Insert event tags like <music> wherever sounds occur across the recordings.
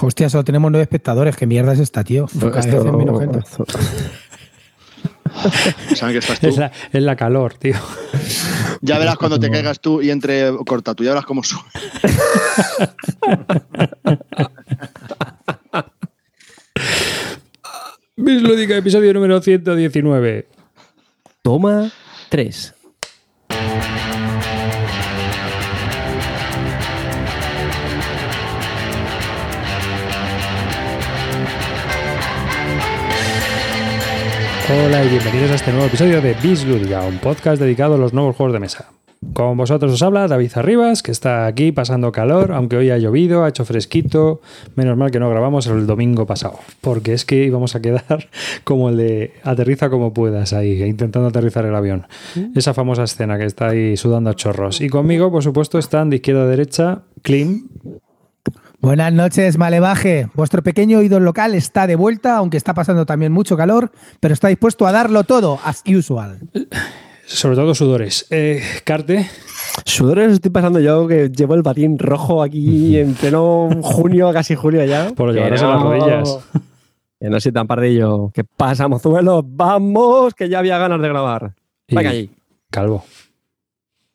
Hostia, solo tenemos nueve espectadores. ¿Qué mierda es esta, tío? Cada vez hay menos gente. ¿Saben que estás tú? Es la, es la calor, tío. Ya verás cuando te caigas tú y entre corta tú, ya verás cómo sube. <laughs> Bislúdica, episodio número 119. Toma 3. Hola y bienvenidos a este nuevo episodio de Bislúdica, un podcast dedicado a los nuevos juegos de mesa. Con vosotros os habla David Arribas, que está aquí pasando calor, aunque hoy ha llovido, ha hecho fresquito. Menos mal que no grabamos el domingo pasado, porque es que íbamos a quedar <laughs> como el de aterriza como puedas ahí, intentando aterrizar el avión. Esa famosa escena que está ahí sudando a chorros. Y conmigo, por supuesto, están de izquierda a derecha Klim. Buenas noches, Malevaje. Vuestro pequeño ídolo local está de vuelta, aunque está pasando también mucho calor, pero está dispuesto a darlo todo, as usual. Sobre todo sudores. Eh, Carte. Sudores estoy pasando yo que llevo el batín rojo aquí en pleno junio, <laughs> casi julio ya. Por llevarás en las no- rodillas. Que no soy tan pardillo. ¿Qué pasa, mozuelos? ¡Vamos! Que ya había ganas de grabar. Venga allí. Calvo.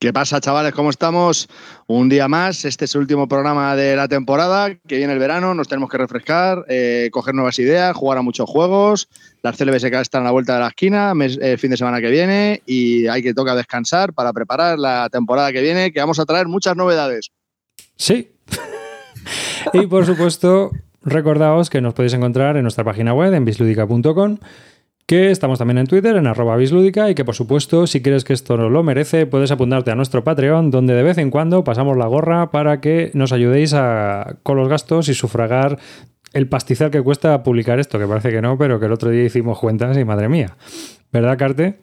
¿Qué pasa, chavales? ¿Cómo estamos? Un día más. Este es el último programa de la temporada. Que viene el verano, nos tenemos que refrescar, eh, coger nuevas ideas, jugar a muchos juegos. Las CLBSK están a la vuelta de la esquina, el fin de semana que viene, y hay que toca descansar para preparar la temporada que viene, que vamos a traer muchas novedades. Sí. <laughs> y por supuesto, recordaos que nos podéis encontrar en nuestra página web, en bisludica.com, que estamos también en Twitter, en arroba bisludica, y que por supuesto, si crees que esto lo merece, puedes apuntarte a nuestro Patreon, donde de vez en cuando pasamos la gorra para que nos ayudéis a, con los gastos y sufragar el pastizal que cuesta publicar esto, que parece que no, pero que el otro día hicimos cuentas y madre mía. ¿Verdad, Carte?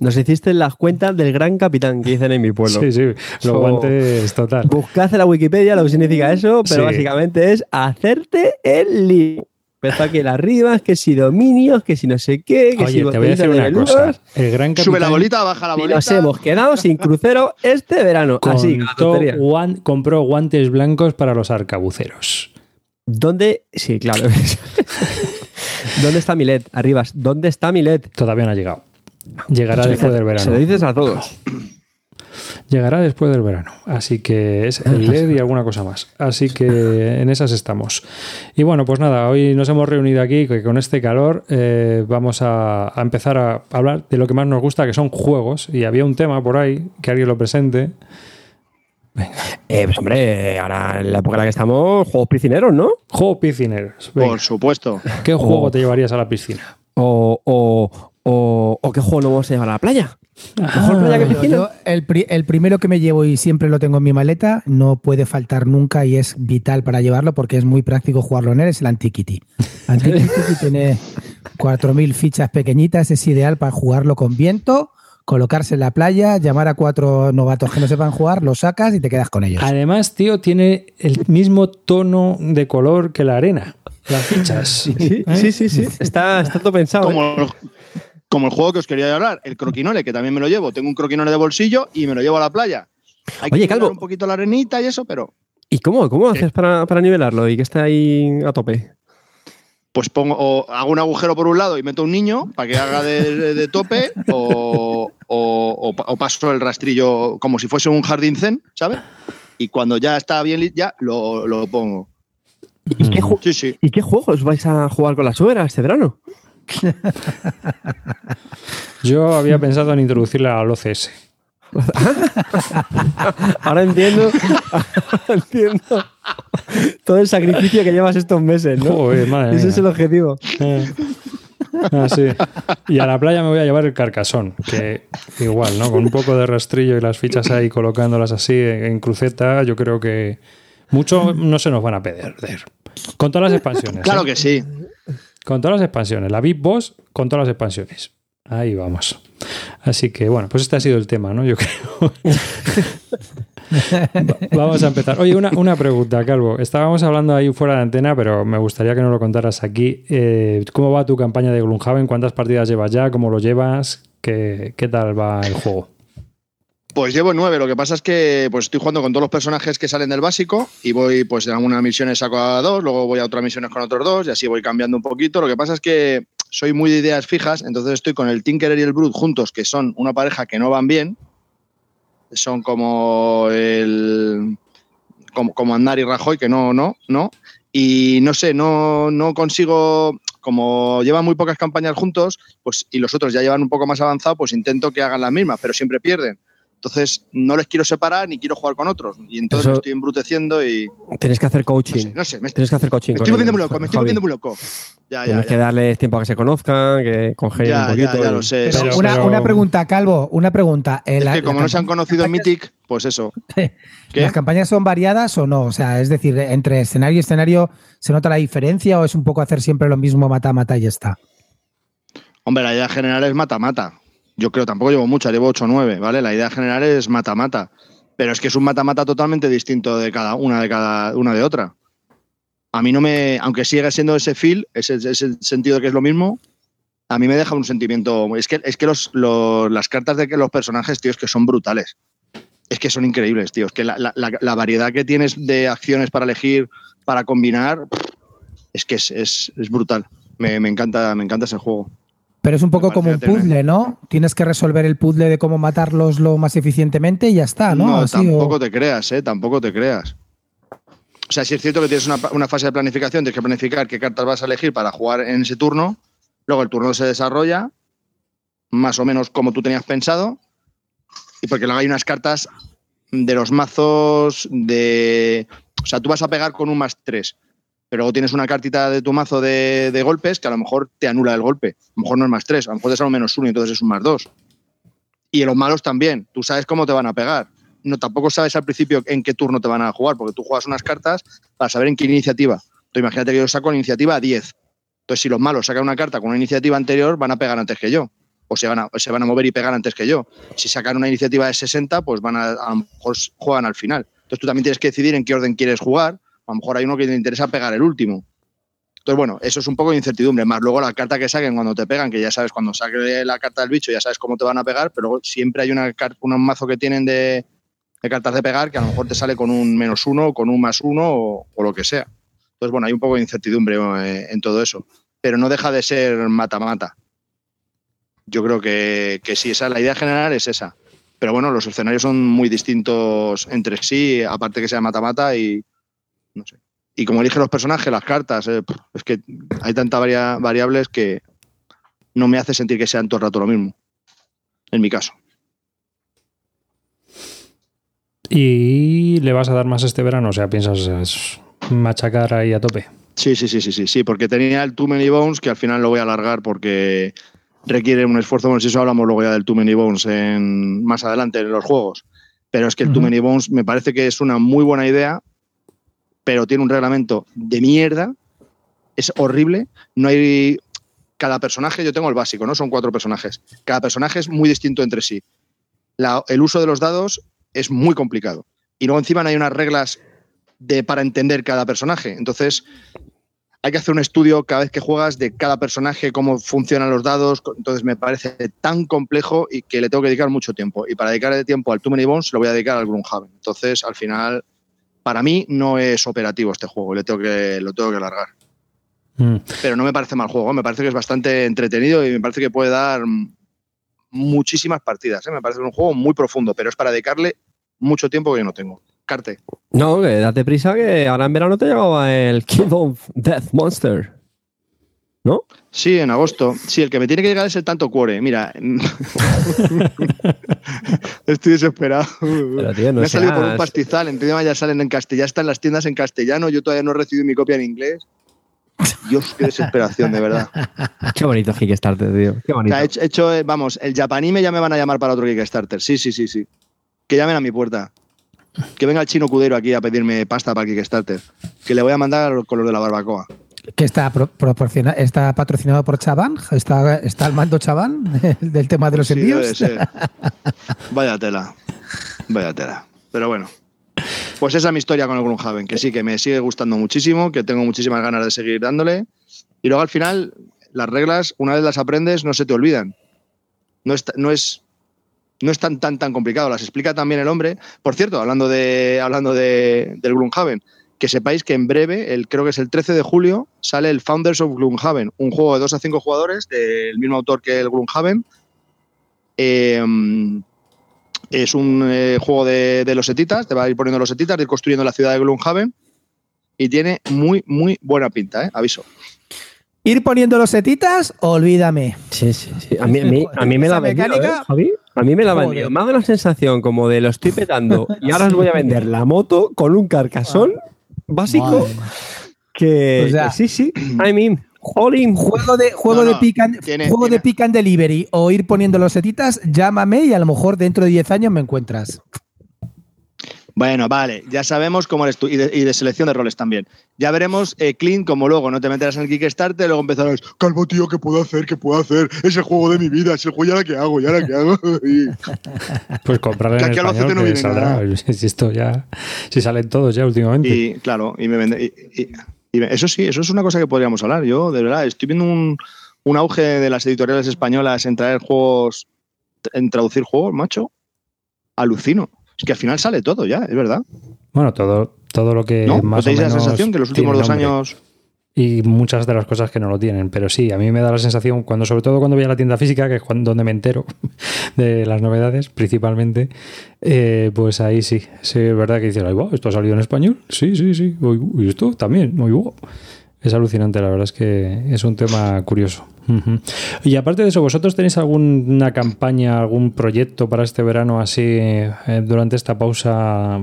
Nos hiciste las cuentas del gran capitán que dicen en mi pueblo. Sí, sí, los So- guantes total. Buscad en la Wikipedia lo que significa eso, pero Sí. básicamente es hacerte el lío. Empezó aquí en arriba, que si dominios, que si no sé qué, que si Oye, te voy a decir una cosa. El gran capitán Sube la bolita, baja la Y bolita. nos hemos quedado sin crucero este verano. Así, la guan- compró guantes blancos para los arcabuceros. ¿Dónde? Sí, claro. <laughs> ¿Dónde está Milet? Arribas, ¿dónde está Milet? Todavía no ha llegado. Llegará después del Se lo verano. dices a todos. Llegará después del verano. Así que es el LED y alguna cosa más. Así que en esas estamos. Y bueno, pues nada, hoy nos hemos reunido aquí que con este calor eh, vamos a, a empezar a hablar de lo que más nos gusta, que son juegos. Y había un tema por ahí, que alguien lo presente. Eh, pues hombre, ahora en la época en la que estamos, juegos piscineros, ¿no? Juegos piscineros. Venga, Por supuesto. ¿Qué juego Oh. te llevarías a la piscina? O, o, o, o qué juego no vamos a llevar a la playa. Mejor playa que Yo- piscina. yo, el, pri- el primero que me llevo y siempre lo tengo en mi maleta, no puede faltar nunca y es vital para llevarlo porque es muy práctico jugarlo en él, es el Antiquity. <laughs> Antiquity tiene 4.000 fichas pequeñitas, es ideal para jugarlo con viento, colocarse en la playa, llamar a cuatro novatos que no sepan jugar, los sacas y te quedas con ellos. Además, tío, tiene el mismo tono de color que la arena. Las fichas. <laughs> Sí, sí, sí, sí. Está, está todo pensado. ¿eh? Como, el juego que os quería hablar, el croquinole, que también me lo llevo. Tengo un croquinole de bolsillo y me lo llevo a la playa. Hay que Oye, nivelar Calvo. un poquito la arenita y eso, pero ¿Y cómo, cómo haces para, para nivelarlo y que esté ahí a tope? pues pongo o hago un agujero por un lado y meto un niño para que haga de, de- de tope o, o- o pa- o paso el rastrillo como si fuese un jardín zen, ¿sabes? Y cuando ya está bien, ya lo, lo pongo. ¿Y qué, ju- Sí, sí. ¿Y qué juegos vais a jugar con la suegra este verano? <laughs> Yo había pensado en introducirle al OCS. <laughs> Ahora entiendo, ahora entiendo todo el sacrificio que llevas estos meses, ¿no? Joder, madre Ese mía. es el objetivo. Eh. Ah, sí. Y a la playa me voy a llevar el carcasón, que igual, ¿no? Con un poco de rastrillo y las fichas ahí colocándolas así en cruceta, yo creo que mucho no se nos van a perder. Con todas las expansiones. Claro ¿eh? que sí. Con todas las expansiones. La Big Boss con todas las expansiones. Ahí vamos. Así que bueno, pues este ha sido el tema, ¿no? Yo creo. Va- <laughs> Vamos a empezar. Oye, una, una pregunta, Calvo. Estábamos hablando ahí fuera de antena, pero me gustaría que nos lo contaras aquí. Eh, ¿Cómo va tu campaña de Gloomhaven? ¿Cuántas partidas llevas ya? ¿Cómo lo llevas? ¿Qué, qué tal va el juego? Pues llevo nueve. Lo que pasa es que pues estoy jugando con todos los personajes que salen del básico y voy, pues en algunas misiones saco a dos, luego voy a otras misiones con otros dos y así voy cambiando un poquito. Lo que pasa es que soy muy de ideas fijas, entonces estoy con el Tinkerer y el Brute juntos, que son una pareja que no van bien. Son como el. como, como Andar y Rajoy, que no, no, no. Y no sé, no, no consigo como llevan muy pocas campañas juntos, pues y los otros ya llevan un poco más avanzado, pues intento que hagan las mismas, pero siempre pierden. Entonces, no les quiero separar ni quiero jugar con otros. Y entonces Eso- me estoy embruteciendo y. Tienes que hacer coaching. No sé, no sé, me, Tienes que hacer coaching. me estoy volviendo muy loco, me estoy volviendo muy loco. Ya, ya, Tienes que darles tiempo a que se conozcan, que congelen Ya, un ya, poquito. ya lo sé. Pero Pero- una, pero- una pregunta, Calvo, una pregunta. Eh, Es la- que como la no se han conocido en Mythic, pues eso. <laughs> ¿Qué? ¿Las campañas son variadas o no? O sea, es decir, entre escenario y escenario, ¿se nota la diferencia o es un poco hacer siempre lo mismo, mata, mata y ya está? Hombre, la idea general es mata-mata. Yo creo, tampoco llevo muchas, llevo 8 o 9, ¿vale? La idea general es mata-mata. Pero es que es un mata-mata totalmente distinto de cada una de cada una de otra. A mí no me. Aunque siga siendo ese feel, ese, ese sentido que es lo mismo, a mí me deja un sentimiento. Es que, es que los, los- las cartas de que los personajes, tío, es que son brutales. Es que son increíbles, tío. Es que la- la- la variedad que tienes de acciones para elegir, para combinar, es que es, es- es brutal. Me, me encanta, me encanta ese juego. Pero es un poco como un puzzle, ¿no? Tienes que resolver el puzzle de cómo matarlos lo más eficientemente y ya está, ¿no? Así, o- tampoco te creas, ¿eh? Tampoco te creas. O sea, si es cierto que tienes una, una fase de planificación, tienes que planificar qué cartas vas a elegir para jugar en ese turno. Luego el turno se desarrolla más o menos como tú tenías pensado. Y porque luego hay unas cartas de los mazos de. O sea, tú vas a pegar con un más 3. Pero luego tienes una cartita de tu mazo de, de golpes que a lo mejor te anula el golpe. A lo mejor no es más 3, a lo mejor te sale un menos 1 y entonces es un más 2. Y en los malos también. Tú sabes cómo te van a pegar. No, tampoco sabes al principio en qué turno te van a jugar, porque tú juegas unas cartas para saber en qué iniciativa. Tú imagínate que yo saco la iniciativa a 10. Entonces, si los malos sacan una carta con una iniciativa anterior, van a pegar antes que yo. O se van a, se van a mover y pegar antes que yo. Si sacan una iniciativa de 60, pues van a, a lo mejor juegan al final. Entonces tú también tienes que decidir en qué orden quieres jugar. A lo mejor hay uno que te interesa pegar el último. Entonces, bueno, eso es un poco de incertidumbre. Más luego la carta que saquen cuando te pegan, que ya sabes, cuando saque la carta del bicho, ya sabes cómo te van a pegar, pero siempre hay una un mazo que tienen de, cartas de pegar que a lo mejor te sale con un menos uno, con un más uno o, o lo que sea. Entonces, bueno, hay un poco de incertidumbre eh, en todo eso. Pero no deja de ser mata-mata. Yo creo que, que sí, esa, la idea general es esa. Pero bueno, los escenarios son muy distintos entre sí, aparte que sea mata-mata y no sé. Y como elige los personajes, las cartas, eh, es que hay tantas varia- variables que no me hace sentir que sean todo el rato lo mismo. En mi caso. ¿Y le vas a dar más este verano? O sea, piensas machacar ahí a tope. Sí, sí, sí, sí, sí, sí, porque tenía el Too Many Bones que al final lo voy a alargar porque requiere un esfuerzo. Bueno, si eso hablamos luego ya del Too Many Bones en, más adelante en los juegos. Pero es que el Too. Many Bones me parece que es una muy buena idea, pero tiene un reglamento de mierda. Es horrible. No hay. Cada personaje, yo tengo el básico, ¿no? Son cuatro personajes. Cada personaje es muy distinto entre sí. El uso de los dados es muy complicado. Y luego encima no hay unas reglas de, para entender cada personaje. Entonces, hay que hacer un estudio cada vez que juegas de cada personaje, cómo funcionan los dados. Entonces me parece tan complejo y que le tengo que dedicar mucho tiempo. Y para dedicarle tiempo al Too Many Bones lo voy a dedicar al Gloomhaven. Entonces, al final, para mí no es operativo este juego. Le tengo que, lo tengo que largar. Mm. Pero no me parece mal juego. Me parece que es bastante entretenido y me parece que puede dar muchísimas partidas. ¿eh? Me parece un juego muy profundo, pero es para dedicarle mucho tiempo que yo no tengo. Carte. No, que date prisa que ahora en verano te llegaba el King of Death Monster. ¿No? Sí, en agosto. Sí, el que me tiene que llegar es el tanto cuore. Mira, <laughs> estoy desesperado. Pero, tío, no me ha salido por un pastizal. Encima ya salen en castellano, ya están las tiendas en castellano. Yo todavía no he recibido mi copia en inglés. Dios, qué desesperación, de verdad. <laughs> Qué bonito Kickstarter, tío. Qué O bonito. sea, he hecho, he hecho, eh, vamos, el japanime ya me van a llamar para otro Kickstarter. Sí, sí, sí, sí. Que llamen a mi puerta. Que venga el chino cudero aquí a pedirme pasta para el Kickstarter. Que le voy a mandar con los de la barbacoa. Que está pro- proporciona- está patrocinado por Chaván, está, está al mando Chaván <laughs> del tema de los Sí, envíos. Vaya tela. Vaya tela. Pero bueno. Pues esa es mi historia con el Gloomhaven, que sí, que me sigue gustando muchísimo, que tengo muchísimas ganas de seguir dándole. Y luego al final, las reglas, una vez las aprendes, no se te olvidan. No es, no es, no es tan, tan, tan complicado. Las explica también el hombre. Por cierto, hablando, de, hablando de, del Gloomhaven, que sepáis que en breve, el, creo que es el 13 de julio, sale el Founders of Gloomhaven, un juego de 2 a 5 jugadores del mismo autor que el Gloomhaven. Eh, es un eh, juego de, de los setitas, te va a ir poniendo los setitas, de ir construyendo la ciudad de Gloomhaven y tiene muy, muy buena pinta, ¿eh? aviso. Ir poniendo los setitas, olvídame. Sí, sí, sí. A mí, a mí, a mí me la vendido, mecánica- ¿eh, Javi? A mí me la vendido. Me ha dado la sensación como de lo estoy petando y ahora os voy a vender la moto con un carcasón básico Madre. que, O sea- que sí, sí. I mean, jolín. Juego de, juego No, de pick and, tiene- juego tiene- de pick and delivery o ir poniendo los setitas, llámame y a lo mejor dentro de 10 años me encuentras. Bueno, vale, ya sabemos cómo eres tú y de, y de selección de roles también. Ya veremos, eh, Clean, como luego no te meterás en el Kickstarter, luego empezarás, calvo tío, ¿qué puedo hacer? ¿Qué puedo hacer? Es el juego de mi vida, es el juego, ¿y ahora qué hago? ¿Y ahora qué hago? <laughs> Y- Pues comprarle <laughs> Que en español no que saldrá. <laughs> Si esto ya, si salen todos ya últimamente. Y claro, y me vende. y- y- y eso sí, eso es una cosa que podríamos hablar. Yo, de verdad, estoy viendo un, un auge de las editoriales españolas en traer juegos, en traducir juegos, macho. Alucino. Es que al final sale todo ya, es verdad. Bueno, todo, todo lo que ¿No? ¿No más o tenéis la menos sensación que los últimos dos años. y muchas de las cosas que no lo tienen. Pero sí, a mí me da la sensación, cuando sobre todo cuando voy a la tienda física, que es cuando, donde me entero <laughs> de las novedades, principalmente, eh, pues ahí sí, sí, es verdad que dices, ay, wow, esto ha salido en español. Sí, sí, sí. Y esto también, muy wow. Es alucinante, la verdad es que es un tema curioso. Y aparte de eso, ¿vosotros tenéis alguna campaña, algún proyecto para este verano así eh, durante esta pausa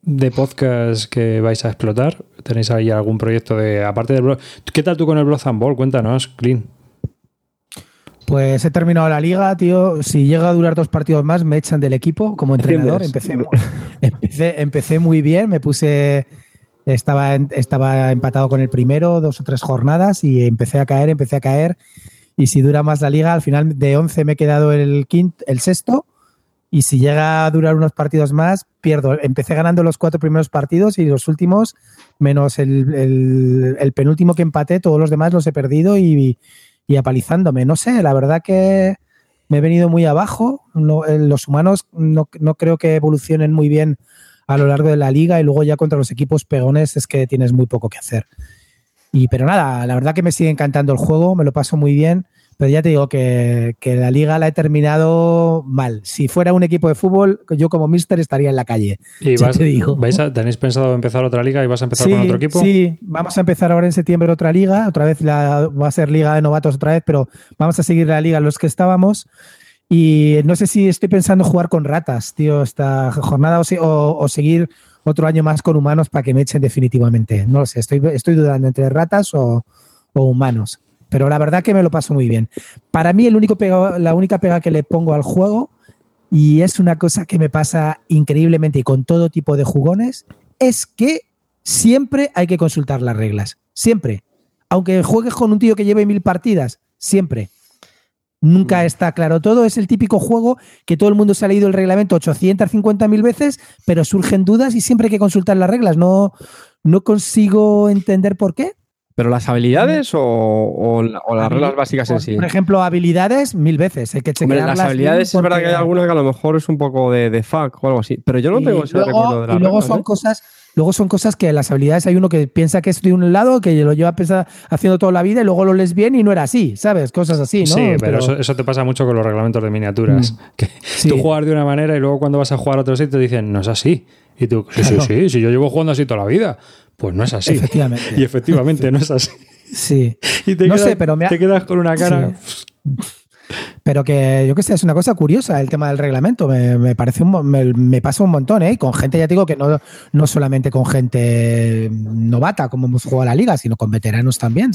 de podcast que vais a explotar? ¿Tenéis ahí algún proyecto de, aparte del blog? ¿Qué tal tú con el Blood and Ball? Cuéntanos, Clean. Pues he terminado la liga, tío. Si llega a durar dos partidos más, me echan del equipo como entrenador. Empecé, <laughs> empecé, empecé muy bien, me puse. Estaba, estaba empatado con el primero, dos o tres jornadas, y empecé a caer, empecé a caer. Y si dura más la liga, al final de 11 me he quedado el, quinto, el sexto. Y si llega a durar unos partidos más, pierdo. Empecé ganando los cuatro primeros partidos y los últimos, menos el, el- el penúltimo que empaté, todos los demás los he perdido y, y apalizándome. No sé, la verdad que me he venido muy abajo. No, eh, los humanos no, no creo que evolucionen muy bien a lo largo de la liga y luego ya contra los equipos pegones es que tienes muy poco que hacer. Y, pero nada, la verdad que me sigue encantando el juego, me lo paso muy bien, pero ya te digo que, que la liga la he terminado mal. Si fuera un equipo de fútbol, yo como mister estaría en la calle. ¿Y vas- te digo. vais a- ¿Tenéis pensado empezar otra liga y vas a empezar Sí, con otro equipo? sí, vamos a empezar ahora en septiembre otra liga, otra vez la, va a ser liga de novatos otra vez, pero vamos a seguir la liga en los que estábamos. Y no sé si estoy pensando jugar con ratas, tío, esta jornada o, o- o seguir otro año más con humanos para que me echen definitivamente. No lo sé, estoy, dudando entre ratas o, o humanos. Pero la verdad que me lo paso muy bien. Para mí, el único pega- la única pega que le pongo al juego, y es una cosa que me pasa increíblemente y con todo tipo de jugones, es que siempre hay que consultar las reglas. Siempre. Aunque juegues con un tío que lleve mil partidas, siempre. Nunca está claro todo. Es el típico juego que todo el mundo se ha leído el reglamento 850.000 veces, pero surgen dudas y siempre hay que consultar las reglas. No, no consigo entender por qué. ¿Pero las habilidades o, o o las reglas básicas en sí? Por ejemplo, habilidades, mil veces. Hay que Hombre, chequearlas las habilidades es verdad que hay alguna que a lo mejor es un poco de, de fuck o algo así. Pero yo no y tengo ese luego, recuerdo de las y luego reglas, son ¿eh? cosas luego son cosas que las habilidades hay uno que piensa que es de un lado que lo lleva haciendo toda la vida y luego lo lees bien y no era así sabes cosas así no Sí, pero, eso, eso te pasa mucho con los reglamentos de miniaturas. Mm. Que Sí. tú juegas de una manera y luego cuando vas a jugar a otro sitio te dicen, no es así. Y tú, sí, Claro. sí, sí, si yo llevo jugando así toda la vida. Pues no es así. Efectivamente. <laughs> Y efectivamente no es así. sí <laughs> Y te, No quedas, sé, pero me ha- te quedas con una cara. <laughs> pero que yo que sé es una cosa curiosa el tema del reglamento. Me, parece un, me, me pasa un montón eh con gente ya te digo que no no solamente con gente novata como hemos jugado la liga sino con veteranos también.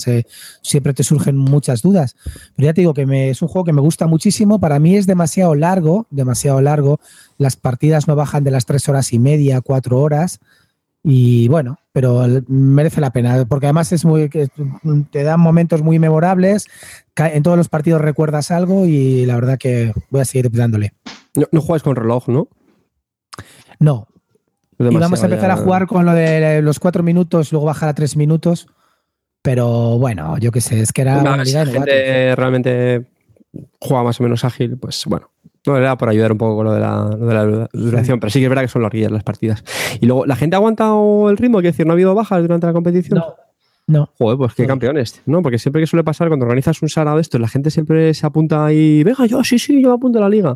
Siempre te surgen muchas dudas. Pero ya te digo que me- es un juego que me gusta muchísimo. Para mí es demasiado largo demasiado largo. Las partidas no bajan de las tres horas y media cuatro horas y bueno, pero merece la pena, porque además es muy, te dan momentos muy memorables, en todos los partidos recuerdas algo y la verdad que voy a seguir dándole. No, no juegas con reloj, ¿no? No, y vamos a empezar a jugar con lo de los cuatro minutos, luego bajar a tres minutos, pero bueno, yo qué sé, es que era Hombre, una gente realmente juega más o menos ágil, pues bueno. No, era por ayudar un poco con lo de la, lo de la duración, pero sí que es verdad que son larguillas las partidas. Y luego, ¿la gente ha aguantado el ritmo? Quiero decir, ¿no ha habido bajas durante la competición? No, no. Joder, pues qué No. campeones, ¿no? Porque siempre que suele pasar cuando organizas un sarao de esto, la gente siempre se apunta y, venga, yo, sí, sí, yo me apunto a la liga.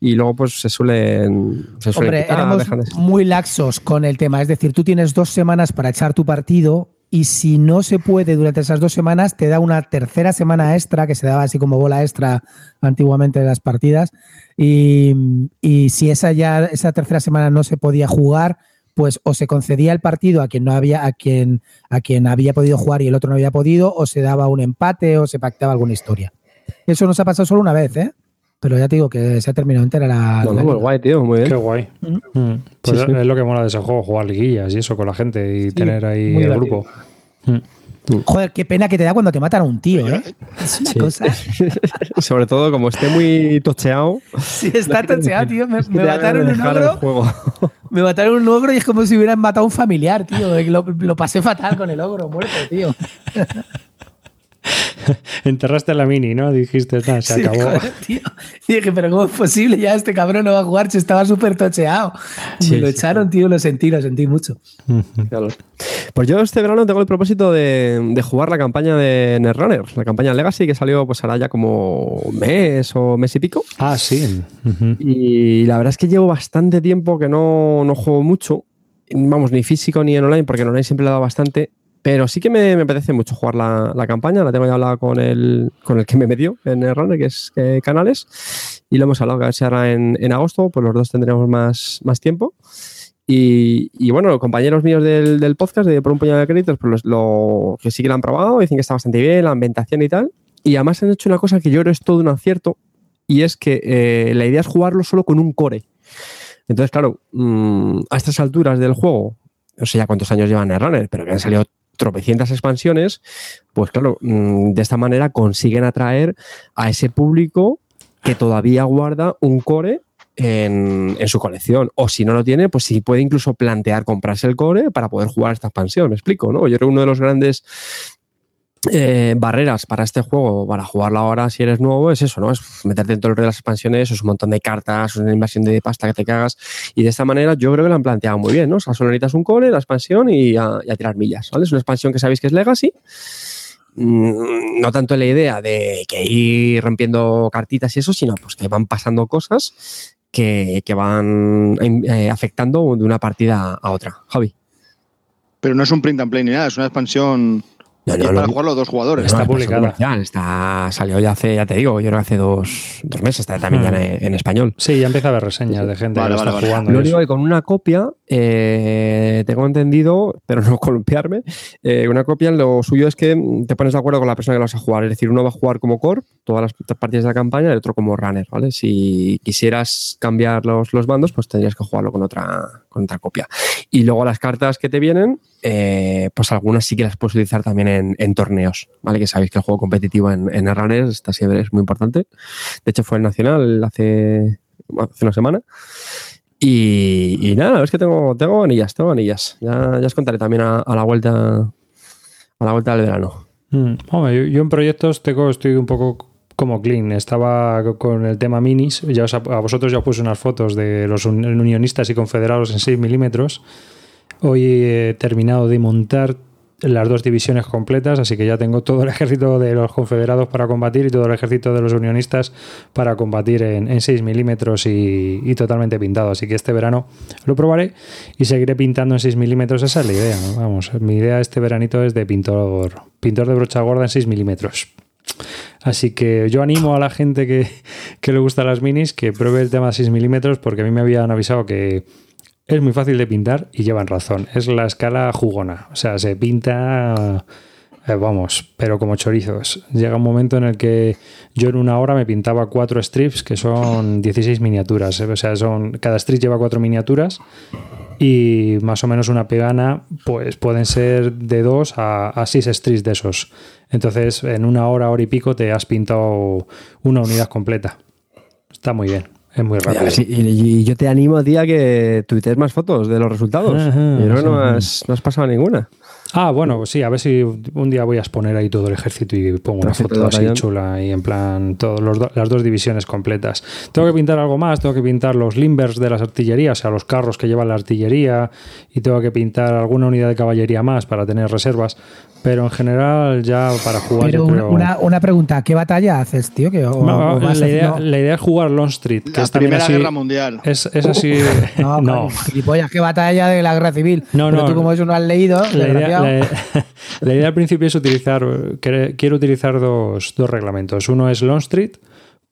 Y luego, pues se suelen. Se suelen Hombre, quitar, éramos dejan de- muy laxos con el tema. Es decir, tú tienes dos semanas para echar tu partido y si no se puede durante esas dos semanas, te da una tercera semana extra, que se daba así como bola extra antiguamente de las partidas. Y, y si esa ya, esa tercera semana no se podía jugar, pues o se concedía el partido a quien no había, a quien, a quien había podido jugar y el otro no había podido, o se daba un empate o se pactaba alguna historia. Eso nos ha pasado solo una vez, ¿eh? Pero ya te digo que se ha terminado entera la. No, no, la pues guay, tío, muy bien. Qué guay. Mm. Mm. Pues Sí, sí. es lo que mola de ese juego, jugar liguillas y eso con la gente y Sí, tener ahí muy el divertido. grupo. Mm. Joder, qué pena que te da cuando te matan a un tío, ¿eh? Es una Sí. cosa. <laughs> Sobre todo, como esté muy tocheado, Sí, está tocheado, tío. Me, mataron un ogro. juego. <laughs> Me mataron un ogro y es como si hubieran matado a un familiar, tío. Lo, lo pasé fatal con el ogro, muerto, tío. <laughs> Enterraste la mini, ¿no? Dijiste, "Nah, se Sí, acabó. <laughs> joder, tío. Y dije, pero ¿cómo es posible? Ya este cabrón no va a jugar, se estaba súper tocheado. Sí, me lo sí, echaron, tío, lo sentí, lo sentí mucho. Claro. Pues yo este verano tengo el propósito de, de jugar la campaña de Netrunner, la campaña Legacy que salió pues ahora ya como mes o mes y pico. Ah, sí. Y la verdad es que llevo bastante tiempo que no, no juego mucho. Vamos, ni físico ni en online, porque en online siempre le he dado bastante. Pero sí que me, me apetece mucho jugar la, la campaña. La tengo ya hablada con el, con el que me metió en el runner, que es eh, Canales. Y lo hemos hablado, que a ver si ahora en, en agosto, pues los dos tendremos más, más tiempo. Y, y bueno, compañeros míos del, del podcast de Por un puñado de créditos, pues los- lo, que sí que lo han probado, dicen que está bastante bien, la ambientación y tal. Y además han hecho una cosa que yo creo es todo un acierto, y es que eh, la idea es jugarlo solo con un core. Entonces, claro, mm, a estas alturas del juego, no sé ya cuántos años llevan el runner, pero que han salido tropecientas expansiones, pues claro, mm, de esta manera consiguen atraer a ese público que todavía guarda un core en, su colección. O si no lo tiene, pues sí puede incluso plantear comprarse el core para poder jugar esta expansión. Me explico, ¿no? Yo creo que uno de los grandes eh, barreras para este juego, para jugarlo ahora si eres nuevo, es eso, ¿no? Es meterte dentro de las expansiones, es un montón de cartas, es una inversión de pasta que te cagas. Y de esta manera yo creo que lo han planteado muy bien, ¿no? O sea, un core, la expansión y a, tirar millas, ¿vale? Es una expansión que sabéis que es Legacy. Mm, No tanto la idea de que ir rompiendo cartitas y eso, sino pues que van pasando cosas que, que van eh, afectando de una partida a otra. Javi. Pero no es un print and play ni nada, es una expansión No, y no, es para no. jugar los dos jugadores. Está No, es publicada. Está, salió ya hace, ya te digo, yo creo que hace dos, dos meses, está también ya en, en español. Sí, ya empieza a haber reseñas de gente Vale, que lo vale, está vale. jugando. Lo y único que con una copia, eh, tengo entendido, pero no <laughs> columpiarme, eh, una copia lo suyo es que te pones de acuerdo con la persona que lo vas a jugar. Es decir, uno va a jugar como core, todas las partidas de la campaña, y el otro como runner, ¿vale? Si quisieras cambiar los, los bandos, pues tendrías que jugarlo con otra, con otra copia. Y luego las cartas que te vienen, eh, pues algunas sí que las puedes utilizar también en, en torneos, ¿vale? Que sabéis que el juego competitivo en, en está siempre es muy importante. De hecho, fue el nacional hace, hace una semana. Y, y nada, es que tengo, tengo anillas, tengo anillas. Ya, ya os contaré también a, a la vuelta a la vuelta del verano. Mm, hombre, yo, yo en proyectos tengo, estoy un poco como clean. Estaba con el tema minis. Ya os- a vosotros ya os puse unas fotos de los un- unionistas y confederados en 6 milímetros. Hoy he terminado de montar las dos divisiones completas, así que ya tengo todo el ejército de los confederados para combatir y todo el ejército de los unionistas para combatir en, en 6 milímetros y, totalmente pintado. Así que este verano lo probaré y seguiré pintando en 6 milímetros. Esa es la idea. ¿no? Vamos, mi idea este veranito es de pintor, pintor de brocha gorda en 6 milímetros. Así que yo animo a la gente que, que le gusta las minis que pruebe el tema de 6 milímetros porque a mí me habían avisado que es muy fácil de pintar y llevan razón. Es la escala jugona. O sea, se pinta, eh, vamos, pero como chorizos. Llega un momento en el que yo en una hora me pintaba cuatro strips que son 16 miniaturas. eh. O sea, son cada strip lleva cuatro miniaturas y más o menos una pegana pues pueden ser de dos a, a seis strips de esos. Entonces, en una hora, hora y pico te has pintado una unidad completa. Está muy bien. Es muy rápido. Sí, y, y yo te animo a ti a que tuitees más fotos de los resultados. Ajá, yo creo que no has, no has pasado ninguna. Ah, bueno, sí, a ver si un día voy a exponer ahí todo el ejército y pongo una foto así batallón. chula y en plan todos los do- las dos divisiones completas. Tengo que pintar algo más, tengo que pintar los limbers de las artillerías, o sea, los carros que llevan la artillería y tengo que pintar alguna unidad de caballería más para tener reservas, pero en general ya para jugar Pero yo una, creo... una, una pregunta, ¿qué batalla haces, tío? Que, o- No, o la, idea, haciendo- la idea es jugar Long Street, que La es Primera así- Guerra Mundial. Es, es así... <laughs> No, no. gilipollas, qué batalla de la guerra civil. No, Pero no, tú como eso no has leído, La idea. <laughs> la- idea al principio es utilizar, quiero utilizar dos, dos reglamentos. Uno es Long Street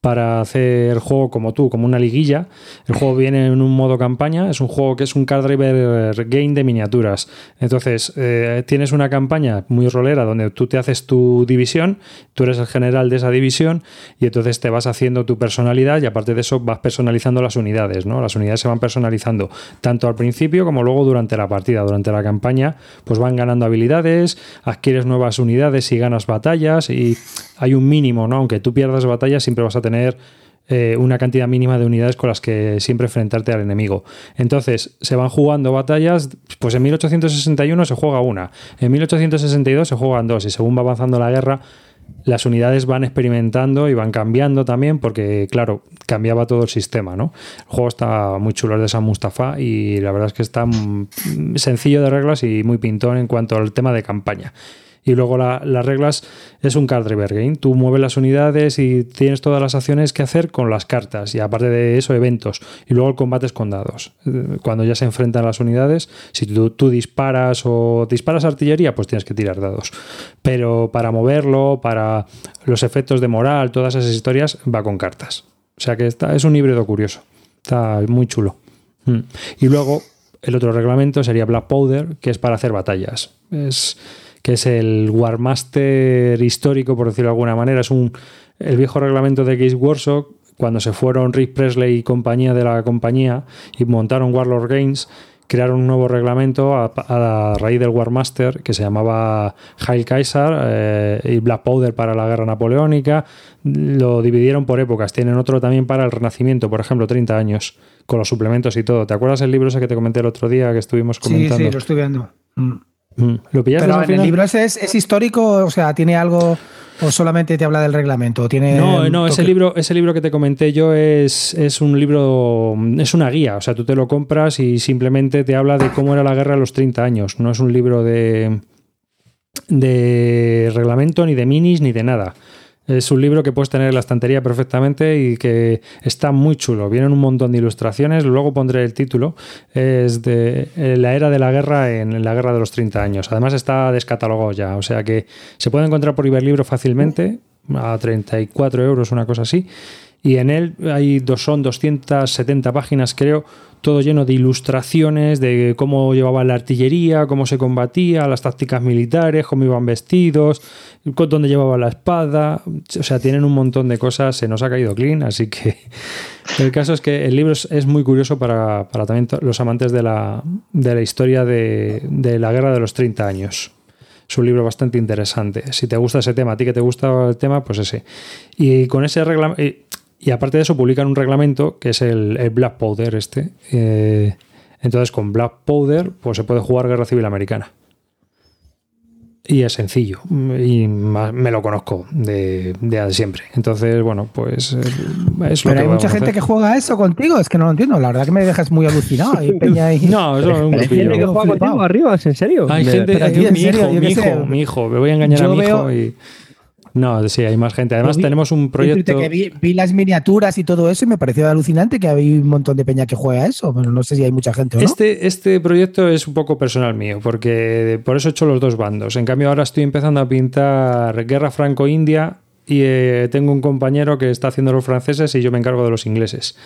para hacer juego como tú, como una liguilla. El juego viene en un modo campaña, es un juego que es un card driver game de miniaturas. Entonces, eh, tienes una campaña muy rolera donde tú te haces tu división, tú eres el general de esa división y entonces te vas haciendo tu personalidad y aparte de eso vas personalizando las unidades, ¿no? Las unidades se van personalizando tanto al principio como luego durante la partida, durante la campaña, pues van ganando habilidades, adquieres nuevas unidades y ganas batallas y hay un mínimo, ¿no? Aunque tú pierdas batallas, siempre vas a tener eh, una cantidad mínima de unidades con las que siempre enfrentarte al enemigo. Entonces, se van jugando batallas, pues en 1861 se juega una, en 1862 se juegan dos, y según va avanzando la guerra, las unidades van experimentando y van cambiando también, porque, claro, cambiaba todo el sistema, ¿no? El juego está muy chulo, es de San Mustafa, y la verdad es que está mm, sencillo de reglas y muy pintón en cuanto al tema de campaña. Y luego la- las reglas es un card driver game. Tú mueves las unidades y tienes todas las acciones que hacer con las cartas. Y aparte de eso, eventos. Y luego el combate es con dados. Eh, Cuando ya se enfrentan las unidades, si tú, tú disparas o disparas artillería, pues tienes que tirar dados. Pero para moverlo, para los efectos de moral, todas esas historias, va con cartas. O sea que está, es un híbrido curioso. Está muy chulo. Mm. Y luego el otro reglamento sería Black Powder, que es para hacer batallas. Es que es el Warmaster histórico, por decirlo de alguna manera. Es un el viejo reglamento de Games Workshop, cuando se fueron Rick Presley y compañía de la compañía y montaron Warlord Games, crearon un nuevo reglamento a, a raíz del Warmaster que se llamaba Heil Kaiser eh, y Black Powder para la guerra napoleónica. Lo dividieron por épocas. Tienen otro también para el Renacimiento, por ejemplo, 30 años, con los suplementos y todo. ¿Te acuerdas el libro ese que te comenté el otro día que estuvimos Sí, comentando? sí, lo estoy viendo. Mm. Mm. ¿Lo pillaste Pero en el libro ese es, es histórico, o sea, ¿tiene algo o solamente te habla del reglamento? ¿O Tiene No, no, ese libro, ese libro que te comenté yo es, es un libro, es una guía, o sea, tú te lo compras y simplemente te habla de cómo era la guerra a los 30 años, no es un libro de, de reglamento, ni de minis, ni de nada. Es un libro que puedes tener en la estantería perfectamente y que está muy chulo. Vienen un montón de ilustraciones, luego pondré el título. Es de eh, la era de la guerra en la guerra de los 30 años. Además está descatalogado ya, o sea que se puede encontrar por Iberlibro fácilmente, a 34 euros, una cosa así. Y en él hay dos, son 270 páginas, creo, todo lleno de ilustraciones de cómo llevaban la artillería, cómo se combatía, las tácticas militares, cómo iban vestidos, dónde llevaban la espada. O sea, tienen un montón de cosas, se nos ha caído clean, así que <laughs> el caso es que el libro es, muy curioso para, para también los amantes de la, de la historia de, de la guerra de los 30 años. Es un libro bastante interesante. Si te gusta ese tema, a ti que te gusta el tema, pues ese. Y con ese reglamento. Y aparte de eso, publican un reglamento que es el, el Black Powder este. Eh, entonces, con Black Powder, pues se puede jugar Guerra Civil Americana. Y es sencillo. Y me lo conozco de, de siempre. Entonces, bueno, pues eh, es lo Pero que hay mucha gente que juega eso contigo, es que no lo entiendo. La verdad que me dejas muy alucinado. <laughs> Peña. No, eso es un Hay gente que juega contigo arriba, ¿en serio? Hay gente, pero hay- tío, en mi serio, hijo, mi hijo, mi hijo, me voy a engañar a mi hijo y. No, sí, hay más gente. Además, vi- tenemos un proyecto. Que vi, vi las miniaturas y todo eso y me pareció alucinante que había un montón de peña que juega eso, pero no sé si hay mucha gente o no. Este, este proyecto es un poco personal mío, porque por eso he hecho los dos bandos. En cambio, ahora estoy empezando a pintar Guerra Franco-India y eh, tengo un compañero que está haciendo los franceses y yo me encargo de los ingleses.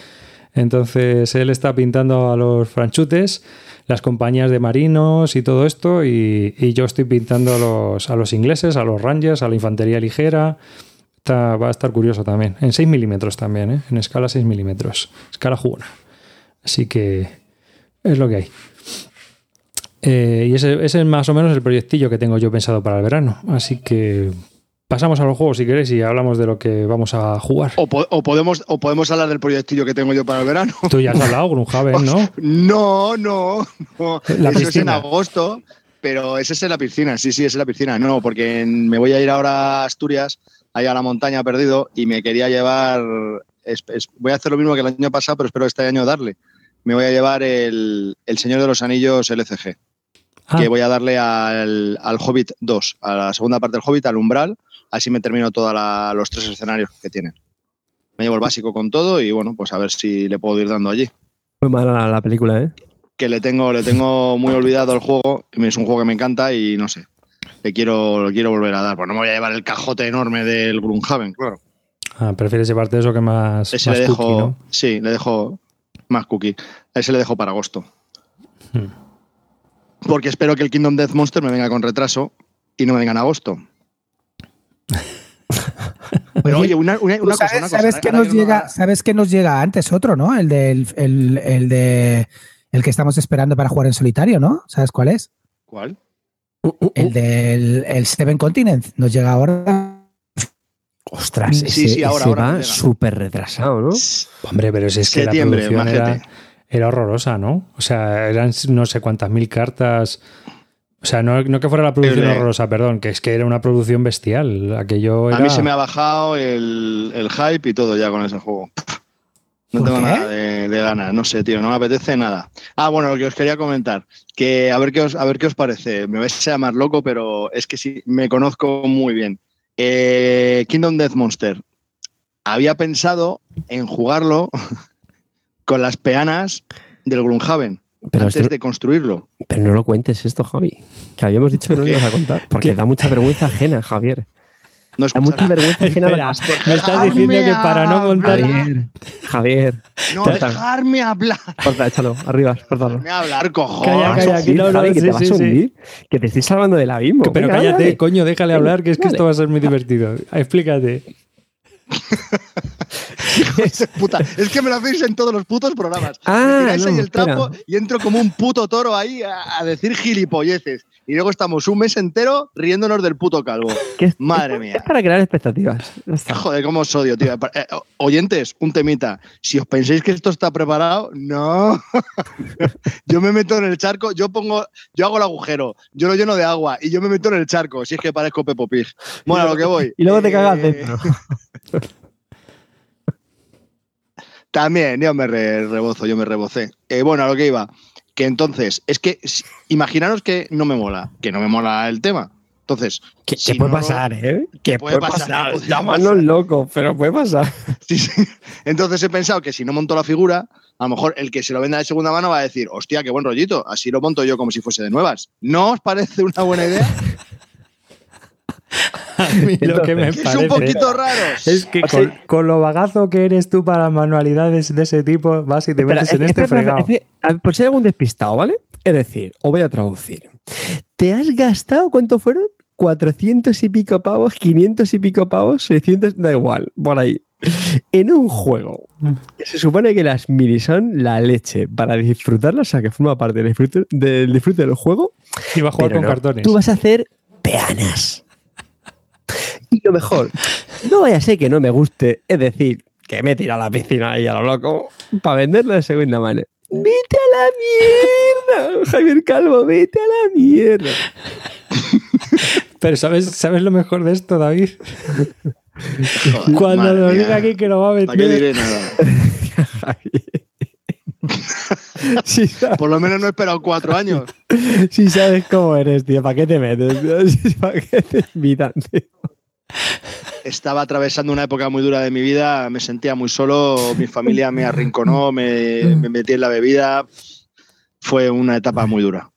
Entonces, él está pintando a los franchutes, las compañías de marinos y todo esto, y, yo estoy pintando a los, a los ingleses, a los rangers, a la infantería ligera. Está- va a estar curioso también. En 6 milímetros también, ¿eh? en escala 6 milímetros. Escala jugona. Así que es lo que hay. Eh, y ese, ese es más o menos el proyectillo que tengo yo pensado para el verano. Así que pasamos a los juegos si queréis y hablamos de lo que vamos a jugar. O, po- o podemos, o podemos hablar del proyectillo que tengo yo para el verano. Tú ya has hablado, Grunhaven, ¿no? <laughs> No, no, no. La Eso es en agosto. Pero ese es en la piscina, sí, sí, es en la piscina. No, porque me voy a ir ahora a Asturias, ahí a la montaña perdido, y me quería llevar. es- es- voy a hacer lo mismo que el año pasado, pero espero este año darle. Me voy a llevar el, el Señor de los Anillos LCG, Ah, que voy a darle al, al Hobbit 2, a la segunda parte del Hobbit, al Umbral, así me termino todos los tres escenarios que tienen. Me llevo el básico con todo y bueno, pues a ver si le puedo ir dando allí Muy mala la, la película, ¿eh? que le tengo, le tengo muy olvidado el juego. Es un juego que me encanta y no sé. Le quiero, le quiero volver a dar. Pues no me voy a llevar el cajote enorme del Gloomhaven, claro. ah, prefieres llevarte eso que más, Ese más le dejo. cookie, ¿no? Sí, le dejo más cookie. Ese le dejo para agosto. Hmm. Porque espero que el Kingdom Death Monster me venga con retraso y no me venga en agosto. <laughs> Pero oye, una, una- sabes, una cosa. sabes ¿eh? que Ahora nos no- llega, sabes que nos llega antes otro, ¿no? El del el, el de el que estamos esperando para jugar en solitario, ¿no? ¿Sabes cuál es? ¿Cuál? El del el Seven Continents. Nos llega ahora. Ostras, Sí, ese, sí, ahora, ese ahora va súper retrasado, ¿no? Hombre, pero si es que la producción era, era horrorosa, ¿no? O sea, eran no sé cuántas mil cartas. O sea, no, no que fuera la producción horrorosa, perdón, que es que era una producción bestial. Aquello era... A mí se me ha bajado el, el hype y todo ya con ese juego. No ¿Por tengo qué? nada de, de ganas, no sé, tío, no me apetece nada. Ah, bueno, lo que os quería comentar, que a ver qué os, a ver qué os parece. Me vais a llamar loco, pero es que sí, me conozco muy bien. Eh, Kingdom Death Monster. Había pensado en jugarlo <laughs> con las peanas del Gloomhaven Pero, antes esto- de construirlo. pero no lo cuentes esto, Javi. Que habíamos dicho que no lo ibas a contar. Porque da mucha vergüenza ajena, Javier. No Da mucha vergüenza ajena. la- Espera, me estás diciendo que para no contar... Javier, Javier, No dejarme hablar. corta, échalo, arriba, córtalo. Dejarme hablar, cojones. Calla, Te vas a calla, aquí hundir, no, no, Javi, que sí, te vas sí, a sí. hundir, que te estoy salvando del abismo. Pero Venga, cállate, dale. coño, déjale hablar, que es que dale. esto va a ser muy divertido. Explícate. Puta. Es que me lo hacéis en todos los putos programas. Ah, me tiráis no, ahí el trapo espera. y entro como un puto toro ahí a, a decir gilipolleces. Y luego estamos un mes entero riéndonos del puto calvo. Es- Madre es- mía. Es para crear expectativas. Joder, cómo os odio, tío. Eh, o- oyentes, un temita. Si os pensáis que esto está preparado, no. <laughs> yo me meto en el charco, yo pongo, yo hago el agujero, yo lo lleno de agua y yo me meto en el charco, si es que parezco Peppo Pig. Bueno, a lo que voy. Y luego te cagas Eh, dentro. <laughs> <laughs> También, yo me re- rebozo, yo me rebocé. Eh, bueno, a lo que iba. Que entonces, es que si- imaginaros que no me mola, que no me mola el tema. Entonces, Que, si puede no- pasar, ¿eh? Que puede puede, pasar, pasar. Llámanos locos, pero puede pasar. <laughs> sí, sí. Entonces he pensado que si no monto la figura, a lo mejor el que se lo venda de segunda mano va a decir, hostia, qué buen rollito, así lo monto yo como si fuese de nuevas. ¿No os parece una buena idea? <laughs> <laughs> A mí lo que me Que es parece... un poquito raro. Es que O sea- con, con lo bagazo que eres tú para manualidades de ese tipo, vas y te Espera, metes en es- este fregado. es por si hay algún despistado, ¿vale? Es decir, os voy a traducir. ¿Te has gastado cuánto fueron? 400 y pico pavos, 500 y pico pavos, 600, da igual, por ahí. En un juego que se supone que las minis son la leche para disfrutarlas, o sea, que forma parte del disfrute del, disfrute del juego. Y va a jugar pero con no, cartones. Tú vas a hacer peanas. Y lo mejor, no vaya a ser que no me guste, es decir, que me tira a la piscina ahí a lo loco para venderlo de segunda mano. ¡Vete a la mierda! Javier Calvo, vete a la mierda. Pero ¿sabes, ¿sabes lo mejor de esto, David? Joder, Cuando mía. diga aquí que lo va a ¿Para qué vender. diré nada? Si sabes, <laughs> Por lo menos no he esperado cuatro años. si sabes cómo eres, tío, ¿para qué te metes? <laughs> ¿Para qué te invitan, tío? Estaba atravesando una época muy dura de mi vida, me sentía muy solo, mi familia me arrinconó, me, me metí en la bebida. Fue una etapa muy dura,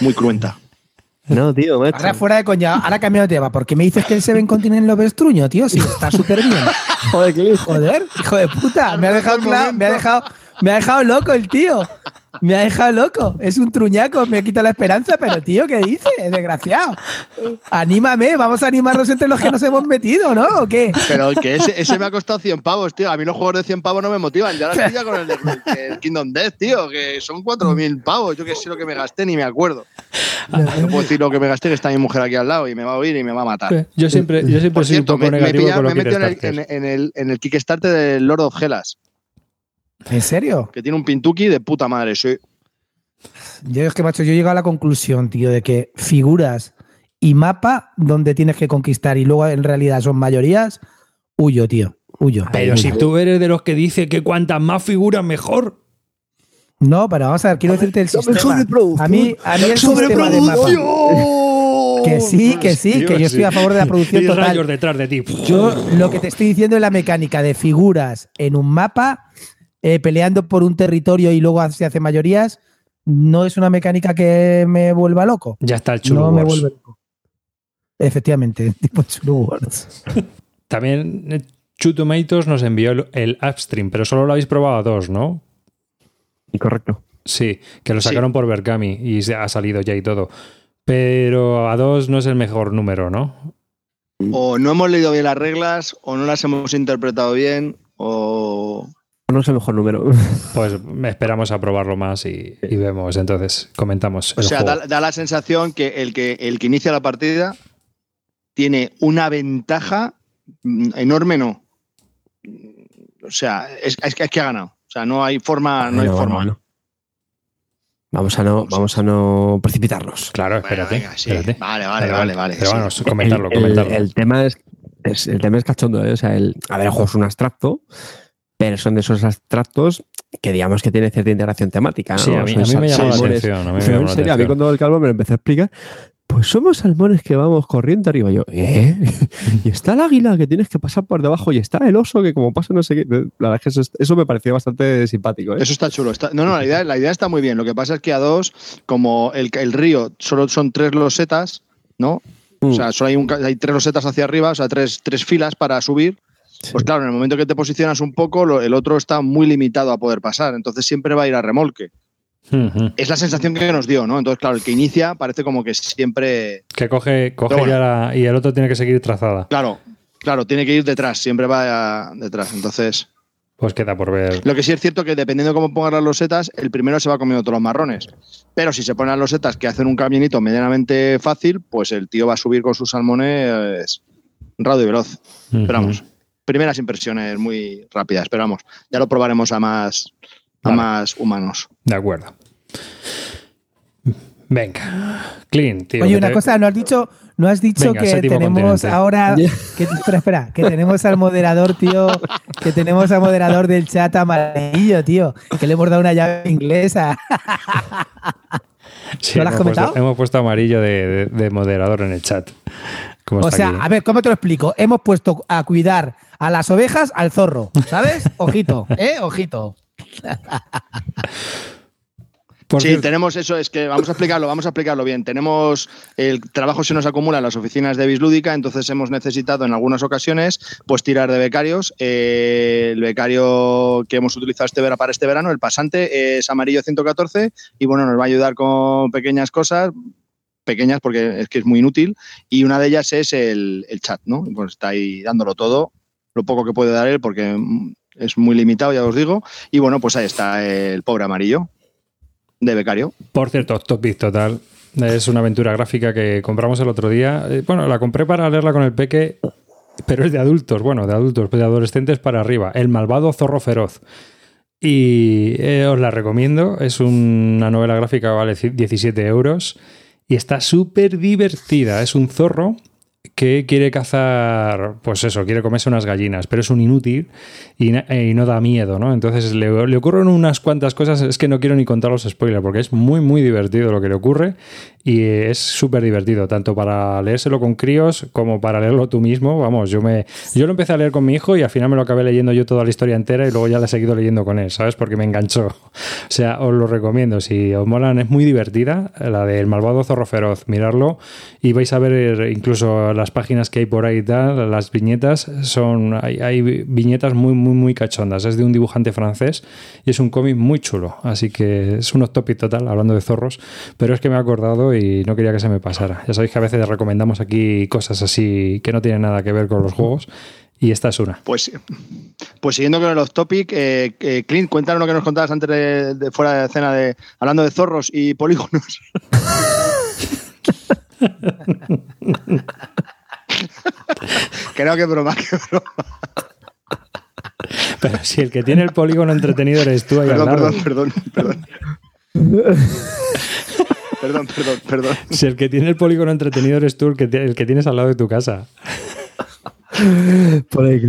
muy cruenta. No, tío, macho. Ahora fuera de coña, ahora cambio de tema. ¿Por qué me dices que el Seven Continent lo ves truño, tío? Si está súper bien. Joder, ¿qué Joder, hijo de puta. Me ha dejado me ha dejado, me ha dejado loco el tío. Me ha dejado loco. Es un truñaco, me quita la esperanza, pero tío, ¿qué dices? Desgraciado. Anímame, vamos a animarnos entre los que nos hemos metido, ¿no? ¿O qué? Pero que ese, ese me ha costado 100 pavos, tío. A mí los juegos de 100 pavos no me motivan. Ya ahora estoy ya con el, de- el Kingdom Death, tío, que son 4.000 pavos. Yo que sé lo que me gasté, ni me acuerdo. No puedo decir lo que me gasté, que está mi mujer aquí al lado y me va a oír y me va a matar. Yo siempre, yo siempre Por soy cierto, un poco me, negativo con me en el, en, en el, en el Kickstarter del Lord of Hellas, ¿En serio? que tiene un pintuki de puta madre. Soy, Yo es que, macho, yo he llegado a la conclusión, tío, de que figuras y mapa donde tienes que conquistar y luego en realidad son mayorías, huyo, tío. Huyo. Pero si tú eres de los que dice que cuantas más figuras mejor. No, pero vamos a ver, quiero decirte el sistema. A mí, a mí el sistema de mapa. Que sí, que sí, que yo estoy a favor de la <laughs> producción Y total. rayos detrás de ti. Yo lo que te estoy diciendo es la mecánica de figuras en un mapa, eh, peleando por un territorio y luego se hace mayorías, no es una mecánica que me vuelva loco. Ya está el chulo no me vuelve loco. Efectivamente, <laughs> tipo Chulo Wars. <laughs> También eh, Two Tomatoes nos envió el, el Upstream, pero solo lo habéis probado a dos, ¿no? Incorrecto. Sí, que lo Sí. sacaron por Berkami y se ha salido ya y todo. Pero a dos no es el mejor número, ¿no? O no hemos leído bien las reglas, o no las hemos interpretado bien, o. No es el mejor número. <laughs> Pues esperamos a probarlo más y, y vemos. Entonces, comentamos. O el sea, juego. da, da la sensación que el, que el que inicia la partida tiene una ventaja mm, enorme, no. O sea, es, es que es que ha ganado. O sea, no hay forma. No hay Bueno, forma. bueno, bueno. Vamos a no, vamos a no precipitarnos. Claro, Bueno, espérate. venga, sí. espérate. Vale, vale, vale, vale. Pero sí. vamos, comentarlo, el, el- comentarlo. el tema es, es- el tema es cachondo, ¿eh? O sea, el, a ver, el juego es un abstracto, pero son de esos abstractos que digamos que tiene cierta integración temática. ¿no? Sí, a mí, Son a mí me llamó la salmones. atención. A mí me a mí cuando el calvo me lo empezó a explicar, pues somos salmones que vamos corriendo arriba. Yo, ¿eh? <laughs> y está el águila que tienes que pasar por debajo y está el oso que como pasa no sé qué. La verdad es que eso, es- eso me pareció bastante simpático. ¿eh? Eso está chulo. está- no, no, la idea, la idea está muy bien. Lo que pasa es que a dos, como el, el río solo son tres losetas, ¿no? O Mm. sea, solo hay, un, hay tres losetas hacia arriba, o sea, tres, tres filas para subir. Pues claro, en el momento que te posicionas un poco, el otro está muy limitado a poder pasar. Entonces siempre va a ir a remolque. Es la sensación que nos dio, ¿no? Entonces, claro, el que inicia parece como que siempre. Que coge, coge bueno. ya la- y el otro tiene que seguir trazada. Claro, claro, tiene que ir detrás, siempre va a- detrás. Entonces, Pues queda por ver. lo que sí es cierto que dependiendo de cómo pongas las losetas, el primero se va comiendo todos los marrones. Pero si se ponen las losetas que hacen un caminito medianamente fácil, pues el tío va a subir con sus salmones rado y veloz. Esperamos. Primeras impresiones muy rápidas, esperamos. Ya lo probaremos a más, a Vale. más humanos. De acuerdo. Venga. Clean, tío. Oye, una te- cosa, no has dicho, no has dicho Venga, que tenemos continente. ahora. <laughs> Que, espera, espera, que tenemos al moderador, tío. Que tenemos al moderador del chat amarillo, tío. Que le hemos dado una llave inglesa. <laughs> Sí, ¿No lo has hemos comentado? Puesto, hemos puesto amarillo de, de- de moderador en el chat. ¿Cómo O sea, aquí? a ver, ¿cómo te lo explico? Hemos puesto a cuidar a las ovejas al zorro, ¿sabes? <laughs> Ojito, ¿eh? Ojito. <laughs> Por sí, cierto- tenemos eso, es que vamos a explicarlo, vamos a explicarlo bien. Tenemos el trabajo se nos acumula en las oficinas de Bislúdica, entonces hemos necesitado en algunas ocasiones pues tirar de becarios. Eh, el becario que hemos utilizado este vera para este verano, el pasante, es amarillo 114 y bueno, nos va a ayudar con pequeñas cosas, pequeñas porque es que es muy inútil y una de ellas es el, el chat, ¿no? Pues está ahí dándolo todo, lo poco que puede dar él porque mm, es muy limitado, ya os digo. Y bueno, pues ahí está el pobre amarillo de becario. Por cierto, Topic Total. Es una aventura gráfica que compramos el otro día. Eh, Bueno, la compré para leerla con el peque, pero es de adultos. Bueno, de adultos, pues de adolescentes para arriba. El malvado zorro feroz. Y eh, os la recomiendo. Es una novela gráfica que vale 17 euros. Y está súper divertida. Es un zorro que quiere cazar, pues eso, quiere comerse unas gallinas, pero es un inútil y, no da miedo, ¿no? Entonces le, ocurren unas cuantas cosas, es que no quiero ni contar los spoilers, porque es muy, muy divertido lo que le ocurre y es súper divertido, tanto para leérselo con críos como para leerlo tú mismo. Vamos, yo me yo lo empecé a leer con mi hijo y al final me lo acabé leyendo yo toda la historia entera y luego ya la he seguido leyendo con él, ¿sabes? Porque me enganchó. <laughs> O sea, os lo recomiendo. Si os molan, es muy divertida, la del malvado zorro feroz. Mirarlo y vais a ver incluso las páginas que hay por ahí y tal, las viñetas, son hay, hay viñetas muy, muy, muy cachondas. Es de un dibujante francés y es un cómic muy chulo. Así que es un topic total, hablando de zorros, pero es que me he acordado y no quería que se me pasara. Ya sabéis que a veces recomendamos aquí cosas así que no tienen nada que ver con los juegos y esta es una. Pues, pues siguiendo con el off topic, eh, eh, Clint, cuéntanos lo que nos contabas antes de, de fuera de escena de hablando de zorros y polígonos. <laughs> <laughs> Creo que broma, que broma. Pero si el que tiene el polígono entretenido eres tú ahí al Perdón, lado. perdón, perdón, perdón. <laughs> perdón, perdón, perdón. Si el que tiene el polígono entretenido eres tú, el que, el que tienes al lado de tu casa. <laughs>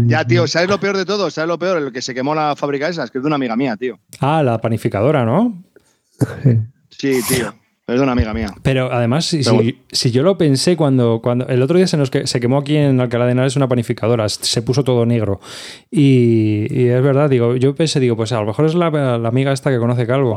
Ya, tío, ¿sabes lo peor de todo? ¿Sabes lo peor? El que se quemó la fábrica esa, es que es de una amiga mía, tío. Ah, la panificadora, ¿no? Sí, tío. Es de una amiga mía. Pero además, si, si, si, yo lo pensé cuando, cuando el otro día se nos que, se quemó aquí en Alcalá de Henares una panificadora, se puso todo negro. Y, y, es verdad, digo, yo pensé, digo, pues a lo mejor es la, la amiga esta que conoce Calvo.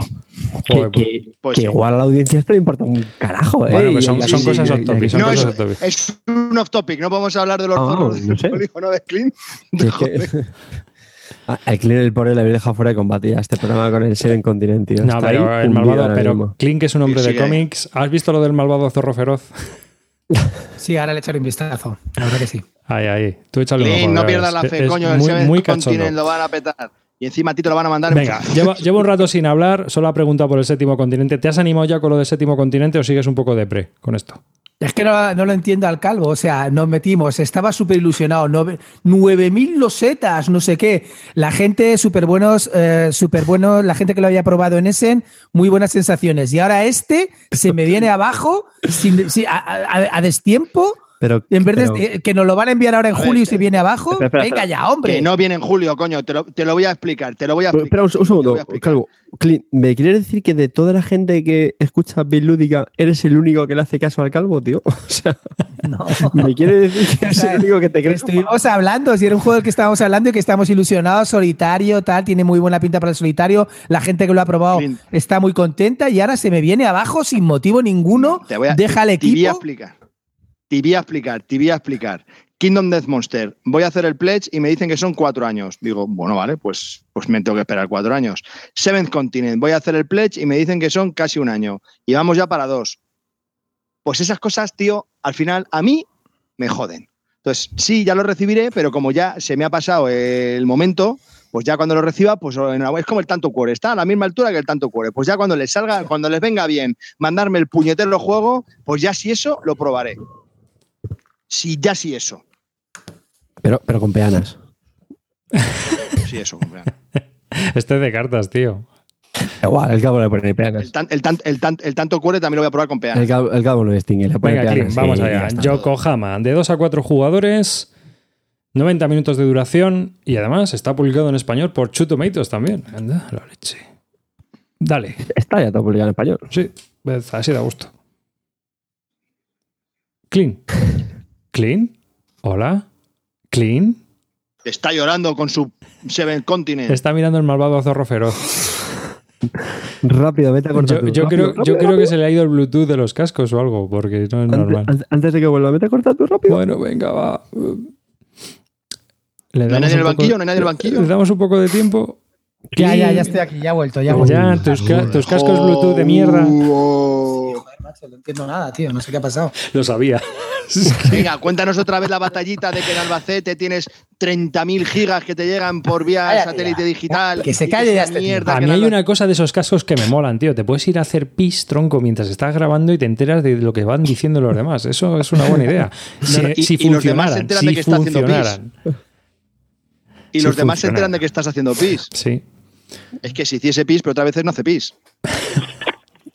Joder, que, que, pues, que igual a la audiencia esto le importa un carajo, ¿eh? Bueno, pues son, son sí, cosas off topic. Son no, cosas es, off topic. es un off topic, no podemos hablar de los foros no del sé. polígono de Clean. <laughs> Ah, Al Clean el pobre le habéis dejado fuera de combate ya este programa con el Seven Continent, tío. No, Está pero ahí el malvado, pero. Clink es un hombre Sí, de eh. cómics. ¿Has visto lo del malvado zorro feroz? <laughs> Sí, ahora le echaré un vistazo. La verdad que sí. Ahí, ahí. Tú échale un ojo, no pierdas la fe, Es coño. El muy, Seven muy Continent lo van a petar. Y encima a ti te lo van a mandar. en- Venga, llevo, <laughs> llevo un rato sin hablar, solo ha preguntado por el séptimo continente. ¿Te has animado ya con lo del séptimo continente o sigues un poco de pre con esto? Es que no, no lo entiendo al calvo. O sea, nos metimos, estaba súper ilusionado. nove- 9.000 losetas, no sé qué. La gente súper buenos, eh, súper buenos. La gente que lo había probado en Essen, muy buenas sensaciones. Y ahora este se me <laughs> viene abajo sin, sin- a, a- a destiempo. Pero, En vez de pero- eh, que nos lo van a enviar ahora en ver, julio y se viene abajo. espera, espera, Venga espera. ya, hombre. Que no viene en julio, coño. Te lo, te lo voy a explicar. Te lo voy a pero, explicar. espera un, segundo. Calvo. Clint, ¿Me quieres decir que de toda la gente que escucha Bill Lúdica eres el único que le hace caso al calvo, tío? <laughs> O sea, <laughs> No. ¿me quieres decir que <laughs> O eres sea, el único que te crees? Estuvimos hablando, si era un juego del que estábamos hablando y que estamos ilusionados, solitario, tal, tiene muy buena pinta para el solitario. La gente que lo ha probado Clint. está muy contenta y ahora se me viene abajo sin motivo ninguno. Te voy a, deja al te voy a equipo. explicar. Te voy a explicar, te voy a explicar. Kingdom Death Monster. Voy a hacer el pledge y me dicen que son cuatro años. Digo, bueno, vale, pues, pues me tengo que esperar cuatro años. Seventh Continent. Voy a hacer el pledge y me dicen que son casi un año. Y vamos ya para dos. Pues esas cosas, tío, al final a mí me joden. Entonces, sí, ya lo recibiré, pero como ya se me ha pasado el momento, pues ya cuando lo reciba, pues es como el tanto cuore, está a la misma altura que el tanto cuore. Pues ya cuando les salga, cuando les venga bien mandarme el puñetero juego, pues ya si eso lo probaré. Si ya si eso. Pero, pero con peanas. Si eso. hombre. <laughs> Este es de cartas, tío. Igual, el cabo le pone El, peanas. tan- el tan- el tan- el tanto cuore también lo voy a probar con El peanas. cabo, el cabo no distingue, le pone Venga, peanas. Clint, vamos allá. está. Yokohama, de 2 a 4 jugadores, 90 minutos de duración y además está publicado en español por Tomatoes también. Anda, la leche. Dale, Está ya todo publicado en español. sí, ves, así da gusto. Clean. Clean. Hola. Clean. Está llorando con su Seven Continent. Está mirando el malvado zorro feroz. Rápido, vete a cortar Yo, tú. yo Rápido, creo, yo rápido, creo que se le ha ido el Bluetooth de los cascos o algo, porque no es Antes, normal. antes- de que vuelva, vete a cortar tú rápido. Bueno, venga, va. Le ¿No hay nadie en el banquillo? ¿No hay nadie en el banquillo? Le damos un poco de tiempo. Ya, ya, ya estoy aquí, ya he vuelto, ya he vuelto. Ya, tus, ca- tus cascos Bluetooth de mierda. Oh. Joder, macho, no entiendo nada, tío, no sé qué ha pasado. Lo sabía. <laughs> Venga, cuéntanos otra vez la batallita de que en Albacete tienes 30.000 gigas que te llegan por vía satélite digital. Que se calle ya este mierda A mí hay una cosa de esos cascos que me molan, tío. Te puedes ir a hacer pis, tronco, mientras estás grabando y te enteras de lo que van diciendo los demás. Eso es una buena idea. <laughs> Si, no, y- si y los demás se funcionaran, si de que está haciendo pis. Y los demás se enteran de que estás haciendo pis. Sí. Es que si hiciese pis, pero otras veces no hace pis. <laughs>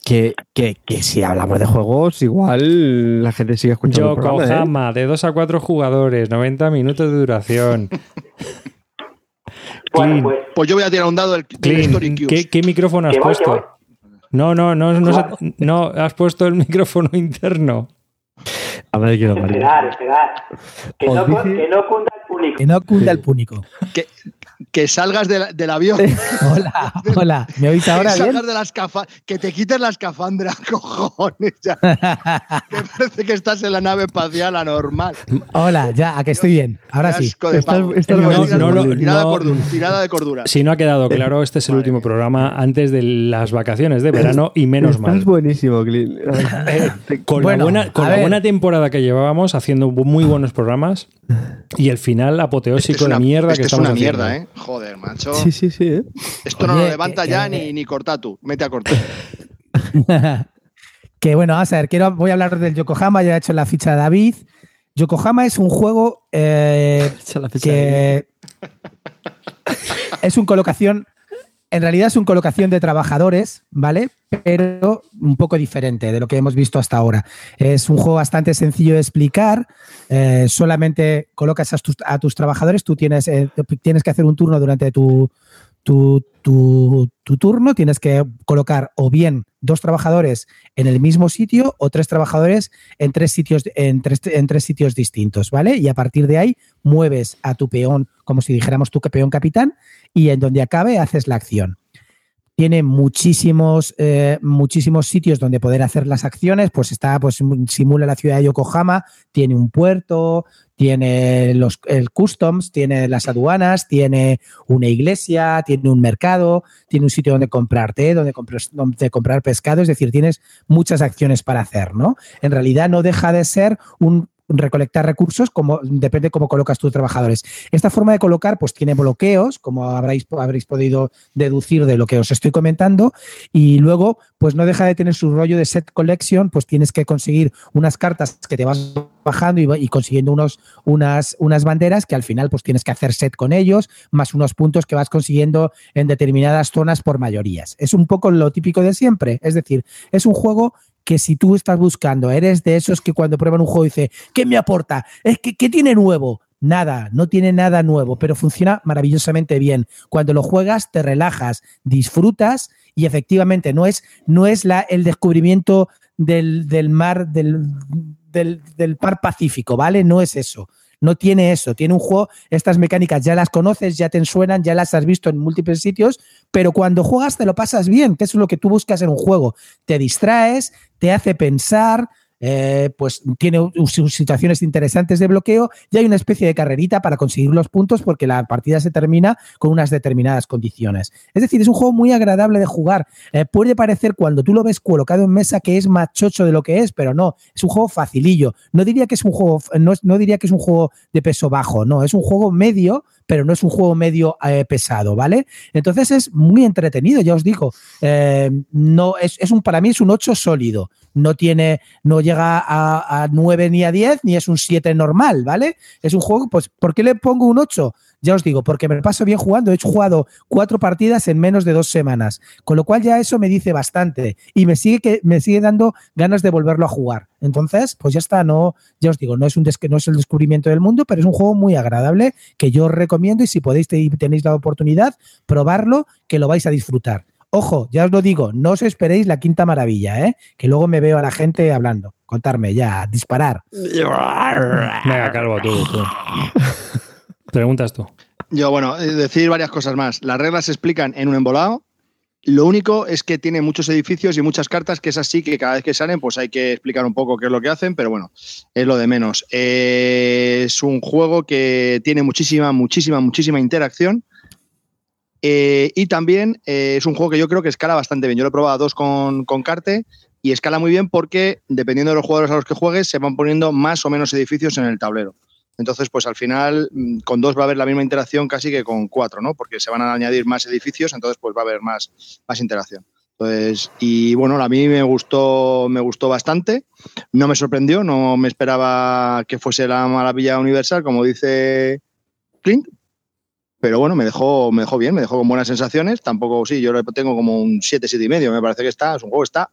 Que, que, que si hablamos de juegos, igual la gente sigue escuchando el programa, ¿eh? Yokohama, de 2 a 4 jugadores, 90 minutos de duración. <laughs> Bueno, pues Pues yo voy a tirar un dado del, del Clean, Story Cubes. ¿qué, qué micrófono has puesto? No, no, no, no, no, has puesto el <laughs> micrófono interno. A ver, quiero esperar, esperar. Que no, dice- que no cunda el público. Que no cunda el púnico. Que, que salgas de la- del avión. <laughs> Hola, <laughs> hola. ¿Me oís ahora que bien? salgas de la escafa- que te quites la escafandra, <laughs> cojones. Ya. que parece que estás en la nave espacial anormal. Hola, ya, a que estoy bien. Ahora sí. Tirada- de cordura. Si no ha quedado claro, este es el último programa antes de las vacaciones de verano y menos mal. Estás buenísimo, Clint. Con, Bueno, la, buena, con la buena temporada que llevábamos haciendo muy buenos programas y el final apoteósico Esto es una, de mierda esto que es estamos una haciendo. mierda, ¿eh? Joder, macho. Sí, sí, sí, ¿eh? Esto no lo levanta que- ya que- ni, ni corta tú. Mete a cortar. <laughs> que bueno, vamos a ver, quiero, voy a hablar del Yokohama, ya he hecho la ficha de David. Yokohama es un juego eh, <laughs> que <laughs> es un colocación En realidad es una colocación de trabajadores, ¿vale? Pero un poco diferente de lo que hemos visto hasta ahora. Es un juego bastante sencillo de explicar. Eh, solamente colocas a tus, a tus trabajadores. Tú tienes, eh, tienes que hacer un turno durante tu, tu, tu- tu turno. Tienes que colocar o bien dos trabajadores en el mismo sitio o tres trabajadores en tres sitios, en tres, en tres sitios distintos, ¿vale? Y a partir de ahí mueves a tu peón, como si dijéramos tu peón capitán, y en donde acabe haces la acción. Tiene muchísimos, eh, muchísimos sitios donde poder hacer las acciones. Pues está, pues simula la ciudad de Yokohama, tiene un puerto, tiene los, el customs, tiene las aduanas, tiene una iglesia, tiene un mercado, tiene un sitio donde comprar té, donde donde comprar pescado. Es decir, tienes muchas acciones para hacer, ¿no? En realidad no deja de ser un recolectar recursos como depende cómo colocas tus trabajadores. Esta forma de colocar pues tiene bloqueos, como habréis, habréis podido deducir de lo que os estoy comentando, y luego pues no deja de tener su rollo de set collection, pues tienes que conseguir unas cartas que te vas bajando y, consiguiendo unos, unas, unas banderas que al final pues tienes que hacer set con ellos, más unos puntos que vas consiguiendo en determinadas zonas por mayorías. Es un poco lo típico de siempre, es decir, es un juego que si tú estás buscando, eres de esos que cuando prueban un juego dice, ¿qué me aporta? Es que, ¿qué tiene nuevo? Nada, no tiene nada nuevo, pero funciona maravillosamente bien. Cuando lo juegas, te relajas, disfrutas y efectivamente no es, no es la, el descubrimiento del, del mar, del, del, del mar Pacífico, ¿vale? No es eso. No tiene eso, tiene un juego, estas mecánicas ya las conoces, ya te suenan, ya las has visto en múltiples sitios, pero cuando juegas te lo pasas bien, que es lo que tú buscas en un juego. Te distraes, te hace pensar, eh, pues tiene sus situaciones interesantes de bloqueo y hay una especie de carrerita para conseguir los puntos porque la partida se termina con unas determinadas condiciones. Es decir, es un juego muy agradable de jugar. Eh, puede parecer cuando tú lo ves colocado en mesa que es más chocho de lo que es, pero no, es un juego facilillo. No diría que es un juego, no, no diría que es un juego de peso bajo, no, es un juego medio, pero no es un juego medio eh, pesado, ¿vale? Entonces es muy entretenido, ya os digo. Eh, no, es, es un, para mí es un 8 sólido. No tiene, no llega a, a 9 ni a 10, ni es un 7 normal, ¿vale? Es un juego, pues, ¿por qué le pongo un 8? Ya os digo, porque me lo paso bien jugando. He jugado cuatro partidas en menos de dos semanas, con lo cual ya eso me dice bastante y me sigue, que, me sigue dando ganas de volverlo a jugar. Entonces, pues ya está, no, ya os digo, no es, un des- no es el descubrimiento del mundo, pero es un juego muy agradable que yo os recomiendo y si podéis te- tenéis la oportunidad, probarlo, que lo vais a disfrutar. Ojo, ya os lo digo, no os esperéis la quinta maravilla, ¿eh? que luego me veo a la gente hablando. Contarme ya, disparar. <laughs> Venga, Calvo, tú. tú. <laughs> Preguntas tú. Yo, bueno, eh, decir varias cosas más. Las reglas se explican en un embolado. Lo único es que tiene muchos edificios y muchas cartas que es así que cada vez que salen pues hay que explicar un poco qué es lo que hacen, pero bueno, es lo de menos. Eh, es un juego que tiene muchísima, muchísima, muchísima interacción. Eh, y también es un juego que yo creo que escala bastante bien. Yo lo he probado dos con, con Carte y escala muy bien porque dependiendo de los jugadores a los que juegues se van poniendo más o menos edificios en el tablero. Entonces, pues al final mm, con dos va a haber la misma interacción casi que con cuatro, ¿no? Porque se van a añadir más edificios, entonces pues va a haber más, más interacción. Entonces, y bueno, a mí me gustó, me gustó bastante. No me sorprendió, no me esperaba que fuese la maravilla universal, como dice Clint. Pero bueno, me dejó, me dejó bien, me dejó con buenas sensaciones. Tampoco, sí, yo le tengo como un 7, 7 y medio. Me parece que está, es un juego está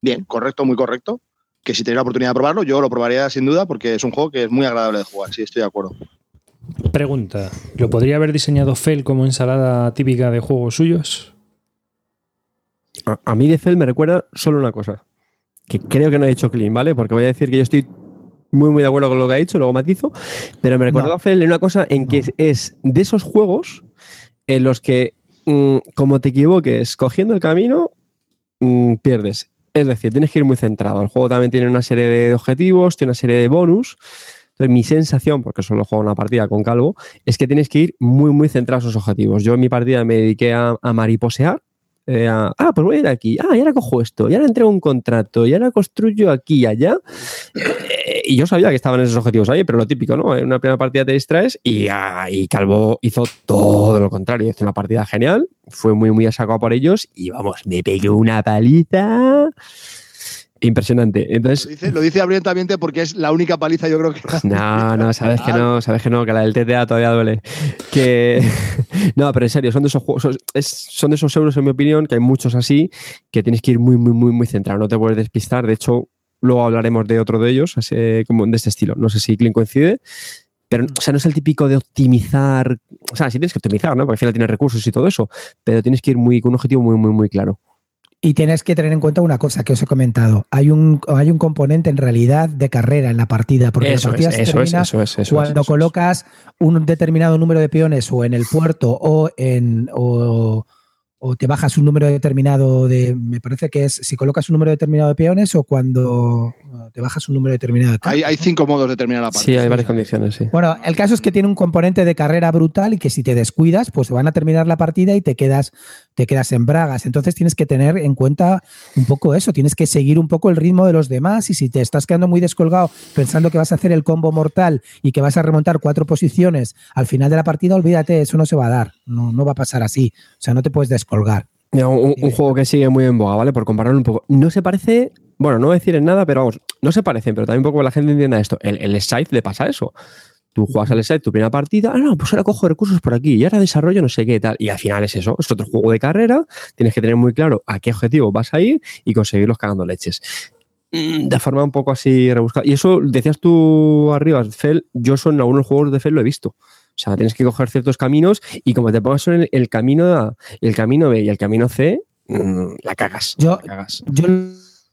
bien, correcto, muy correcto. Que si tenéis la oportunidad de probarlo, yo lo probaría sin duda porque es un juego que es muy agradable de jugar, sí, estoy de acuerdo. Pregunta: ¿lo podría haber diseñado Fel como ensalada típica de juegos suyos? A, a mí de Fel me recuerda solo una cosa, que creo que no ha dicho Clean, ¿vale? Porque voy a decir que yo estoy muy, muy de acuerdo con lo que ha dicho, luego matizo, pero me recuerda No. a Fel en una cosa en que es, es de esos juegos en los que, mm, como te equivoques cogiendo el camino, mm, pierdes. Es decir, tienes que ir muy centrado. El juego también tiene una serie de objetivos, tiene una serie de bonus. Entonces, mi sensación, porque solo juego una partida con Calvo, es que tienes que ir muy, muy centrado a esos objetivos. Yo en mi partida me dediqué a, a mariposear. Eh, ah, pues voy a ir aquí. Ah, y ahora cojo esto. Y ahora entrego un contrato. Y ahora construyo aquí y allá. Eh, y yo sabía que estaban esos objetivos ahí, pero lo típico, ¿no? En una primera partida te distraes y, ah, y Calvo hizo todo lo contrario. Hizo una partida genial. Fue muy, muy a saco por ellos. Y vamos, me pegué una paliza Impresionante. Lo Entonces, dice, lo dice abiertamente porque es la única paliza, yo creo que. <laughs> No, no, sabes que no, sabes que no, que la del TTA todavía duele. Que <laughs> no, pero en serio, son de esos juegos, son, de esos euros, en mi opinión, que hay muchos así, que tienes que ir muy, muy, muy, muy centrado. No te puedes despistar. De hecho, luego hablaremos de otro de ellos, así, como de este estilo. No sé si Clint coincide. Pero, o sea, no es el típico de optimizar. O sea, sí tienes que optimizar, ¿no? Porque al final tienes recursos y todo eso. Pero tienes que ir muy, con un objetivo muy, muy, muy claro. Y tienes que tener en cuenta una cosa que os he comentado. Hay un, hay un componente en realidad de carrera en la partida, porque Eso la es, partida se eso es, termina eso es, eso es, cuando eso colocas un determinado número de peones o en el puerto o en o, o te bajas un número determinado de me parece que es si colocas un número determinado de peones o cuando te bajas un número determinado de Hay, hay cinco modos de terminar la Sí, partida. hay varias condiciones, sí. bueno, el caso es que tiene un componente de carrera brutal y que si te descuidas, pues van a terminar la partida y te quedas, te quedas en bragas. Entonces tienes que tener en cuenta un poco eso, tienes que seguir un poco el ritmo de los demás y si te estás quedando muy descolgado pensando que vas a hacer el combo mortal y que vas a remontar cuatro posiciones al final de la partida, olvídate, eso no se va a dar, no, no va a pasar así. O sea, no te puedes descolgar. Mira, un, un juego que sigue muy en boga, ¿vale? Por compararlo un poco. No se parece, bueno, no voy a decir en nada, pero vamos, no se parecen, pero también un poco la gente entienda esto. El, el Scythe le pasa eso. Tú juegas al Scythe tu primera partida, ah, no, pues ahora cojo recursos por aquí y ahora desarrollo no sé qué tal. Y al final es eso, es otro juego de carrera, tienes que tener muy claro a qué objetivo vas a ir y conseguirlos cagando leches. Mm, De forma un poco así rebuscada. Y eso decías tú arriba, Fel, yo eso en algunos juegos de Fel lo he visto. O sea, tienes que coger ciertos caminos y como te pongas en el, el camino A, el camino B y el camino C, mm, la cagas. Yo- la cagas. Yo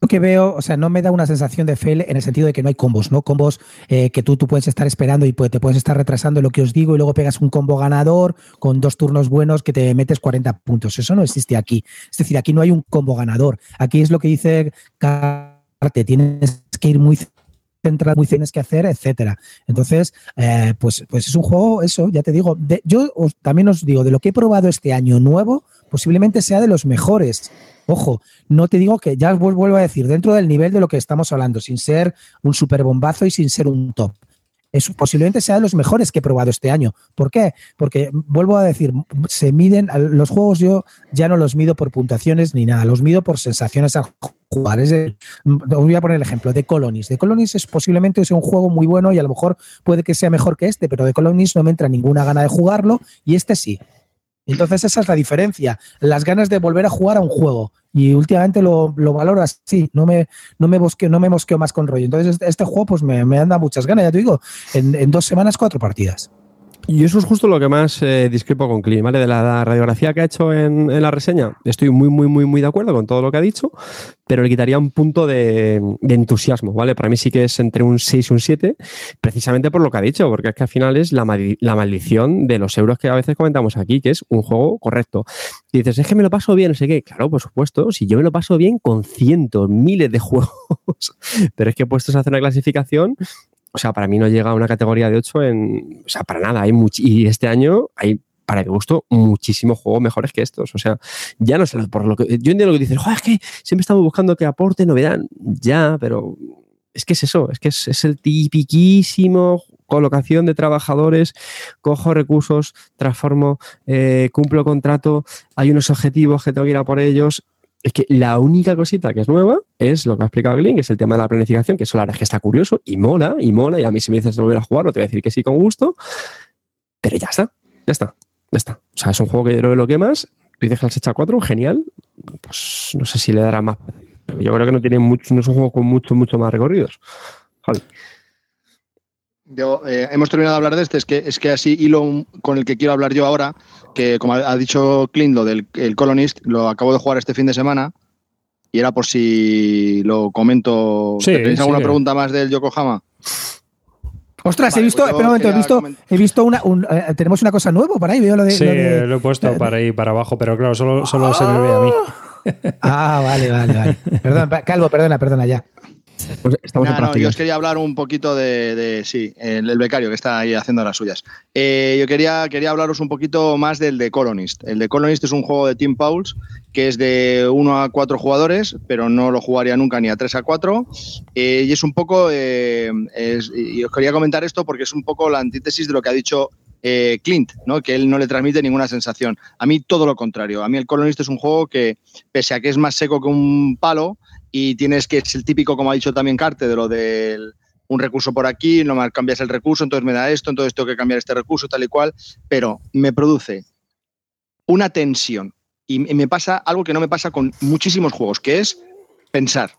lo que veo, o sea, no me da una sensación de fail en el sentido de que no hay combos, ¿no? Combos eh, que tú, tú puedes estar esperando y pues, te puedes estar retrasando lo que os digo y luego pegas un combo ganador con dos turnos buenos que te metes 40 puntos. Eso no existe aquí. Es decir, aquí no hay un combo ganador. Aquí es lo que dice Carte, tienes que ir muy centrado, muy que hacer, etcétera. Entonces, eh, pues, pues es un juego, eso, ya te digo. de- yo también os digo, de lo que he probado este año nuevo, posiblemente sea de los mejores. Ojo, no te digo que, ya os vuel- vuelvo a decir, dentro del nivel de lo que estamos hablando, sin ser un super bombazo y sin ser un top. Es, posiblemente sea de los mejores que he probado este año. ¿Por qué? Porque, vuelvo a decir, se miden, los juegos yo ya no los mido por puntuaciones ni nada, los mido por sensaciones al jugar. Es de- voy a poner el ejemplo de Colonies. De Colonies es posiblemente sea un juego muy bueno y a lo mejor puede que sea mejor que este, pero de Colonies no me entra ninguna gana de jugarlo y este sí. Entonces esa es la diferencia, las ganas de volver a jugar a un juego. Y últimamente lo, lo valoro así, no me, no, me bosqueo, no me mosqueo más con rollo. Entonces este, este juego pues me, me anda muchas ganas, ya te digo, en, en dos semanas cuatro partidas. Y eso es justo lo que más eh, discrepo con Clint, ¿vale? De la, radiografía que ha hecho en, en la reseña, estoy muy, muy, muy, muy de acuerdo con todo lo que ha dicho, pero le quitaría un punto de, de entusiasmo, ¿vale? Para mí sí que es entre un 6 y un 7, precisamente por lo que ha dicho, porque es que al final es la, la maldición de los euros que a veces comentamos aquí, que es un juego correcto. Dices, es que me lo paso bien, no sé qué. Claro, por supuesto, si yo me lo paso bien con cientos, miles de <laughs> juegos, pero es que puestos a hacer una clasificación, o sea, para mí no llega a una categoría de 8 en. O sea, para nada. Hay much- y este año hay, para mi gusto, muchísimos juegos mejores que estos. O sea, ya no sé por lo que. Yo entiendo lo que dices, "Joder, es que siempre estamos buscando que aporte novedad. Ya, pero es que es eso, es que es, el tipiquísimo colocación de trabajadores, cojo recursos, transformo, eh, cumplo contrato, hay unos objetivos que tengo que ir a por ellos. Es que la única cosita que es nueva es lo que ha explicado Glyn, que es el tema de la planificación, que eso la verdad es que está curioso y mola, y mola, y a mí si me dices volver a jugarlo, te voy a decir que sí con gusto, pero ya está, ya está, ya está. O sea, es un juego que yo creo que lo que más, tú dices que has hecho 4, genial, pues no sé si le dará más. Yo creo que no tiene mucho, no es un juego con mucho, mucho más recorridos. Javi. Yo, eh, hemos terminado de hablar de este, es que, es que así hilo con el que quiero hablar yo ahora, que como ha dicho Clint, lo del el Colonist, lo acabo de jugar este fin de semana y era por si lo comento. Sí, ¿Tenéis alguna sí. pregunta más del Yokohama? Ostras, Vale, he visto, pues espera un momento, he visto, he visto una, un- eh, tenemos una cosa nueva por ahí, veo lo de, Sí, lo de- lo he puesto para ahí para abajo, pero claro, solo, solo se me ve a mí. Ah, vale, vale, vale. <laughs> Perdón, Calvo, perdona, perdona ya. Pues estamos No, yo os quería hablar un poquito de, de- sí, el, el becario que está ahí haciendo las suyas. Eh, yo quería, quería hablaros un poquito más del de Colonist. El de Colonist es un juego de Team Pauls que es de 1 a 4 jugadores, pero no lo jugaría nunca ni a 3 a 4. Eh, y es un poco, eh, es- y os quería comentar esto porque es un poco la antítesis de lo que ha dicho eh, Clint, ¿no? que él no le transmite ninguna sensación. A mí todo lo contrario. A mí el Colonist es un juego que, pese a que es más seco que un palo, y tienes que, es el típico, como ha dicho también Carte, de lo del un recurso por aquí, no me cambias el recurso, entonces me da esto, entonces tengo que cambiar este recurso, tal y cual, pero me produce una tensión. Y me pasa algo que no me pasa con muchísimos juegos, que es pensar.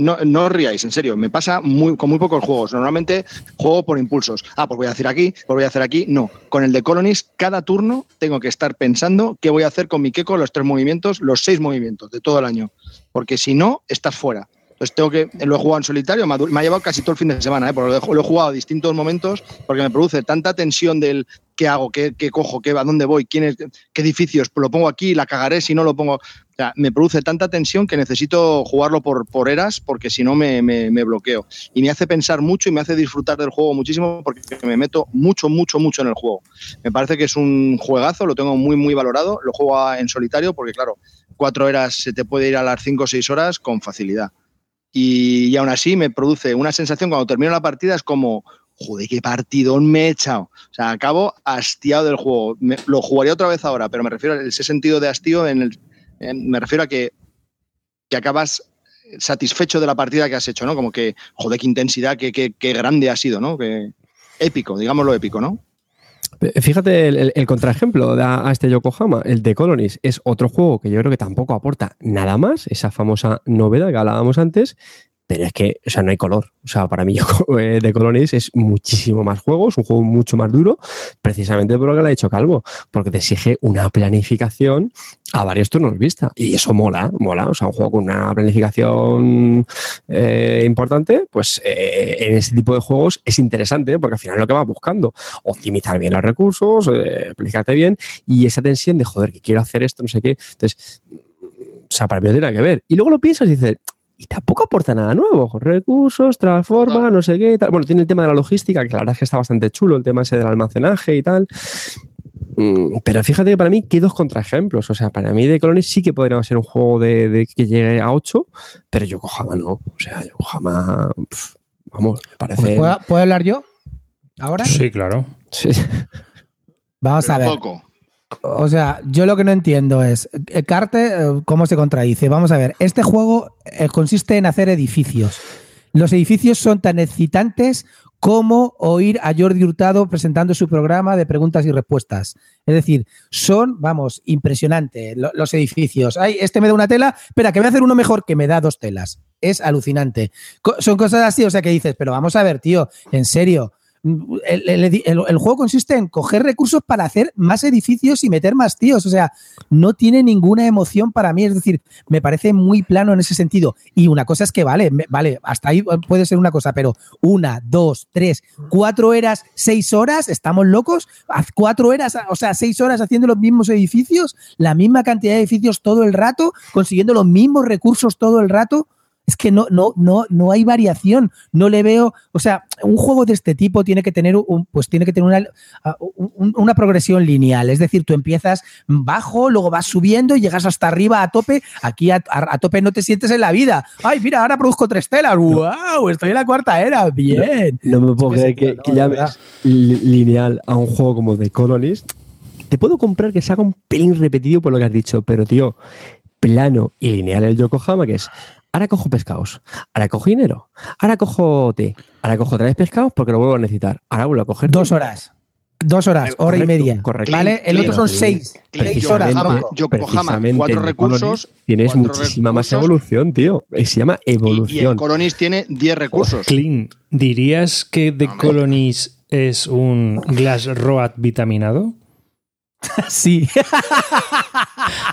No, no os riáis, en serio, me pasa con muy pocos juegos. Normalmente juego por impulsos. Ah, pues voy a hacer aquí, pues voy a hacer aquí. No, con el de Colonies, cada turno tengo que estar pensando qué voy a hacer con mi Keko, los tres movimientos, los seis movimientos de todo el año. Porque si no, estás fuera. Entonces tengo que, lo he jugado en solitario, me ha, llevado casi todo el fin de semana, ¿eh? porque lo he, jugado a distintos momentos, porque me produce tanta tensión del qué hago, qué, qué cojo, qué, a dónde voy, quién es, qué edificios, lo pongo aquí, la cagaré si no lo pongo. Sea, me produce tanta tensión que necesito jugarlo por, por eras, porque si no me, me- bloqueo. Y me hace pensar mucho y me hace disfrutar del juego muchísimo, porque me meto mucho, mucho, mucho en el juego. Me parece que es un juegazo, lo tengo muy, muy valorado. Lo juego en solitario, porque claro, cuatro horas se te puede ir a las cinco o seis horas con facilidad y, y aún así me produce una sensación cuando termino la partida es como, joder, qué partidón me he echado. O sea, acabo hastiado del juego. Me- lo jugaría otra vez ahora, pero me refiero a ese sentido de hastío, en el, en- me refiero a que, que acabas satisfecho de la partida que has hecho, ¿no? Como que, joder, qué intensidad, qué, qué, qué grande ha sido, ¿no? Que, épico, digámoslo épico, ¿no? Eh, Fíjate el, el- el contraejemplo a este Yokohama, el de Colonies, es otro juego que yo creo que tampoco aporta nada más, esa famosa novedad que hablábamos antes, pero es que, o sea, no hay color. O sea, para mí Yoko- <laughs> eh, de Colonies es muchísimo más juego, es un juego mucho más duro, precisamente por lo que le ha dicho Calvo, porque te exige una planificación a varios turnos vista. Y eso mola, mola. O sea, un juego con una planificación eh, importante, pues eh, en este tipo de juegos es interesante, porque al final es lo que vas buscando optimizar bien los recursos, eh, bien y esa tensión de joder, que quiero hacer esto, no sé qué. Entonces, o sea, para mí no tiene nada que ver. Y luego lo piensas y dices, y tampoco aporta nada nuevo. Recursos, transforma, no sé qué. y Tal. Bueno, tiene el tema de la logística, que la verdad es que está bastante chulo, el tema ese del almacenaje y tal. Mm, Pero fíjate que para mí, qué dos contraejemplos. O sea, para mí, de Colonies sí que podría ser un juego de, de que llegue a 8, pero Yokohama no. O sea, Yokohama, pf, vamos, me parece. Pues, ¿puedo, puedo hablar yo? ¿Ahora? Sí, claro. Sí. Vamos a ver. poco. O sea, yo lo que no entiendo es, eh, Carte, eh, ¿cómo se contradice? Vamos a ver, este juego eh, consiste en hacer edificios. Los edificios son tan excitantes como oír a Jordi Hurtado presentando su programa de preguntas y respuestas. Es decir, son, vamos, impresionantes lo- los edificios. Ay, este me da una tela, espera, que voy a hacer uno mejor que me da dos telas. Es alucinante. Son cosas así, o sea, que dices, pero vamos a ver, tío, en serio. El, juego consiste en coger recursos para hacer más edificios y meter más tíos. O sea, no tiene ninguna emoción para mí. Es decir, me parece muy plano en ese sentido. Y una cosa es que vale, vale, hasta ahí puede ser una cosa, pero una, dos, tres, cuatro horas, seis horas, estamos locos. Cuatro horas, o sea, seis horas haciendo los mismos edificios, la misma cantidad de edificios todo el rato, consiguiendo los mismos recursos todo el rato. Es que no, no, no, no hay variación. No le veo. O sea, un juego de este tipo tiene que tener un, pues tiene que tener una, a- un- una progresión lineal. Es decir, tú empiezas bajo, luego vas subiendo y llegas hasta arriba a tope. Aquí a, a- a tope no te sientes en la vida. Ay, mira, ahora produzco tres telas. ¡Wow! Estoy en la cuarta era. Bien. No me puedo creer que, que llames lineal a un juego como The Colonist. Te puedo comprar que se haga un pelín repetido por lo que has dicho, pero tío, plano y lineal el Yokohama, que es ahora cojo pescados, ahora cojo dinero, ahora cojo té, ahora cojo otra vez pescados porque lo vuelvo a necesitar, ahora vuelvo a coger Dos horas. Dos horas, hora y Correcto, media. correcto. ¿Vale? El otro son seis. Seis horas. Yokohama, precisamente cuatro recursos, Tienes cuatro muchísima más evolución, tío. Eh, Se llama Y, y evolución. el Coronis tiene 10 recursos. Clean, ¿dirías que The Hombre. Colonies es un Glass Road vitaminado? <laughs> Sí.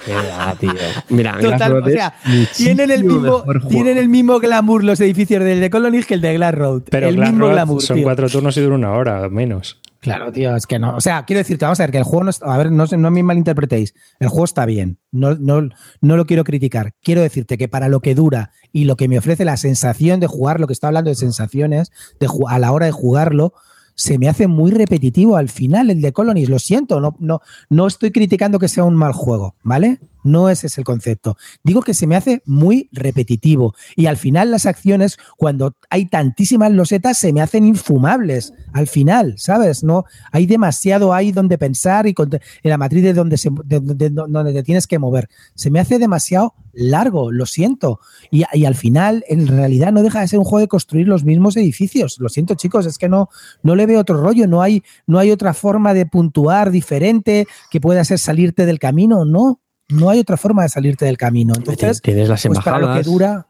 Mira, tío. Mira, Total, o sea, Tienen el, mismo, tienen el mismo glamour los edificios del de Colonies que el de Glass Road. Pero el Glass mismo Road glamour. son tío. cuatro turnos y dura una hora, menos. Claro, tío, es que no. O sea, quiero decirte, vamos a ver, que el juego no está. A ver, no, no me malinterpretéis. El juego está bien. No, no, no lo quiero criticar. Quiero decirte que para lo que dura y lo que me ofrece la sensación de jugar, lo que está hablando de sensaciones, de a la hora de jugarlo, se me hace muy repetitivo al final el de Colonies. Lo siento, no, no, no estoy criticando que sea un mal juego, ¿vale? No ese es el concepto. Digo que se me hace muy repetitivo y al final las acciones, cuando hay tantísimas losetas, se me hacen infumables. Al final, ¿sabes? No hay demasiado ahí donde pensar y en la matriz de donde, se, de- de- de- donde te tienes que mover. Se me hace demasiado largo, lo siento. Y, y al final, en realidad, no deja de ser un juego de construir los mismos edificios. Lo siento, chicos, es que no, no le veo otro rollo, no hay, no hay otra forma de puntuar diferente que pueda ser salirte del camino, no. No hay otra forma de salirte del camino. Entonces, Tienes las pues para lo que dura,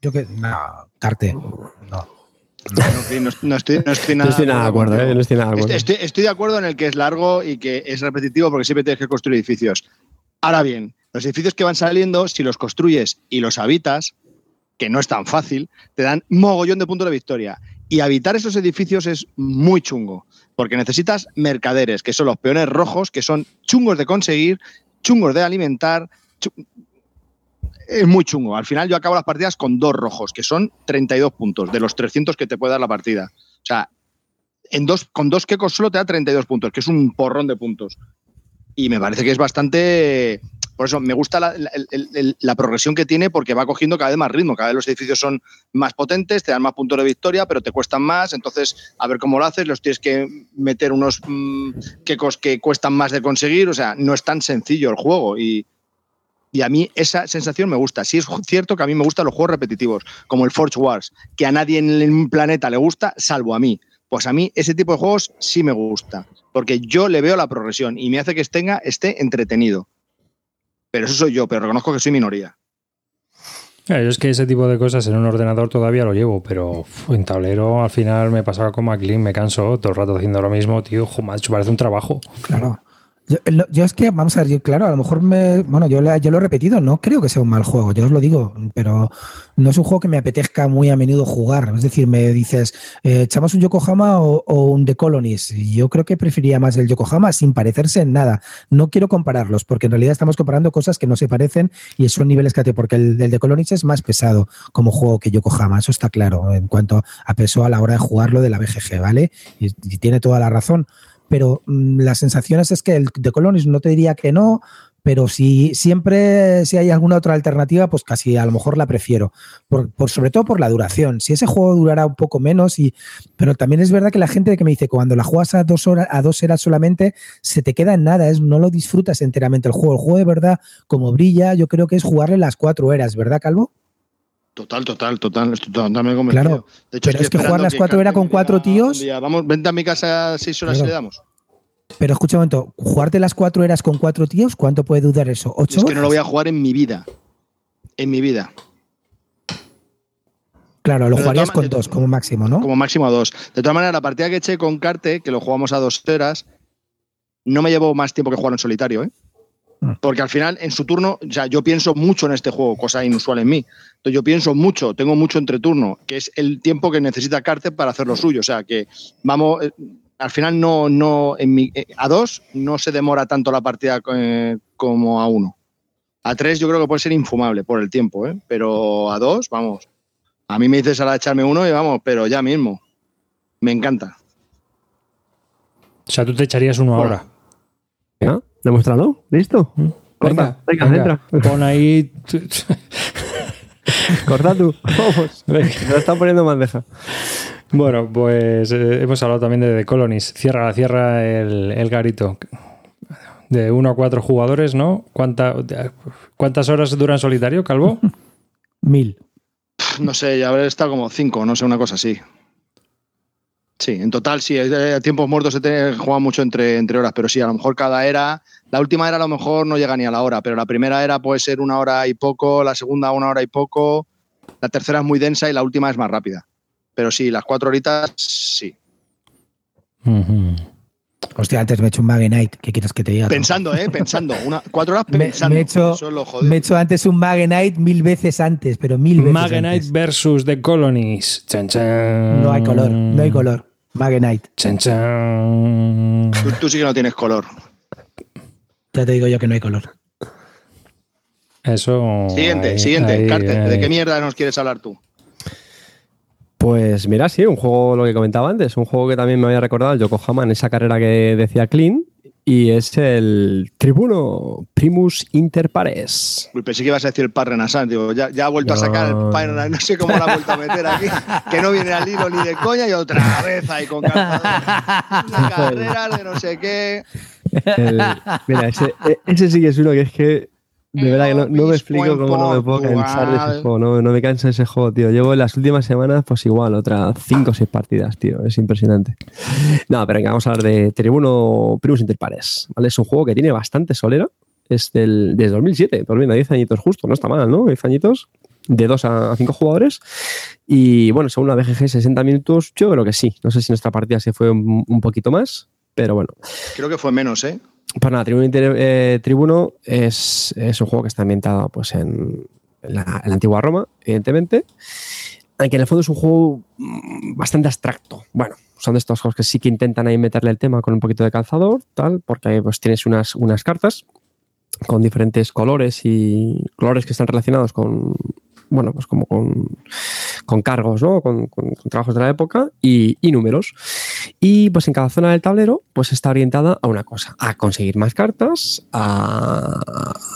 yo que. No, Carte. No. No, no, no, no estoy, no estoy No nada, estoy nada de acuerdo, ¿eh? No estoy nada de acuerdo. Estoy, estoy- estoy de acuerdo en el que es largo y que es repetitivo porque siempre tienes que construir edificios. Ahora bien, los edificios que van saliendo, si los construyes y los habitas, que no es tan fácil, te dan mogollón de puntos de victoria. Y habitar esos edificios es muy chungo, porque necesitas mercaderes, que son los peones rojos, que son chungos de conseguir, chungos de alimentar. Es muy chungo. Al final yo acabo las partidas con dos rojos, que son 32 puntos de los 300 que te puede dar la partida. O sea, en dos, con dos quecos solo te da 32 puntos, que es un porrón de puntos. Y me parece que es bastante. Por eso me gusta la, progresión que tiene porque va cogiendo cada vez más ritmo. Cada vez los edificios son más potentes, te dan más puntos de victoria, pero te cuestan más. Entonces, a ver cómo lo haces, los tienes que meter unos mm, quecos que cuestan más de conseguir. O sea, no es tan sencillo el juego. Y, y a mí esa sensación me gusta. Sí es cierto que a mí me gustan los juegos repetitivos, como el Forge Wars, que a nadie en el planeta le gusta, salvo a mí. Pues a mí ese tipo de juegos sí me gusta, porque yo le veo la progresión y me hace que esté entretenido. Pero eso soy yo, pero reconozco que soy minoría. Claro, yo es que ese tipo de cosas en un ordenador todavía lo llevo, pero uf, en tablero al final me pasaba con MacLean, me canso todo el rato haciendo lo mismo, tío, macho, parece un trabajo. Claro. Yo, lo- yo es que, vamos a ver, yo, claro, a lo mejor me. Bueno, yo, yo lo he repetido, no creo que sea un mal juego, yo os lo digo, pero no es un juego que me apetezca muy a menudo jugar. Es decir, me dices, eh, ¿echamos un Yokohama o, o un The Colonies? Yo creo que preferiría más el Yokohama sin parecerse en nada. No quiero compararlos, porque en realidad estamos comparando cosas que no se parecen y son niveles que porque el, el The Colonies es más pesado como juego que Yokohama, eso está claro, en cuanto a peso a la hora de jugarlo de la BGG, ¿vale? Y, y tiene toda la razón pero mm, las sensaciones es que el de Colonies no te diría que no, pero si siempre si hay alguna otra alternativa, pues casi a lo mejor la prefiero, por, por- sobre todo por la duración. Si ese juego durará un poco menos, y, pero también es verdad que la gente que me dice cuando la juegas a dos horas, a dos horas solamente, se te queda en nada, es, no lo disfrutas enteramente el juego. El juego de verdad, como brilla, yo creo que es jugarle las cuatro eras, ¿verdad, Calvo? Total, total, total. Estoy totalmente convencido. Claro, De hecho, pero es que jugar las cuatro Carmen con cuatro tíos- día, Vamos, vente a mi casa a seis horas Claro. y le damos. Pero escucha un momento, jugarte las cuatro eras con cuatro tíos, ¿cuánto puede durar eso? ¿Ocho Es que no lo voy a jugar en mi vida. En mi vida. Claro, lo Pero jugarías con dos como máximo, ¿no? Como máximo a dos. De todas maneras, la partida que eché con Carte, que lo jugamos a dos horas, no me llevó más tiempo que jugar en solitario, ¿eh? Mm. Porque al final, en su turno, o sea, yo pienso mucho en este juego, cosa inusual en mí. Entonces, yo pienso mucho, tengo mucho entre turno, que es el tiempo que necesita Carte para hacer lo suyo. O sea, que vamos, eh, al final no, no, en mi, eh, a dos no se demora tanto la partida eh, como a uno. A tres yo creo que puede ser infumable por el tiempo, ¿eh? Pero a dos, vamos. A mí me dices ahora echarme uno y vamos, pero ya mismo. Me encanta. O sea, tú te echarías uno ahora. Venga, demuéstralo. ¿Listo? Corta. Venga, entra. Pon ahí. <laughs> <laughs> Corta tú. Vamos. Venga. Me lo están poniendo en bandeja. Bueno, pues eh, hemos hablado también de The Colonies. Cierra, cierra el, el garito. De uno a cuatro jugadores, ¿no? ¿Cuánta, ¿Cuántas horas dura en solitario, Calvo? <laughs> Mil. No sé, ya habré estado como cinco, no sé, una cosa así. Sí, en total sí, eh, a tiempos muertos se te juega mucho entre, entre horas, pero sí, a lo mejor cada era, la última era a lo mejor no llega ni a la hora, pero la primera era puede ser una hora y poco, la segunda una hora y poco, la tercera es muy densa y la última es más rápida. Pero sí, las cuatro horitas sí. Ujú. Hostia, antes me he hecho un Mage Knight. ¿Qué quieres que te diga? Pensando, ¿eh? Pensando. Una, cuatro horas <laughs> Me- pensando. me he hecho- Eso es lo jodido. Me he hecho antes un Mage Knight mil veces antes, pero mil veces Magenite antes. versus The Colonies. Chan, chan. No hay color, no hay color. Mage Knight. Chan, chan. Tú, tú sí que no tienes color. Ya te digo yo que no hay color. Eso. Siguiente, ahí, siguiente. ahí, Carte, ¿de qué mierda nos quieres hablar tú? Pues mira, sí, un juego, lo que comentaba antes, un juego que también me había recordado el Yokohama en esa carrera que decía Clean. y es el Tribuno Primus Inter Pares. Uy, pensé que ibas a decir el par Renaissance. Digo, ya, ya ha vuelto a sacar el par Renaissance. No sé cómo lo ha vuelto a meter aquí. Que no viene al hilo ni de coña y otra vez ahí con calzador. <laughs> Una carrera de no sé qué. El- mira, ese, e- ese sí que es uno que es que de verdad que no, no me explico cómo no me puedo cansar de ese juego. No, no me cansa ese juego, tío. Llevo en las últimas semanas, pues igual, otras 5 o 6 partidas, tío. Es impresionante. No, pero venga, vamos a hablar de Tribuno Primus Inter Pares. ¿vale? Es un juego que tiene bastante solera. Es del, desde 2007, pues mira, 10 añitos justo, no está mal, ¿no? 10 añitos, de 2 a 5 jugadores. Y bueno, según la BGG, 60 minutos, yo creo que sí. No sé si nuestra partida se fue un, un poquito más, pero bueno. Creo que fue menos, ¿eh? Pues nada, Tribuno, eh, Tribuno es, es un juego que está ambientado pues, en, la, en la antigua Roma, evidentemente. Aunque en el fondo es un juego mm, bastante abstracto. Bueno, son de estos juegos que sí que intentan ahí meterle el tema con un poquito de calzador, tal, porque ahí pues tienes unas, unas cartas con diferentes colores y colores que están relacionados con, bueno, pues como con, con cargos, ¿no? Con, con- con trabajos de la época y, y números. Y pues en cada zona del tablero pues está orientada a una cosa, a conseguir más cartas, a,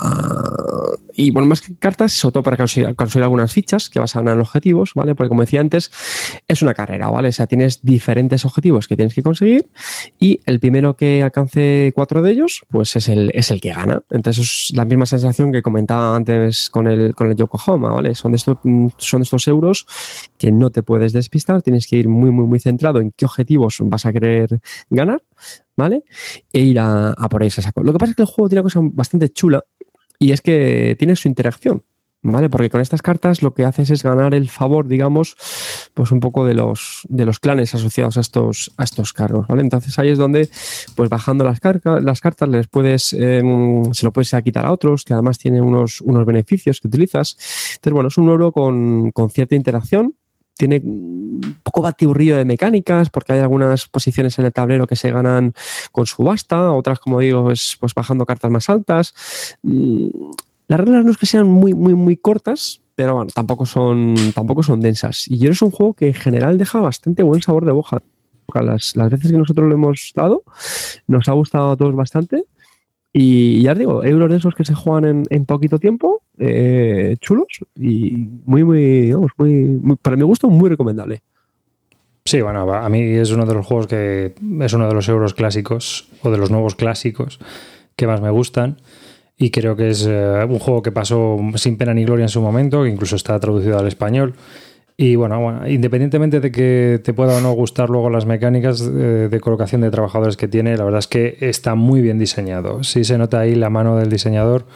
a- y bueno, más que cartas, sobre todo para conseguir, conseguir algunas fichas que basan en objetivos, ¿vale? Porque como decía antes, es una carrera, ¿vale? O sea, tienes diferentes objetivos que tienes que conseguir y el primero que alcance cuatro de ellos, pues es el, es el que gana. Entonces es la misma sensación que comentaba antes con el, con el Yokohama, ¿vale? Son de, estos, mm, son de estos euros que no te puedes despistar, tienes que ir muy, muy, muy centrado en qué objetivos vas a querer ganar, ¿vale? E ir a, a por ese saco. Lo que pasa es que el juego tiene una cosa bastante chula y es que tiene su interacción. ¿Vale? Porque con estas cartas lo que haces es ganar el favor, digamos, pues un poco de los, de los clanes asociados a estos, a estos cargos, ¿vale? Entonces ahí es donde, pues bajando las, carga- las cartas, les puedes, eh, se lo puedes quitar a otros, que además tiene unos, unos beneficios que utilizas. Entonces, bueno, es un oro con, con cierta interacción, tiene un poco batiburrillo de mecánicas, porque hay algunas posiciones en el tablero que se ganan con subasta, otras, como digo, es pues bajando cartas más altas. Las reglas no es que sean muy, muy, muy cortas, pero bueno, tampoco son, tampoco son densas. Y yo es un juego que en general deja bastante buen sabor de boca. Las, las veces que nosotros lo hemos dado, nos ha gustado a todos bastante. Y ya os digo, euros de esos que se juegan en, en poquito tiempo, eh, chulos y muy, muy, vamos, muy, muy- para mi gusto, muy recomendable. Sí, bueno, a mí es uno de los juegos que es uno de los euros clásicos o de los nuevos clásicos que más me gustan. Y creo que es eh, un juego que pasó sin pena ni gloria en su momento, que incluso está traducido al español. Y bueno, bueno, independientemente de que te pueda o no gustar luego las mecánicas eh, de colocación de trabajadores que tiene, la verdad es que está muy bien diseñado. Sí se nota ahí la mano del diseñador,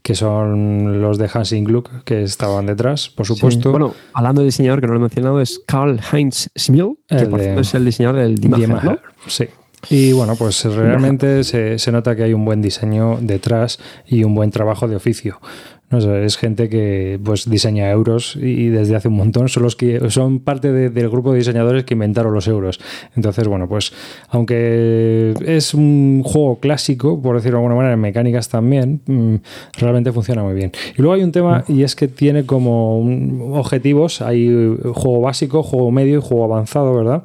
que son los de Hansing Gluck, que estaban detrás, por supuesto. Sí. Bueno, hablando de diseñador que no lo he mencionado, es Karl Heinz Schmiel, que El por de- es el diseñador del Diemacher, ¿no? Sí. Y bueno, pues realmente se, se nota que hay un buen diseño detrás y un buen trabajo de oficio. No es gente que pues diseña euros y desde hace un montón son los que son parte de- del grupo de diseñadores que inventaron los euros. Entonces, bueno, pues aunque es un juego clásico, por decirlo de alguna manera, en mecánicas también, mm, realmente funciona muy bien. Y luego hay un tema y es que tiene como un- objetivos, hay juego básico, juego medio y juego avanzado, ¿verdad?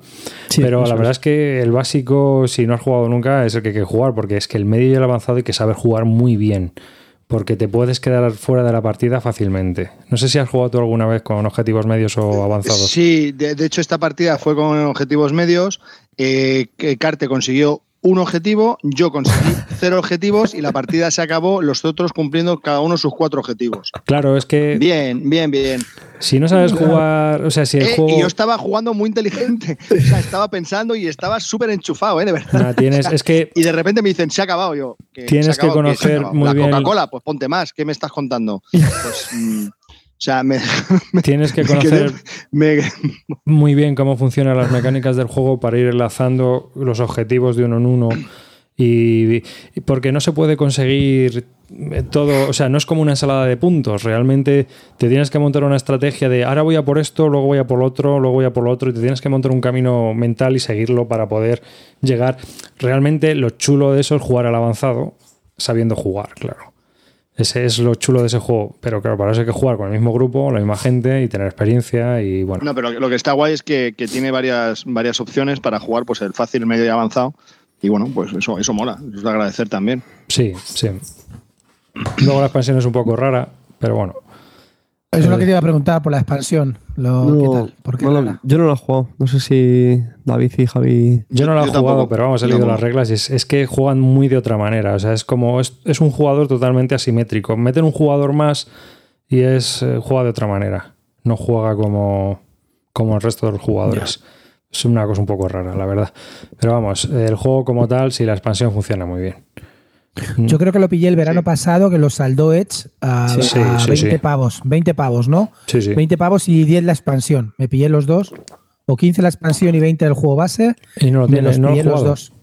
Sí, Pero la verdad es. es que el básico, si no has jugado nunca, es el que hay que jugar, porque es que el medio y el avanzado hay que saber jugar muy bien, porque te puedes quedar fuera de la partida fácilmente. No sé si has jugado tú alguna vez con objetivos medios o avanzados. Sí, de, hecho esta partida fue con objetivos medios. Eh, Carte consiguió un objetivo, yo conseguí <laughs> cero objetivos y la partida se acabó, los otros cumpliendo cada uno sus cuatro objetivos. Claro, es que Bien, bien, bien. si no sabes jugar, o sea, si el Eh, juego... Y yo estaba jugando muy inteligente. <laughs> O sea, estaba pensando y estaba súper enchufado, ¿eh? De verdad. Tienes, es que Y de repente me dicen, se ha acabado yo. Tienes que ¿Qué? ¿Se ha conocer muy la Coca-Cola, pues ponte más. ¿Qué me estás contando? <laughs> Pues, mm, o sea, <laughs> me, tienes que me quedé- conocer me- muy bien cómo funcionan las mecánicas del juego para ir enlazando los objetivos de uno en uno. Y, y porque no se puede conseguir todo, o sea, no es como una ensalada de puntos. Realmente te tienes que montar una estrategia de ahora voy a por esto, luego voy a por lo otro, luego voy a por lo otro, y te tienes que montar un camino mental y seguirlo para poder llegar. Realmente lo chulo de eso es jugar al avanzado, sabiendo jugar, claro. Ese es lo chulo de ese juego. Pero claro, para eso hay que jugar con el mismo grupo, la misma gente y tener experiencia y bueno. No, pero lo que está guay es que, que tiene varias, varias opciones para jugar, pues el fácil, el medio y avanzado. y bueno, pues eso, eso mola, es de agradecer también. Sí, sí. Luego la expansión es un poco rara, pero bueno. Eso es lo que te iba a preguntar por la expansión. Lo, ¿Qué tal? ¿Por qué no, rara? yo no lo he jugado. No sé si David y Javi. Yo no lo he jugado, tampoco. pero vamos, he leído las reglas y es, es que juegan muy de otra manera. O sea, es como, es, es un jugador totalmente asimétrico. Meten un jugador más y es eh, juega de otra manera. No juega como, como el resto de los jugadores. Es una cosa un poco rara, la verdad. Pero vamos, el juego como tal, sí, la expansión funciona muy bien. Yo creo que lo pillé el verano Sí. pasado, que lo saldó Edge a, Sí, sí, a sí, 20 sí. pavos. 20 pavos, ¿no? Sí, sí. 20 pavos y 10 la expansión. Me pillé los dos. O 15 la expansión y 20 el juego base. Y no lo Me tiene, los no lo pillé he los dos.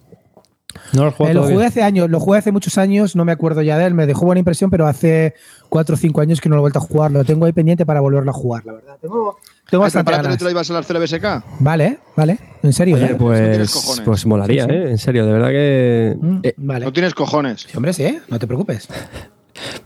No lo Eh, lo jugué hace años, lo jugué hace muchos años, no me acuerdo ya de él, me dejó buena impresión, pero hace 4 o 5 años que no lo he vuelto a jugar. Lo tengo ahí pendiente para volverlo a jugar, la verdad. Tengo, tengo bastante ganas. te lo ibas a la CLBSK. Vale, vale. En serio. Oye, ¿eh? no tienes pues, cojones. pues molaría, Sí, sí. ¿eh? En serio, de verdad que. Mm, eh, vale. No tienes cojones. Sí, hombre, sí, ¿eh? no te preocupes.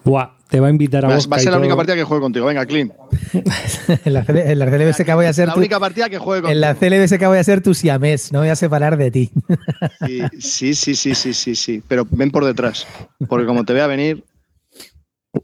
Buah, te va a invitar a Va, vos. va a ser la única partida que juegue contigo. Venga, Clean. <laughs> en, la, en la CLBSK voy a ser La tu, única partida que juegue contigo. en la CLBSK voy a ser tu siamés, no voy a separar de ti. <laughs> Sí, sí, sí, sí, sí, sí. Pero ven por detrás. Porque como te vea venir, <laughs>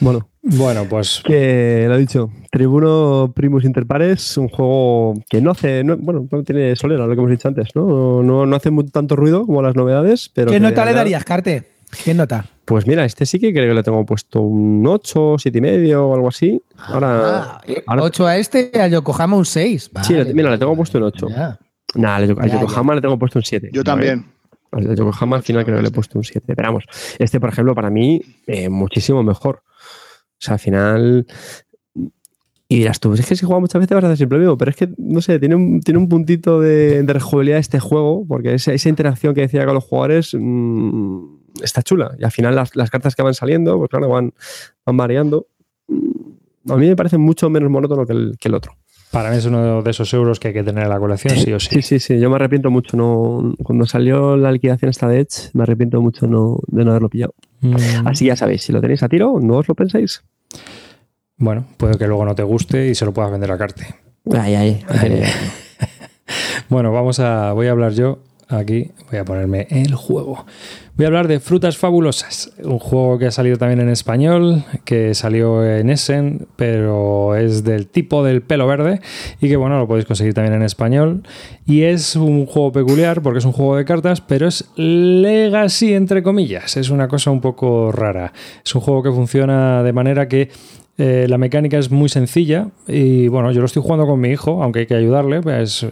Bueno, Bueno, pues que lo he dicho. Tribuno Primus Interpares, un juego que no hace. no- bueno, no tiene solera, lo que hemos dicho antes, ¿no? No, no hace tanto ruido como las novedades, pero. ¿Qué nota le darías, Carte? ¿Qué nota? Pues mira, este sí que creo que le tengo puesto un 8, 7 y medio o algo así. Ahora. Ah, ahora- 8 a este y al Yokohama un 6. Sí, mira, le tengo puesto un 8. Ya. Nah, Ya, Yokohama le tengo puesto un 7. yo también. Al Yokohama al final creo que le he puesto un 7. Pero vamos, este, por ejemplo, para mí, eh, muchísimo mejor. O sea, al final. Y dirás tú, es que si juega muchas veces vas a hacer siempre lo mismo, pero es que, no sé, tiene un, tiene un puntito de, de rejugabilidad este juego, porque esa, esa interacción que decía con los jugadores mm, está chula. Y al final las, las cartas que van saliendo, pues claro, van, van variando. Mm, A mí me parece mucho menos monótono que el, que el otro. para mí es uno de esos euros que hay que tener en la colección, sí o sí. Sí, sí, sí. Yo me arrepiento mucho. No, cuando salió la liquidación esta de Edge, me arrepiento mucho no, de no haberlo pillado. Mm, Así ya sabéis, si lo tenéis a tiro, no os lo pensáis. Bueno, puede que luego no te guste y se lo puedas vender a Carte. Ay, ay, ay. <laughs> Bueno, vamos a. Voy a hablar yo aquí. Voy a ponerme el juego. Voy a hablar de Frutas Fabulosas, un juego que ha salido también en español, que salió en Essen, pero es del tipo del pelo verde y que bueno, lo podéis conseguir también en español. Y es un juego peculiar porque es un juego de cartas, pero es legacy entre comillas. Es una cosa un poco rara. Es un juego que funciona de manera que eh, la mecánica es muy sencilla y bueno, yo lo estoy jugando con mi hijo, aunque hay que ayudarle,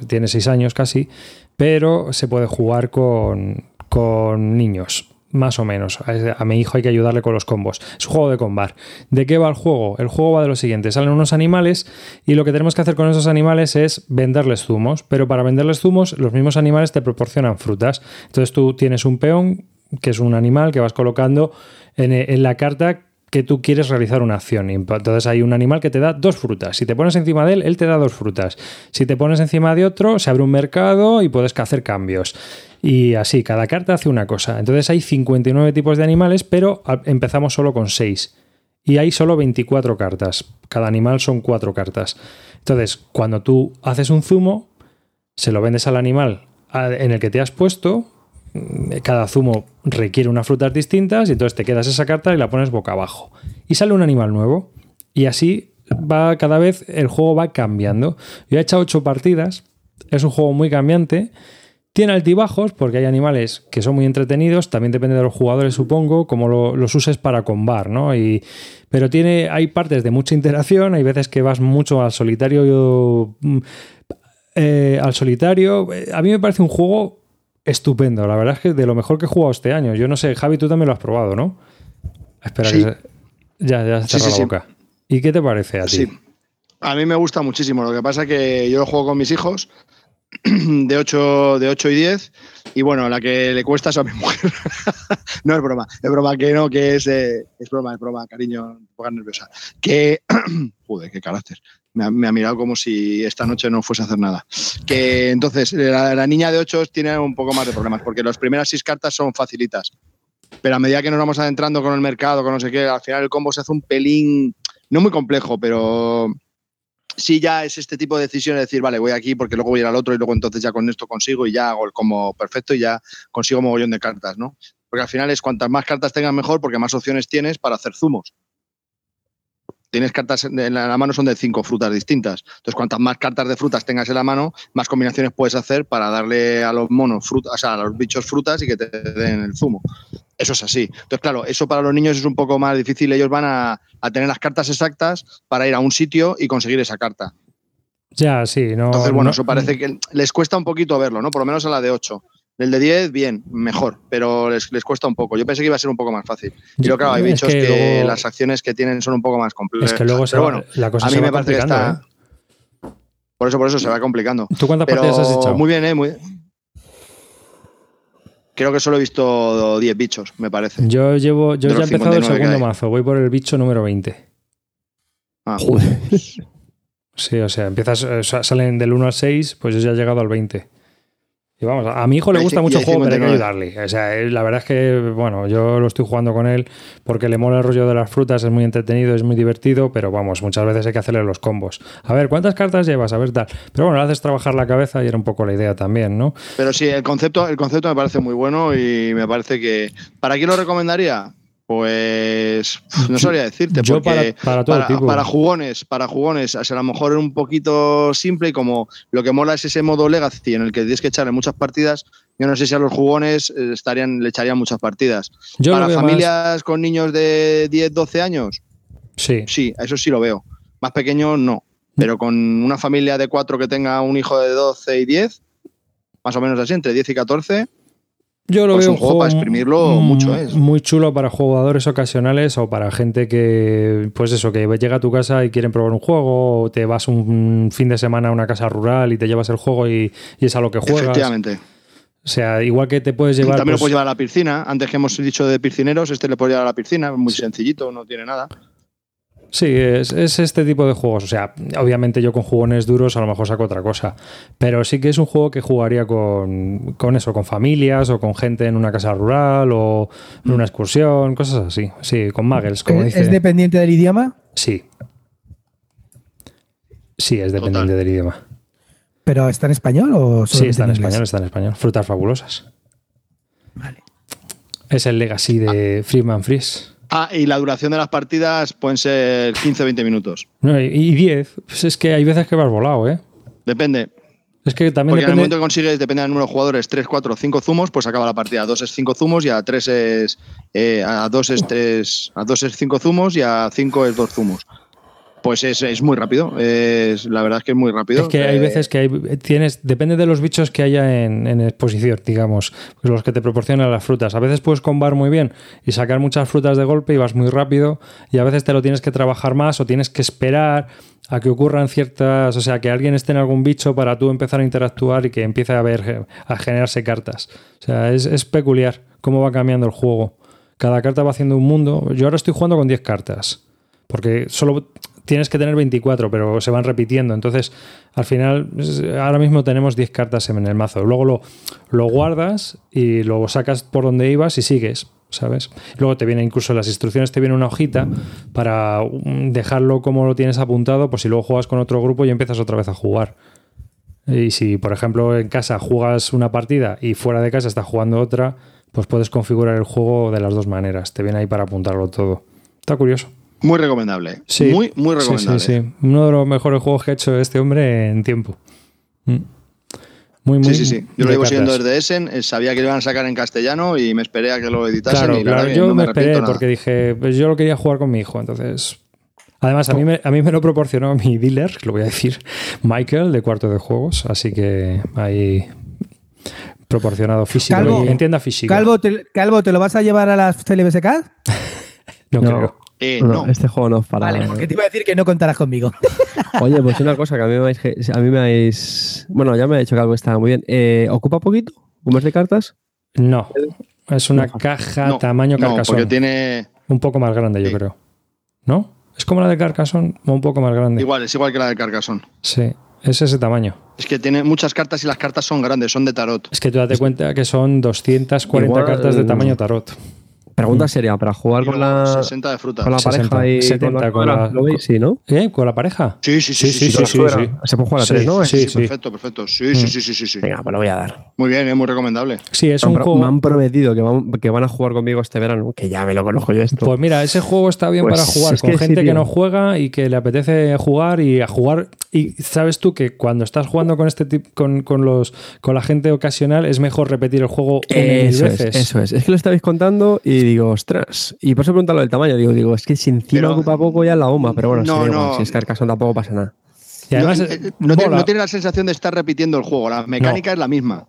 tiene seis años casi, pero se puede jugar con, con niños. Más o menos. A mi hijo hay que ayudarle con los combos. Es un juego de combar. ¿De qué va el juego? El juego va de lo siguiente. Salen unos animales y lo que tenemos que hacer con esos animales es venderles zumos. Pero para venderles zumos, los mismos animales te proporcionan frutas. Entonces tú tienes un peón, que es un animal que vas colocando en, en la carta que tú quieres realizar una acción. Entonces hay un animal que te da dos frutas. Si te pones encima de él, él te da dos frutas. Si te pones encima de otro, se abre un mercado y puedes hacer cambios. Y así, cada carta hace una cosa. Entonces hay 59 tipos de animales, pero empezamos solo con 6. Y hay solo 24 cartas. Cada animal son 4 cartas. Entonces, cuando tú haces un zumo, se lo vendes al animal en el que te has puesto. Cada zumo requiere unas frutas distintas y entonces te quedas esa carta y la pones boca abajo. Y sale un animal nuevo. Y así va cada vez el juego va cambiando. Yo he echado 8 partidas. Es un juego muy cambiante. Tiene altibajos porque hay animales que son muy entretenidos, también depende de los jugadores, supongo, como lo- los uses para combar, ¿no? Y, pero tiene, hay partes de mucha interacción, hay veces que vas mucho al solitario. mm, eh, al solitario. A mí me parece un juego estupendo, la verdad es que de lo mejor que he jugado este año. Yo no sé, Javi, tú también lo has probado, ¿no? Espera Sí. que se- Ya, ya Sí, cerrado sí, la sí. boca. ¿Y qué te parece a ti? Sí. A mí me gusta muchísimo. Lo que pasa es que yo lo juego con mis hijos <clears throat> de 8, de 8 y 10 y bueno, la que le cuesta es a mi <laughs> mujer. no es broma, es broma que no, que es, eh, es broma, es broma, cariño, no pongas nerviosa. Que, <clears throat> joder, qué carácter. Me ha, me ha mirado como si esta noche no fuese a hacer nada. Que entonces, la, la niña de 8 tiene un poco más de problemas porque las primeras seis cartas son facilitas. Pero a medida que nos vamos adentrando con el mercado, con no sé qué, al final el combo se hace un pelín, no muy complejo, pero sí ya es este tipo de decisiones de decir, vale, voy aquí porque luego voy a ir al otro y luego entonces ya con esto consigo y ya hago el como perfecto y ya consigo mogollón de cartas, ¿no? Porque al final es cuantas más cartas tengas mejor porque más opciones tienes para hacer zumos. Tienes cartas en la mano son de cinco frutas distintas. Entonces, cuantas más cartas de frutas tengas en la mano, más combinaciones puedes hacer para darle a los monos frutas, o sea, a los bichos frutas y que te den el zumo. Eso es así. Entonces, claro, eso para los niños es un poco más difícil. Ellos van a, a tener las cartas exactas para ir a un sitio y conseguir esa carta. Ya, sí, no. Entonces, bueno, no- eso parece que les cuesta un poquito verlo, ¿no? Por lo menos a la de 8. El de 10, bien, mejor, pero les, les cuesta un poco. Yo pensé que iba a ser un poco más fácil. Luego, claro, hay Es bichos que que, luego- las acciones que tienen son un poco más complejas. Es que luego se Pero va- bueno, la cosa a se mí va me parece que está. ¿eh? Por eso, por eso se va complicando. ¿Tú cuántas Pero partidas has echado? muy bien, ¿eh? Muy... Creo que solo he visto 10 bichos, me parece. Yo llevo, yo ya he empezado el 59 que segundo mazo, voy por el bicho número 20. Ah, Sí, o sea, empiezas, salen del 1 al 6, pues yo ya he llegado al 20. Y vamos, a mi hijo le gusta mucho el juego, pero hay que 59. ayudarle. O sea, la verdad es que, bueno, yo lo estoy jugando con él porque le mola el rollo de las frutas, es muy entretenido, es muy divertido, pero vamos, muchas veces hay que hacerle los combos. A ver, ¿cuántas cartas llevas? A ver, tal. Pero bueno, le haces trabajar la cabeza y era un poco la idea también, ¿no? Pero sí, el concepto, el concepto me parece muy bueno y me parece que. ¿Para quién lo recomendaría? Pues no sabría decirte. Yo porque para- para todo para jugones, para jugones, o sea, a lo mejor es un poquito simple y como lo que mola es ese modo legacy en el que tienes que echarle muchas partidas. Yo no sé si a los jugones eh, estarían, le echarían muchas partidas. Yo para familias con niños de 10, 12 años, Sí. sí, eso sí lo veo. Más pequeños, no. Pero con una familia de cuatro que tenga un hijo de 12 y 10, más o menos así, entre 10 y 14, Yo lo Pues veo un juego para exprimirlo mm, mucho, ¿eh? Muy chulo para jugadores ocasionales o para gente que, pues eso, que llega a tu casa y quieren probar un juego o te vas un fin de semana a una casa rural y te llevas el juego y, y es a lo que juegas. efectivamente. O sea, igual que te puedes llevar... También lo pues, puedes llevar a la piscina. Antes que hemos dicho de piscineros, este le puedes llevar a la piscina. es Muy sencillito, no tiene nada. Sí, es, es este tipo de juegos. O sea, obviamente yo con jugones duros a lo mejor saco otra cosa. Pero sí que es un juego que jugaría con, con eso, con familias o con gente en una casa rural o en una excursión, cosas así. Sí, con muggles, como ¿Es, dice. es dependiente del idioma? Sí. Sí, es dependiente Total. del idioma. ¿Pero está en español o Sí, solamente está en español, está en español. Frutas fabulosas. Vale. Es el legacy de Freeman Freeze. Ah, y la duración de las partidas pueden ser 15-20 minutos. No, y- y 10. Pues es que hay veces que vas volado, ¿eh? Depende. Es que también Porque en el depende. momento que consigues, depende del número de jugadores, 3, 4, 5 zumos, pues acaba la partida. A 2 es 5 zumos y a 3 es. eh, a 2 es 3. A 2 es 5 zumos y a 5 es 2 zumos. Pues es, es muy rápido. Es, la verdad es que es muy rápido. Es que hay Eh, veces que hay, tienes, depende de los bichos que haya en, en exposición, digamos, pues los que te proporcionan las frutas. A veces puedes combar muy bien y sacar muchas frutas de golpe y vas muy rápido, y a veces te lo tienes que trabajar más o tienes que esperar a que ocurran ciertas, o sea, que alguien esté en algún bicho para tú empezar a interactuar y que empiece a haber, a generarse cartas. O sea, es, es peculiar cómo va cambiando el juego. Cada carta va haciendo un mundo. Yo ahora estoy jugando con 10 cartas. Porque solo tienes que tener 24, pero se van repitiendo. Entonces, al final, ahora mismo tenemos 10 cartas en el mazo. Luego lo, guardas y lo sacas por donde ibas y sigues, ¿sabes? Luego te viene incluso las instrucciones, te viene una hojita para mm, dejarlo como lo tienes apuntado, pues si luego juegas con otro grupo y empiezas otra vez a jugar. Y si, por ejemplo, en casa juegas una partida y fuera de casa estás jugando otra, pues puedes configurar el juego de las dos maneras. Te viene ahí para apuntarlo todo. Está curioso. Muy recomendable. Sí. Muy, muy Sí, recomendable. Sí, sí, Uno de los mejores juegos que ha hecho este hombre en tiempo. Mm. Muy, muy. Sí, sí, sí. Yo lo llevo siguiendo desde Essen. eh, Sabía que lo iban a sacar en castellano y me esperé a que lo editasen. Claro, y claro. Yo no me, me esperé nada. porque dije, pues yo lo quería jugar con mi hijo, entonces. Además, a mí, me, a mí me lo proporcionó mi dealer, lo voy a decir, Michael, de cuarto de juegos, así que ahí proporcionado físico Calvo, y en tienda física. Calvo te, Calvo, ¿te lo vas a llevar a las CLBSK? <laughs> no, No. creo. Eh, No, no. este juego no es para. Vale, porque te iba a decir que no contarás conmigo. <laughs> Oye, pues una cosa que a mí me habéis. A mí me habéis bueno, ya me ha dicho que algo está muy bien. Eh, ¿Ocupa poquito? ¿Cómo es de cartas? No. Es una caja No, tamaño no, carcasón. porque tiene. Un poco más grande, yo Sí. creo. ¿No? Es como la de Carcassonne, o un poco más grande. Igual, es igual que la de Carcassonne. Sí, es ese tamaño. Es que tiene muchas cartas y las cartas son grandes, son de tarot. Es que tú date cuenta que son 240 Igual- cartas de tamaño tarot. Pregunta seria, para jugar con la, 60 de fruta. con la 60, pareja y 70 con la, con la- ¿Lo veis? Sí, ¿no? ¿Eh? ¿Con la pareja? Sí, sí, sí, sí, Sí, sí, sí, sí, sí, sí, sí. Se puede jugar a Sí, tres, ¿no? sí. sí, perfecto, perfecto. Sí, sí, sí, sí, sí, sí. Venga, pues lo voy a dar. Muy bien, es muy recomendable. Sí, es un juego. Me han prometido que van, que van a jugar conmigo este verano, que ya me lo conozco yo esto. Pues mira, ese juego está bien Pues para jugar con que sí, gente que no juega y que le apetece jugar y a jugar. Y sabes tú que cuando estás jugando con este tipo, con, con los con la gente ocasional es mejor repetir el juego es, veces. eso es. Es que lo estabais contando y digo, ostras. Y por eso preguntarlo del tamaño. Digo, digo, es que si encima Pero- ocupa poco ya la OMA, pero bueno, No, igual, no. si es Carcassonne tampoco pasa nada. Además no, eh, eh, no tiene, no tiene la sensación de estar repitiendo el juego, la mecánica es la misma.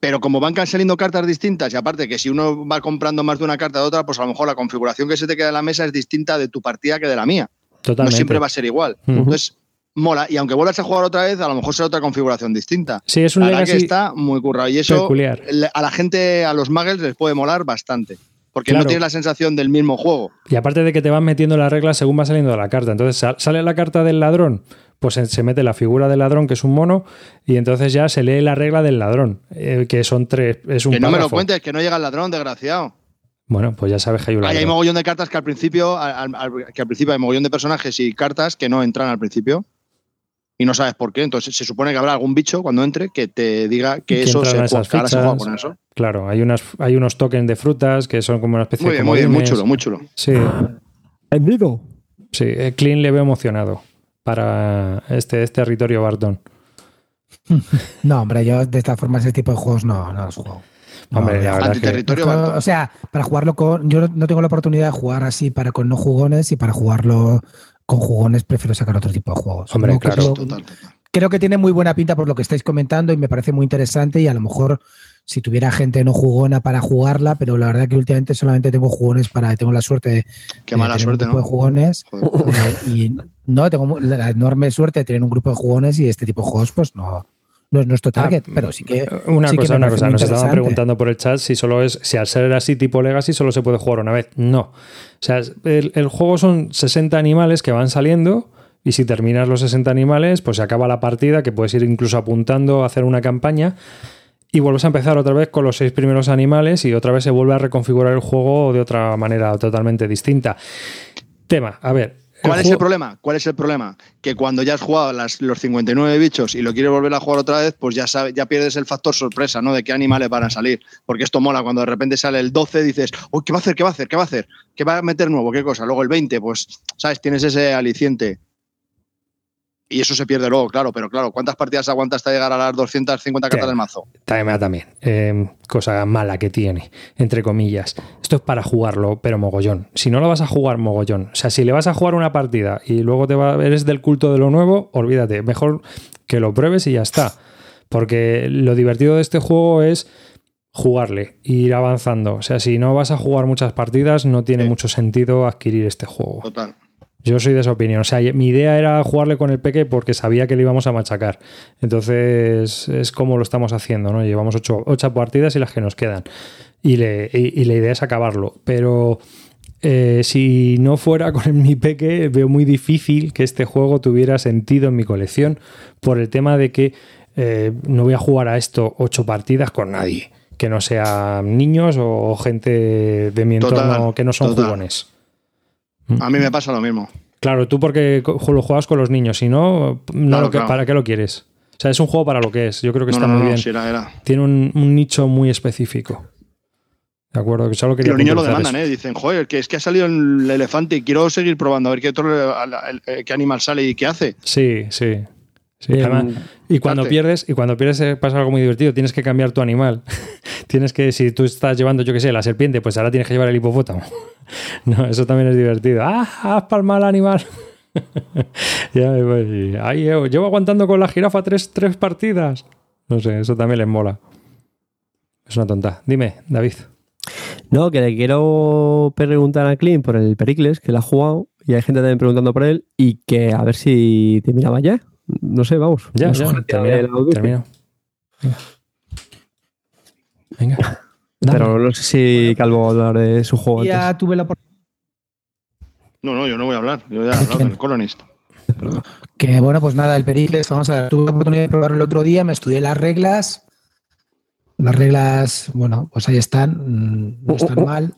Pero como van saliendo cartas distintas, y aparte que si uno va comprando más de una carta de otra, pues a lo mejor la configuración que se te queda en la mesa es distinta de tu partida que de la mía. Totalmente. No siempre va a ser igual. Entonces, mola. Y aunque vuelvas a jugar otra vez, a lo mejor será otra configuración distinta. Sí, es un La verdad que está muy currado. Y eso peculiar. a la gente, a los muggles, les puede molar bastante. Porque Claro. no tienes la sensación del mismo juego. Y aparte de que te van metiendo las reglas según va saliendo la carta. Entonces sal- sale la carta del ladrón, pues se- mete la figura del ladrón, que es un mono, y entonces ya se lee la regla del ladrón, eh, que son tres. Es un Que no me lo cuentes, que no llega el ladrón, desgraciado. Bueno, pues ya sabes que hay un Ahí hay ladrón. mogollón de cartas que al principio, al, al- que al principio hay mogollón de personajes y cartas que no entran al principio. Y no sabes por qué. Entonces se supone que habrá algún bicho cuando entre que te diga que eso se esas que ahora se juega fichas. con eso. Claro, hay, unas, hay unos tokens de frutas que son como una especie Muy de muy bien, muy chulo, muy chulo. Sí, Vendido. sí. eh, Clean le veo emocionado para este, este territorio Barton. <laughs> No, hombre, yo de esta forma ese tipo de juegos no, no los juego. No, Hombre, la verdad que- Esto, o sea, para jugarlo con. Yo no- no tengo la oportunidad de jugar así para con no jugones y para jugarlo con jugones prefiero sacar otro tipo de juegos. Hombre, claro. creo, Total, total. creo que tiene muy buena pinta por lo que estáis comentando y me parece muy interesante y a lo mejor si tuviera gente no jugona para jugarla, pero la verdad que últimamente solamente tengo jugones para, tengo la suerte de Qué mala tener suerte, un grupo ¿no? de jugones Joder. <laughs> y no, tengo la enorme suerte de tener un grupo de jugones y este tipo de juegos pues no, no es nuestro target, pero sí que Una sí que cosa, me una cosa. Nos estaban preguntando por el chat si solo es, si al ser así tipo Legacy solo se puede jugar una vez. No. O sea, el, el juego son 60 animales que van saliendo y si terminas los 60 animales, pues se acaba la partida, que puedes ir incluso apuntando a hacer una campaña y vuelves a empezar otra vez con los seis primeros animales y otra vez se vuelve a reconfigurar el juego de otra manera totalmente distinta. Tema, a ver. ¿Cuál es el problema? ¿Cuál es el problema? Que cuando ya has jugado las- los 59 bichos y lo quieres volver a jugar otra vez, pues ya sabes, ya pierdes el factor sorpresa, ¿no? De qué animales van a salir. Porque esto mola, cuando de repente sale el 12, dices, uy, ¿qué va a hacer? ¿Qué va a hacer? ¿Qué va a hacer? ¿Qué va a meter nuevo? ¿Qué cosa? Luego el 20, pues, ¿sabes? Tienes ese aliciente. Y eso se pierde luego, claro, pero claro, ¿cuántas partidas aguanta hasta llegar a las 250 cartas del mazo? También, también. Eh, cosa mala que tiene, entre comillas. Esto es para jugarlo, pero mogollón. Si no lo vas a jugar mogollón, o sea, si le vas a jugar una partida y luego te va, eres del culto de lo nuevo, olvídate. Mejor que lo pruebes y ya está. Porque lo divertido de este juego es jugarle, ir avanzando. O sea, si no vas a jugar muchas partidas, no tiene Sí. mucho sentido adquirir este juego. Total. Yo soy de esa opinión. O sea, mi idea era jugarle con el peque porque sabía que le íbamos a machacar. Entonces, es como lo estamos haciendo, ¿no? Llevamos ocho, ocho partidas y las que nos quedan. Y, le- y- y la idea es acabarlo. Pero eh, si no fuera <laughs> con mi peque, veo muy difícil que este juego tuviera sentido en mi colección por el tema de que eh, no voy a jugar a esto ocho partidas con nadie. Que no sean niños o gente de mi entorno Total, que no son total. jugones. A mí me pasa lo mismo. Claro, tú porque lo juegas con los niños, si no, no Claro, lo que- claro. ¿para qué lo quieres? O sea, es un juego para lo que es. Yo creo que No, está no, muy no, bien. si era, era. Tiene un, un nicho muy específico. ¿De acuerdo? Que solo Y quería los niños lo demandan, eso. ¿eh? Dicen, joder, que es que ha salido el elefante y quiero seguir probando a ver qué, otro, el- qué animal sale y qué hace. Sí, sí. Sí, Bien. además- y cuando pierdes, y cuando pierdes eh, pasa algo muy divertido, tienes que cambiar tu animal. <laughs> tienes que, si tú estás llevando, yo qué sé, la serpiente, pues ahora tienes que llevar el hipopótamo. <laughs> no, eso también es divertido. ¡Ah! ¡Has palmado al animal! <laughs> ya voy. Ahí llevo, llevo aguantando con la jirafa tres, tres partidas. No sé, eso también les mola. Es una tonta. Dime, David. No, que le quiero preguntar a Clint por el Pericles, que la ha jugado, y hay gente también preguntando por él, y que a ver si te miraba ya. No sé, vamos. Ya, ya, termino. Venga. Pero no sé si Calvo va a hablar de su juego antes. Ya tuve la oportunidad. No, no, yo no voy a hablar. Yo ya he hablado con el Colonist. Que bueno, pues nada, el Pericles, vamos a ver, tuve la oportunidad de probarlo el otro día, me estudié las reglas. Las reglas, bueno, pues ahí están, mm, no están mal.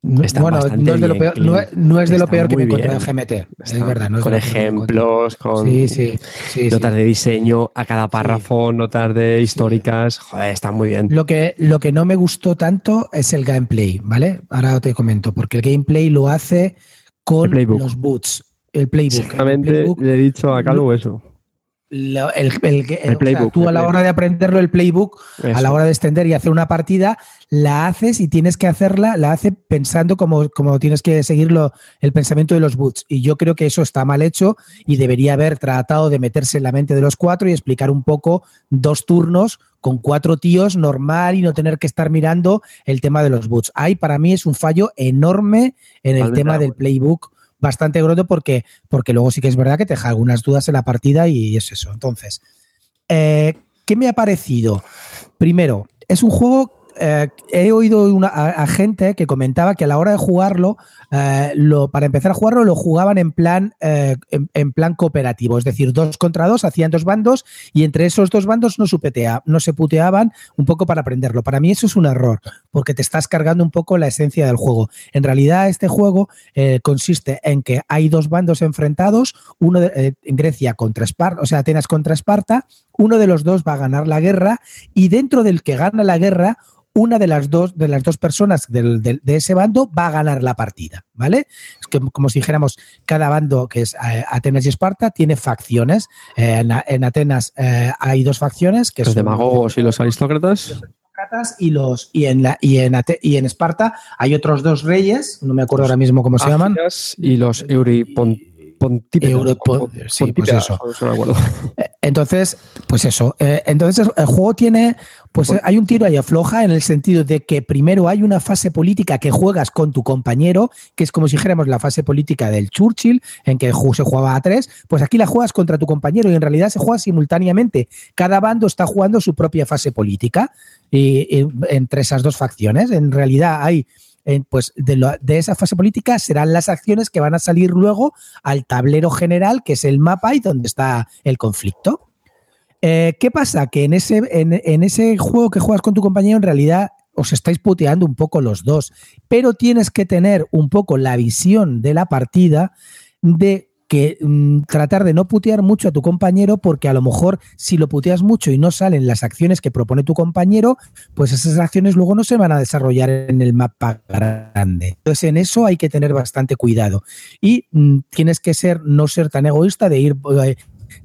Bueno, no es de lo peor, no, Clint. no es de lo Está peor que me encontré en. GMT. Es Está- verdad. No es con ejemplos, con Sí, sí. sí, sí. notas de diseño a cada párrafo, notas de históricas. Joder, está muy bien. Lo que, lo que no me gustó tanto es el gameplay, ¿vale? Ahora te comento, porque el gameplay lo hace con los boots. El playbook. El Exactamente, playbook le he dicho a Calvo eso. El, el- el- o sea, playbook, tú a la playbook. hora de aprenderlo, el playbook, a la hora de extender y hacer una partida, la haces y tienes que hacerla, la hace pensando como, como tienes que seguirlo el pensamiento de los boots. Y yo creo que eso está mal hecho y debería haber tratado de meterse en la mente de los cuatro y explicar un poco dos turnos con cuatro tíos normal y no tener que estar mirando el tema de los boots. Ahí para mí es un fallo enorme en el Totalmente tema de del playbook bastante grosso porque, porque luego sí que es verdad que te deja algunas dudas en la partida y es eso. Entonces, eh, ¿qué me ha parecido? Primero, es un juego. eh, he oído una- a gente que comentaba que a la hora de jugarlo, eh, para empezar a jugarlo, lo jugaban en plan, eh, en, plan cooperativo, es decir, dos contra dos, hacían dos bandos y entre esos dos bandos no, supetea- no se puteaban un poco para aprenderlo. Para mí eso es un error, porque te estás cargando un poco la esencia del juego. En realidad, este juego eh, consiste en que hay dos bandos enfrentados, uno en Grecia contra Esparta, o sea, Atenas contra Esparta, uno de los dos va a ganar la guerra y dentro del que gana la guerra, una de las dos, de las dos personas del- de ese bando va a ganar la partida, ¿vale? Es que, como si dijéramos, cada bando, que es eh, Atenas y Esparta, tiene facciones. Eh, en, Atenas eh, hay dos facciones, que Los son demagogos y los aristócratas. y los y en la y en Ate- y en Esparta hay otros dos reyes, no me acuerdo ahora mismo cómo se llaman. Y los Europo- sí, pues eso. No acuerdo. <laughs> Entonces, pues eso. eh, entonces, el juego tiene, pues eh, hay un tiro ahí afloja en el sentido de que primero hay una fase política que juegas con tu compañero, que es como si dijéramos la fase política del Churchill, en que se jugaba a tres. Pues aquí la juegas contra tu compañero y en realidad se juega simultáneamente. Cada bando está jugando su propia fase política y, y entre esas dos facciones. En realidad hay pues de, lo- de esa fase política serán las acciones que van a salir luego al tablero general, que es el mapa y donde está el conflicto. Eh, ¿Qué pasa? Que en ese, en, en ese juego que juegas con tu compañero, en realidad os estáis puteando un poco los dos, pero tienes que tener un poco la visión de la partida de que mm, tratar de no putear mucho a tu compañero porque a lo mejor si lo puteas mucho y no salen las acciones que propone tu compañero, pues esas acciones luego no se van a desarrollar en el mapa grande. Entonces en eso hay que tener bastante cuidado y mm, tienes que ser no ser tan egoísta de ir eh,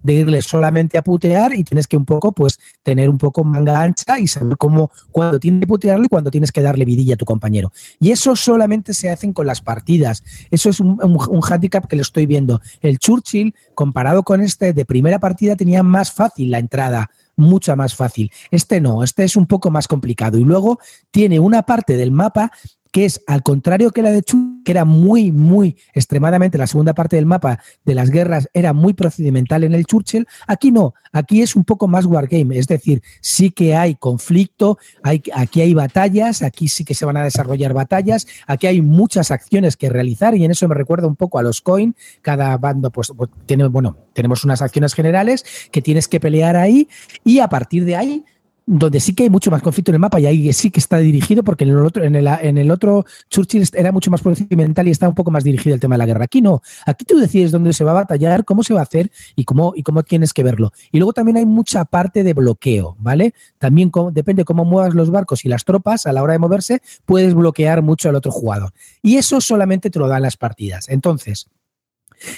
de irle solamente a putear y tienes que un poco pues tener un poco manga ancha y saber cómo cuando tienes que putearle y cuando tienes que darle vidilla a tu compañero. Y eso solamente se hacen con las partidas. Eso es un, un, un handicap que lo estoy viendo. El Churchill, comparado con este de primera partida, tenía más fácil la entrada mucha más fácil. Este no, este es un poco más complicado. Y luego tiene una parte del mapa que es al contrario que la de Chu, que era muy, muy extremadamente, la segunda parte del mapa de las guerras era muy procedimental en el Churchill, aquí no, aquí es un poco más wargame, es decir, sí que hay conflicto, hay, aquí hay batallas, aquí sí que se van a desarrollar batallas, aquí hay muchas acciones que realizar y en eso me recuerda un poco a los coin, cada bando pues, pues tiene, bueno, tenemos unas acciones generales que tienes que pelear ahí y a partir de ahí donde sí que hay mucho más conflicto en el mapa y ahí sí que está dirigido, porque en el otro, en el, en el otro Churchill era mucho más procedimental y está un poco más dirigido el tema de la guerra. Aquí no, aquí tú decides dónde se va a batallar, cómo se va a hacer y cómo, y cómo tienes que verlo. Y luego también hay mucha parte de bloqueo, ¿vale? También depende cómo muevas los barcos y las tropas a la hora de moverse, puedes bloquear mucho al otro jugador. Y eso solamente te lo dan las partidas. Entonces,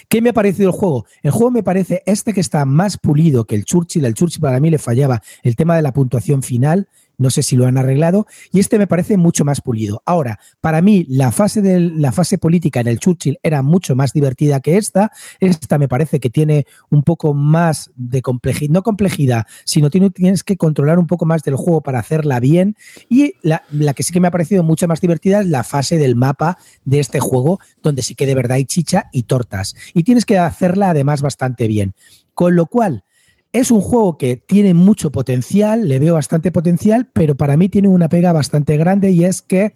¿Qué me ha parecido el juego? El juego me parece este que está más pulido que el Churchill. El Churchill para mí le fallaba el tema de la puntuación final. No sé si lo han arreglado. Y este me parece mucho más pulido. Ahora, para mí, la fase, de, la fase política en el Churchill era mucho más divertida que esta. Esta me parece que tiene un poco más de complejidad, no complejidad, sino tiene, tienes que controlar un poco más del juego para hacerla bien. Y la, la que sí que me ha parecido mucho más divertida es la fase del mapa de este juego, donde sí que de verdad hay chicha y tortas. Y tienes que hacerla además bastante bien. Con lo cual, es un juego que tiene mucho potencial, le veo bastante potencial, pero para mí tiene una pega bastante grande y es que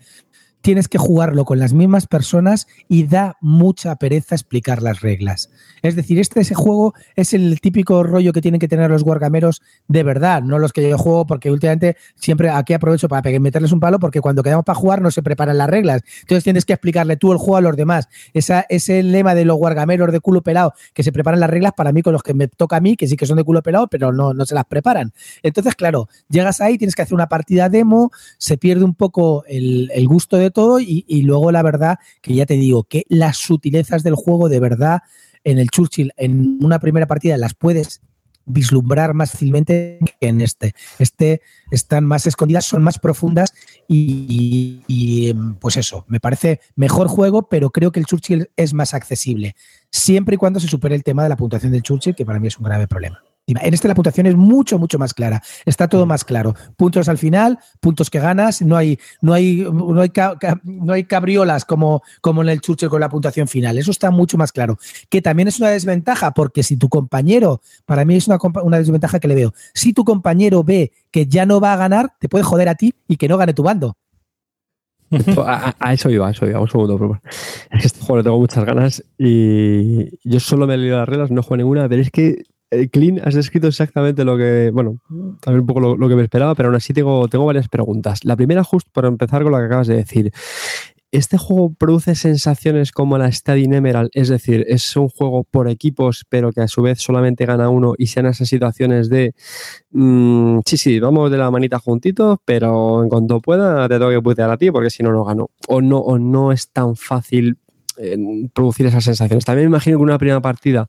tienes que jugarlo con las mismas personas y da mucha pereza explicar las reglas. Es decir, este ese juego es el típico rollo que tienen que tener los guargameros de verdad, no los que yo juego, porque últimamente siempre aquí aprovecho para meterles un palo, porque cuando quedamos para jugar no se preparan las reglas. Entonces tienes que explicarle tú el juego a los demás. Esa, ese lema de los guargameros de culo pelado que se preparan las reglas para mí con los que me toca a mí, que sí que son de culo pelado, pero no, no se las preparan. Entonces, claro, llegas ahí, tienes que hacer una partida demo, se pierde un poco el gusto de todo y, luego la verdad que ya te digo que las sutilezas del juego de verdad en el Churchill en una primera partida las puedes vislumbrar más fácilmente que en este. Este están más escondidas, son más profundas y- y, pues eso, me parece mejor juego, pero creo que el Churchill es más accesible, siempre y cuando se supere el tema de la puntuación del Churchill, que para mí es un grave problema. En este la puntuación es mucho, mucho más clara. Está todo más claro. Puntos al final, puntos que ganas. No hay, no hay, no hay, ca- ca- no hay cabriolas como, como en el Churchill con la puntuación final. Eso está mucho más claro. Que también es una desventaja, porque si tu compañero, para mí es una, una desventaja que le veo. Si tu compañero ve que ya no va a ganar, te puede joder a ti y que no gane tu bando. A, eso iba, a eso iba. Un segundo, por favor. Es <laughs> que este juego le tengo muchas ganas y yo solo me he leído las reglas, no juego ninguna, pero es que Clean has descrito exactamente lo que, bueno, también un poco lo, que me esperaba, pero aún así tengo, tengo varias preguntas. La primera, justo por empezar con lo que acabas de decir. ¿Este juego produce sensaciones como la Stadium Emerald? Es decir, es un juego por equipos, pero que a su vez solamente gana uno y sean esas situaciones de mm, sí, sí, vamos de la manita juntitos, pero en cuanto pueda te tengo que putear a ti porque si no, no gano. O no, o no es tan fácil producir esas sensaciones. También me imagino que una primera partida,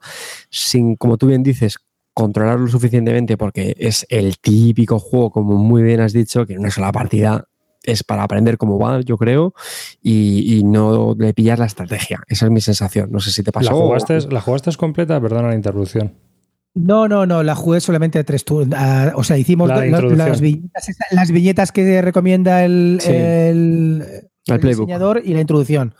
sin, como tú bien dices, controlarlo suficientemente, porque es el típico juego, como muy bien has dicho, que en una sola partida es para aprender cómo va, yo creo, y, y no le pillas la estrategia. Esa es mi sensación. No sé si te pasó. ¿La o- jugaste, ¿La jugaste completa? Perdona la interrupción. No, no, no, la jugué solamente a tres turnos. O sea, hicimos La las, viñetas, esa- las viñetas que recomienda el, Sí. el, El el playbook. diseñador y la introducción.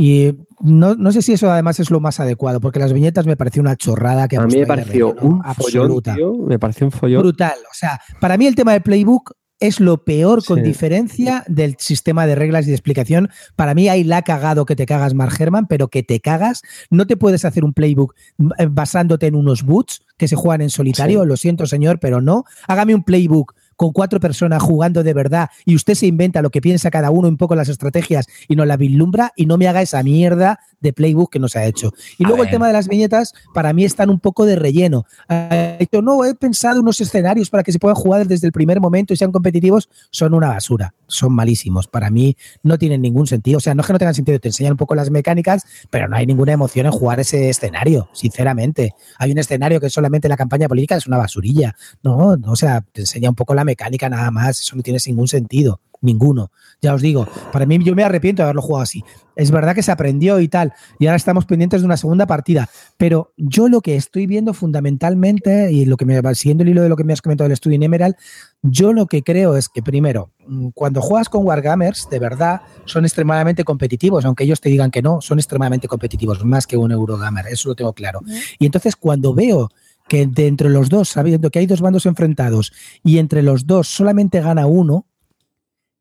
Y no, no sé si eso además es lo más adecuado, porque las viñetas me pareció una chorrada que a mí me pareció relleno, un follón, absoluta. tío. Me pareció un follón. brutal. O sea, para mí el tema del playbook es lo peor con Sí. diferencia del sistema de reglas y de explicación. Para mí ahí la ha cagado que te cagas, Mark Herman, pero que te cagas. No te puedes hacer un playbook eh, basándote en unos boots que se juegan en solitario. Sí. Lo siento, señor, pero no. Hágame un playbook con cuatro personas jugando de verdad y usted se inventa lo que piensa cada uno un poco las estrategias y nos la vislumbra y no me haga esa mierda de playbook que nos ha hecho. Y luego el tema de las viñetas para mí están un poco de relleno. Ha dicho, no, he pensado unos escenarios para que se puedan jugar desde el primer momento y sean competitivos, son una basura, son malísimos. Para mí no tienen ningún sentido. O sea, no es que no tengan sentido, te enseñan un poco las mecánicas, pero no hay ninguna emoción en jugar ese escenario, sinceramente. Hay un escenario que solamente la campaña política, es una basurilla. No, no, o sea, te enseña un poco la mecánica nada más, eso no tiene ningún sentido. Ninguno. Ya os digo, para mí yo me arrepiento de haberlo jugado así. Es verdad que se aprendió y tal, y ahora estamos pendientes de una segunda partida. Pero yo lo que estoy viendo fundamentalmente, y lo que me va siguiendo el hilo de lo que me has comentado del estudio en Emerald, yo lo que creo es que primero, cuando juegas con Wargamers, de verdad, son extremadamente competitivos, aunque ellos te digan que no, son extremadamente competitivos, más que un Eurogamer, eso lo tengo claro. Y entonces cuando veo que de entre los dos, sabiendo que hay dos bandos enfrentados, y entre los dos solamente gana uno,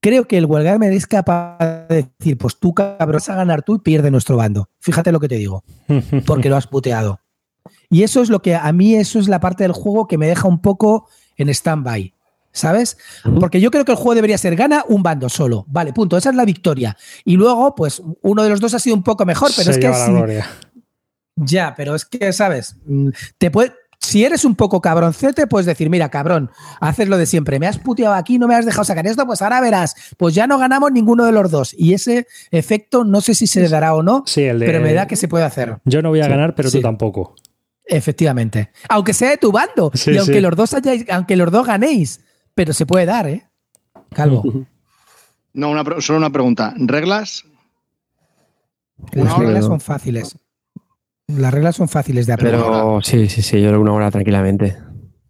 creo que el Wargamer es capaz de decir, pues tú cabrón vas a ganar tú y pierde nuestro bando. Fíjate lo que te digo <laughs> porque lo has puteado. Y eso es lo que a mí, eso es la parte del juego que me deja un poco en stand-by. ¿Sabes? Porque yo creo que el juego debería ser gana un bando solo. Vale, punto. Esa es la victoria. Y luego, pues, uno de los dos ha sido un poco mejor, pero Se es que lleva la si- gloria. ya, pero es que, ¿sabes? Mm, Te puede, si eres un poco cabroncete, puedes decir, mira, cabrón, haces lo de siempre, me has puteado aquí, no me has dejado sacar esto, pues ahora verás, pues ya no ganamos ninguno de los dos. Y ese efecto no sé si se le dará o no, Sí, el de. pero me da que se puede hacer. Yo no voy a ganar, pero Sí. tú tampoco. Efectivamente. Aunque sea de tu bando. Sí, y aunque sí. los dos hayáis, aunque los dos ganéis. Pero se puede dar, ¿eh? Calvo. <laughs> No, una solo una pregunta. ¿Reglas? Las reglas no. son fáciles. Las reglas son fáciles de aprender. Pero sí, sí, sí, yo creo que una hora tranquilamente.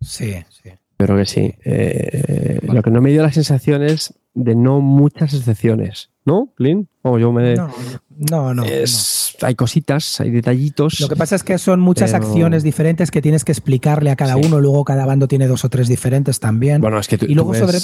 Sí, sí. Creo que sí. Eh, Lo que no me dio la sensación es de no muchas excepciones, ¿no, Lin? Yo me... No, no, no. es- Hay cositas, hay detallitos. no. Lo que pasa es que son muchas Pero- acciones diferentes que tienes que explicarle a cada Sí. uno. Luego cada bando tiene dos o tres diferentes también. Bueno, es que tú, y luego tú sobre.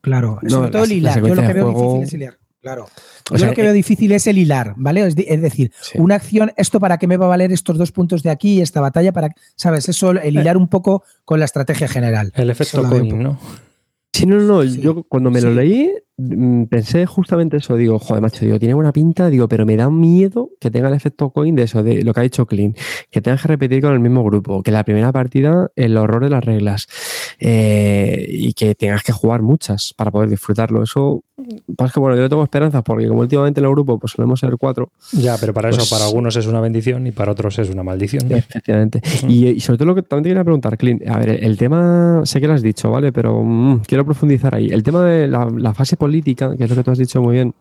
Claro, No, sobre todo la- el la hilar. Yo lo que veo juego- difícil es el hilar. Claro. O Yo sea, lo que eh, veo difícil es el hilar, ¿vale? Es, de- es decir, Sí. una acción, esto para qué me va a valer estos dos puntos de aquí, esta batalla para, ¿sabes? Eso, el hilar un poco con la estrategia general. El efecto coin, ¿no? Sí, no, no, Sí, yo cuando me lo sí. leí mm, pensé justamente eso, digo, joder, macho, digo, tiene buena pinta, digo, pero me da miedo que tenga el efecto coin de eso, de lo que ha dicho Clean, que tengas que repetir con el mismo grupo, que la primera partida, el horror de las reglas, eh, y que tengas que jugar muchas para poder disfrutarlo. Eso, pues que bueno, yo le tengo esperanzas porque como últimamente en el grupo pues solemos ser cuatro, Ya, pero para eso, Pues- para algunos es una bendición y para otros es una maldición. Efectivamente. Ujú. Y, y sobre todo lo que también te quería preguntar, Clint, a ver, el tema, sé que lo has dicho, ¿vale? Pero mm, quiero profundizar ahí. El tema de la, la fase política, que es lo que tú has dicho muy bien,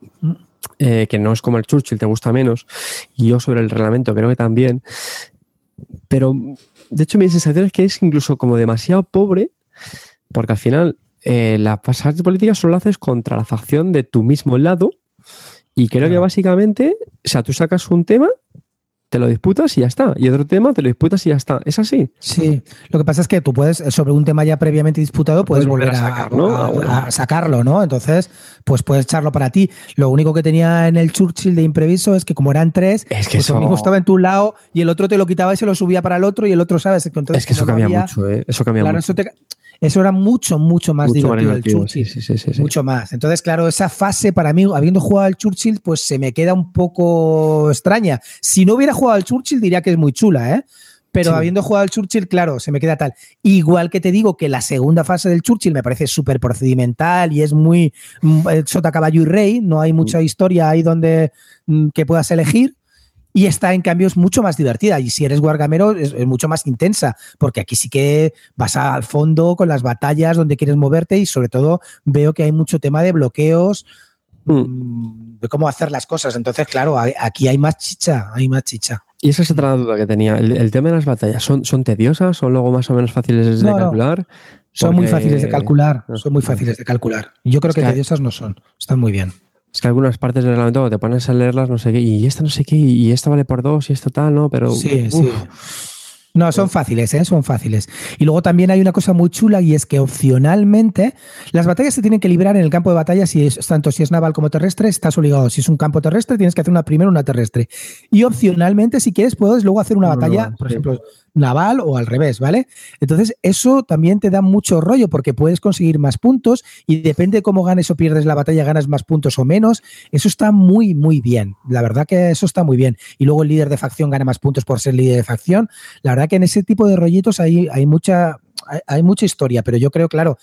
eh, que no es como el Churchill, te gusta menos, y yo sobre el reglamento creo que también, pero de hecho mi sensación es que es incluso como demasiado pobre, porque al final eh, la fase política solo haces contra la facción de tu mismo lado, y creo que básicamente, o sea, tú sacas un tema, te lo disputas y ya está. Y otro tema, te lo disputas y ya está. Es así. Sí, lo que pasa es que tú puedes, sobre un tema ya previamente disputado, puedes, Puedes volver volver a a, sacar, ¿no? a- a sacarlo, ¿no? Entonces, pues puedes echarlo para ti. Lo único que tenía en el Churchill de impreviso es que como eran tres, Es que pues eso- el mismo estaba en tu lado y el otro te lo quitaba y se lo subía para el otro y el otro, ¿sabes? Entonces, es que eso no cambia había- mucho, ¿eh? Eso cambia Claro, mucho. eso, te- eso era mucho, mucho más Mucho más divertido el Churchill. sí, sí, sí. Mucho más. Entonces, claro, esa fase para mí, habiendo jugado al Churchill, pues se me queda un poco extraña. Si no hubiera jugado al Churchill, diría que es muy chula, ¿eh? Pero Sí. habiendo jugado al Churchill, claro, se me queda tal. Igual que te digo que la segunda fase del Churchill me parece súper procedimental y es muy mm, eh, sota, caballo y rey. No hay mucha historia ahí donde mm, que puedas elegir. Y esta, en cambio, es mucho más divertida. Y si eres wargamero, es, es mucho más intensa, porque aquí sí que vas al fondo con las batallas donde quieres moverte y sobre todo veo que hay mucho tema de bloqueos, Mm. mm, de cómo hacer las cosas. Entonces, claro, aquí hay más chicha, hay más chicha. Y esa es otra duda que tenía. El, el tema de las batallas, ¿son, ¿son tediosas? ¿Son luego más o menos fáciles de No, no. calcular? Son muy fáciles de calcular, Ah, son muy fáciles de calcular. Yo creo Es que que- tediosas no son, están muy bien. Es que algunas partes del reglamento te pones a leerlas, no sé qué, y esta no sé qué, y esta vale por dos, y esto tal, ¿no? Pero. Sí, uf, sí. No, son fáciles, ¿eh? son fáciles. Y luego también hay una cosa muy chula y es que opcionalmente las batallas se tienen que librar en el campo de batalla, si es, tanto si es naval como terrestre, estás obligado. Si es un campo terrestre, tienes que hacer una primero una terrestre. Y opcionalmente, si quieres, puedes luego hacer una No, batalla, no, por sí. ejemplo, naval o al revés, ¿vale? Entonces, eso también te da mucho rollo porque puedes conseguir más puntos y depende de cómo ganes o pierdes la batalla, ganas más puntos o menos. Eso está muy, muy bien. La verdad que eso está muy bien. Y luego el líder de facción gana más puntos por ser líder de facción. La verdad que en ese tipo de rollitos hay, hay mucha. Hay, mucha historia, pero yo creo, claro,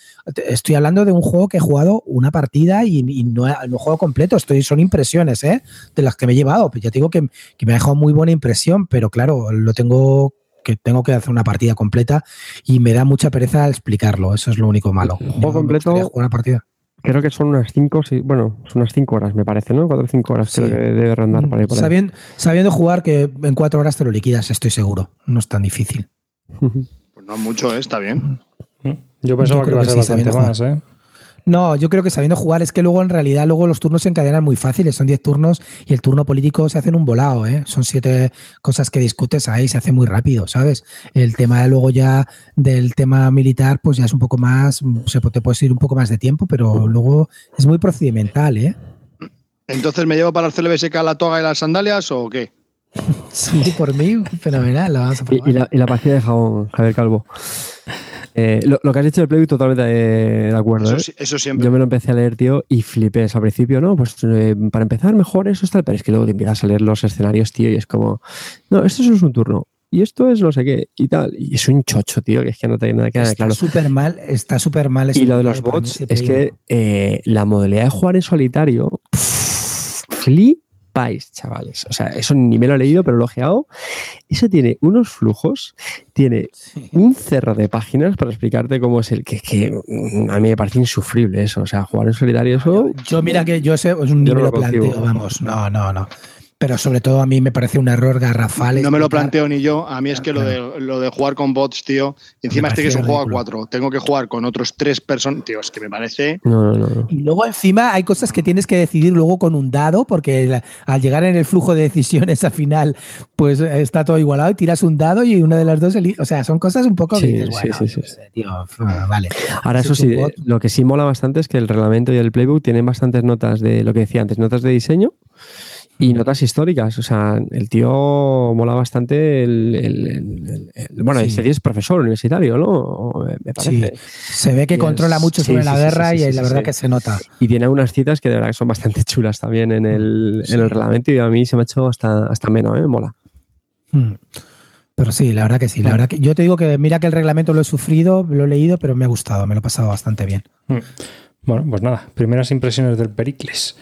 estoy hablando de un juego que he jugado una partida y, y no, no juego completo, estoy, son impresiones ¿eh? de las que me he llevado. Pues ya te digo que, que me ha dejado muy buena impresión, pero claro, lo tengo que tengo que hacer una partida completa y me da mucha pereza al explicarlo. Eso es lo único malo. El juego completo- una partida. Creo que son unas cinco, sí, bueno, son unas cinco horas, me parece, ¿no? Cuatro o cinco horas Sí. creo que debe rondar por ahí. Por ahí. Sabiendo, sabiendo jugar que en cuatro horas te lo liquidas, estoy seguro. No es tan difícil. <laughs> Pues no mucho, ¿eh? está bien. Yo pensaba Yo que iba a ser sí, bastante más, ¿eh? No, yo creo que sabiendo jugar es que luego en realidad luego los turnos se encadenan muy fáciles, son 10 turnos y el turno político se hace en un volado, ¿eh? Son siete cosas que discutes ahí, se hace muy rápido, ¿sabes? El tema luego ya del tema militar, pues ya es un poco más, se te puedes ir un poco más de tiempo, pero luego es muy procedimental, ¿eh? Entonces, ¿me llevo para el CLBSK la toga y las sandalias o qué? Sí, por mí, fenomenal, lo vamos a Y, probar. y la, y la pastilla de jabón, Javier Calvo. Eh, lo, lo que has dicho del Playboy, totalmente de, de acuerdo. Eso, ¿eh? eso siempre. Yo me lo empecé a leer, tío, y flipé. Al principio, ¿no? Pues eh, para empezar, mejor eso está. Pero es que luego te empiezas a leer los escenarios, tío, y es como, no, esto es un turno. Y esto es no sé qué, y tal. Y es un chocho, tío, que es que no te nada queda Está claro. súper mal, está súper mal. Y lo de los bots es que eh, la modalidad de jugar en solitario, pff, flipáis, chavales. O sea, eso ni me lo he leído, pero lo he ojeado. Eso tiene unos flujos, tiene un cerro de páginas para explicarte cómo es el que, que a mí me parece insufrible eso. O sea, jugar en solitario eso. Yo mira que yo sé, es un Yo no nivel lo planteo, vamos, no, no, no. Pero sobre todo a mí me parece un error garrafal. No me lo planteo ni yo. A mí es que lo de, lo de jugar con bots, tío. Encima este que es un juego a cuatro. Tengo que jugar con otros tres personas. Tío, es que me parece. No, no, no. Y luego encima hay cosas que tienes que decidir luego con un dado, porque la- al llegar en el flujo de decisiones al final, pues está todo igualado y tiras un dado y una de las dos elige. O sea, son cosas un poco Sí, dices, sí, bueno, sí, sí. yo qué sé, tío, f- vale. Ahora, eso sí, lo que sí mola bastante es que el reglamento y el playbook tienen bastantes notas de lo que decía antes, notas de diseño y notas históricas. O sea, el tío mola bastante. El, el- el- el- bueno, Sí. este tío es profesor universitario, ¿no? O Me me Sí, parece. se ve que Y es- controla mucho sí, sobre sí, la guerra sí, sí, y sí, la verdad sí. que se nota. Y tiene unas citas que de verdad que son bastante chulas también en el, en el reglamento y a mí se me ha hecho hasta, hasta menos, ¿eh? Mola. Mm. Pero sí, la verdad que sí. La verdad que yo te digo que mira que el reglamento lo he sufrido, lo he leído, pero me ha gustado, me lo he pasado bastante bien. Mm. Bueno, pues nada, primeras impresiones del Pericles.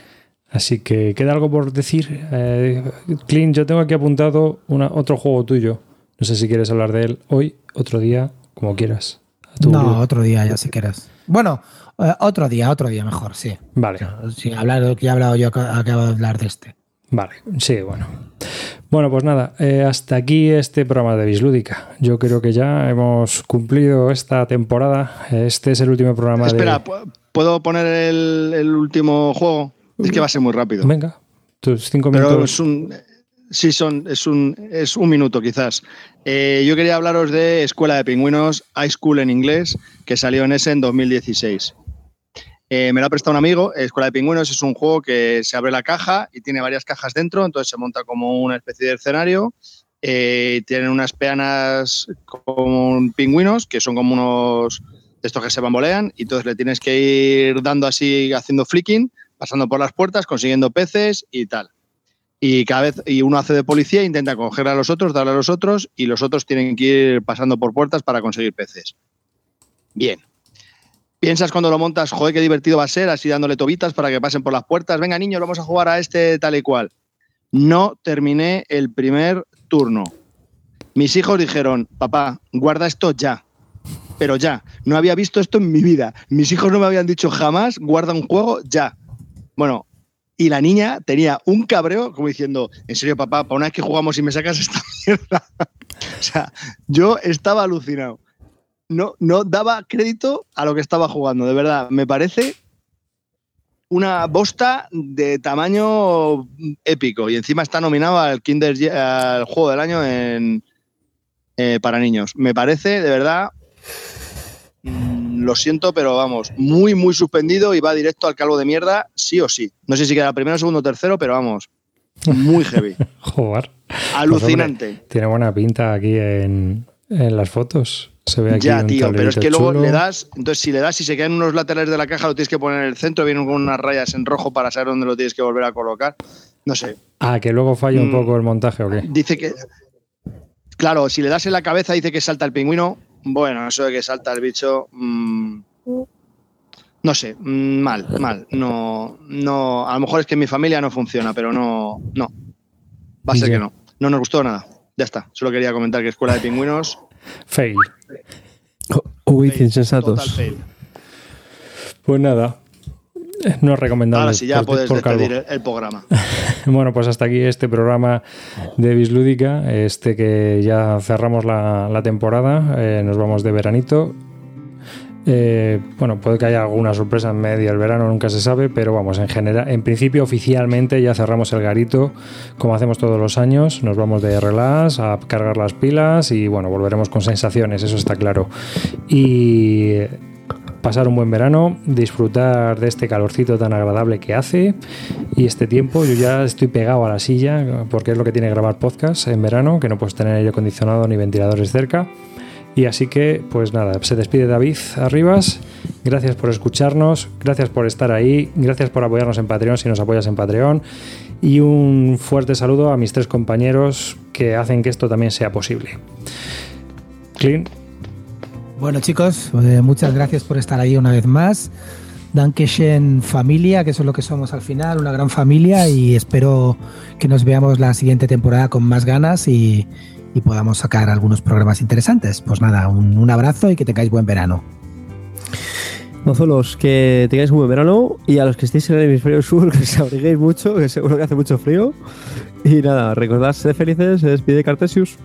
Así que queda algo por decir. Eh, Clint, yo tengo aquí apuntado una, otro juego tuyo. No sé si quieres hablar de él hoy, otro día, como quieras. A tu- No, otro día ya si quieres. Bueno, eh, otro día, otro día mejor, sí. Vale, Sí, hablar de lo que he hablado yo, ac- acabo de hablar de este. vale, sí, bueno. Bueno, pues nada, eh, hasta aquí este programa de Bislúdica. Yo creo que ya hemos cumplido esta temporada. Este es el último programa Espera, de. ¿pu- ¿puedo poner el, el último juego? Es que va a ser muy rápido. Venga, tus cinco Pero minutos. es un. Sí, son, es, un, es un minuto quizás. Eh, yo quería hablaros de Escuela de Pingüinos, High School en inglés, que salió en ese en 2016. Eh, me lo ha prestado un amigo. Escuela de Pingüinos es un juego que se abre la caja y tiene varias cajas dentro, entonces se monta como una especie de escenario. Eh, tienen unas peanas con pingüinos, que son como unos de estos que se bambolean, y entonces le tienes que ir dando así, haciendo flicking, pasando por las puertas, consiguiendo peces y tal y cada vez y uno hace de policía intenta coger a los otros, darle a los otros y los otros tienen que ir pasando por puertas para conseguir peces. Bien. Piensas cuando lo montas, joder, qué divertido va a ser, así dándole tobitas para que pasen por las puertas. Venga, niños, vamos a jugar a este tal y cual. No terminé el primer turno. Mis hijos dijeron, papá, guarda esto ya. Pero ya, no había visto esto en mi vida. Mis hijos no me habían dicho jamás, guarda un juego ya. Bueno, y la niña tenía un cabreo como diciendo, en serio, papá, para una vez que jugamos y me sacas esta <laughs> mierda. o sea, yo estaba alucinado. No, no daba crédito a lo que estaba jugando, de verdad. Me parece una bosta de tamaño épico. Y encima está nominado al Kinder al juego del año en, eh, para niños. Me parece, de verdad, lo siento, pero vamos, muy, muy suspendido y va directo al calvo de mierda, sí o sí. No sé si queda primero, segundo, tercero, pero vamos, muy heavy. <laughs> Jugar. Alucinante. Tiene buena pinta aquí en, en las fotos. Se ve aquí ya, tío, pero es que luego le das, entonces si le das y se quedan unos laterales de la caja, lo tienes que poner en el centro, vienen con unas rayas en rojo para saber dónde lo tienes que volver a colocar. No sé, Ah, que luego falla un Mm. poco el montaje o qué. dice que. Claro, si le das en la cabeza, dice que salta el pingüino. Bueno, eso de que salta el bicho. mm, no sé, mm, mal, mal. No, no. A lo mejor es que en mi familia no funciona, pero no. No. Va a ser que no. No nos gustó nada. Ya está. Solo quería comentar que Escuela de Pingüinos. Fail. Uy, insensatos. total fail. Pues nada. No es recomendable. Ahora sí, ya por- puedes por calvo. despedir el, el programa. <laughs> Bueno, pues hasta aquí este programa de Bislúdica, este que ya cerramos la, la temporada, eh, nos vamos de veranito. Eh, bueno, puede que haya alguna sorpresa en medio del verano, nunca se sabe, pero vamos, en general, en principio oficialmente ya cerramos el garito, como hacemos todos los años, nos vamos de relax a cargar las pilas y bueno, volveremos con sensaciones, eso está claro. Y pasar un buen verano, disfrutar de este calorcito tan agradable que hace y este tiempo. Yo ya estoy pegado a la silla porque es lo que tiene grabar podcast en verano, que no puedes tener aire acondicionado ni ventiladores cerca. Y así que, pues nada, se despide David Arribas. Gracias por escucharnos, gracias por estar ahí, gracias por apoyarnos en Patreon si nos apoyas en Patreon. Y un fuerte saludo a mis tres compañeros que hacen que esto también sea posible. Clint, Bueno, chicos, eh, muchas gracias por estar ahí una vez más. Dankeschön familia, que eso es lo que somos al final, una gran familia y espero que nos veamos la siguiente temporada con más ganas y, y podamos sacar algunos programas interesantes. Pues nada, un, abrazo y que tengáis buen verano. Mozuelos, que tengáis un buen verano y a los que estéis en el hemisferio sur, que os abriguéis mucho, que seguro que hace mucho frío. Y nada, recordad ser felices, se despide Cartesius.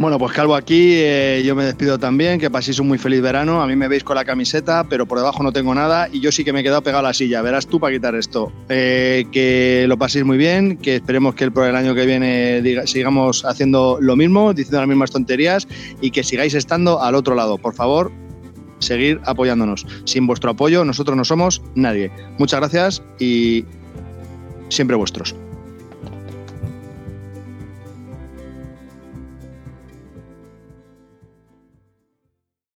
Bueno, pues Calvo aquí, eh, yo me despido también, que paséis un muy feliz verano. A mí me veis con la camiseta, pero por debajo no tengo nada y yo sí que me he quedado pegado a la silla. Verás tú para quitar esto. Eh, que lo paséis muy bien, que esperemos que el, el año que viene sigamos haciendo lo mismo, diciendo las mismas tonterías y que sigáis estando al otro lado. Por favor, seguir apoyándonos. Sin vuestro apoyo, nosotros no somos nadie. Muchas gracias y siempre vuestros.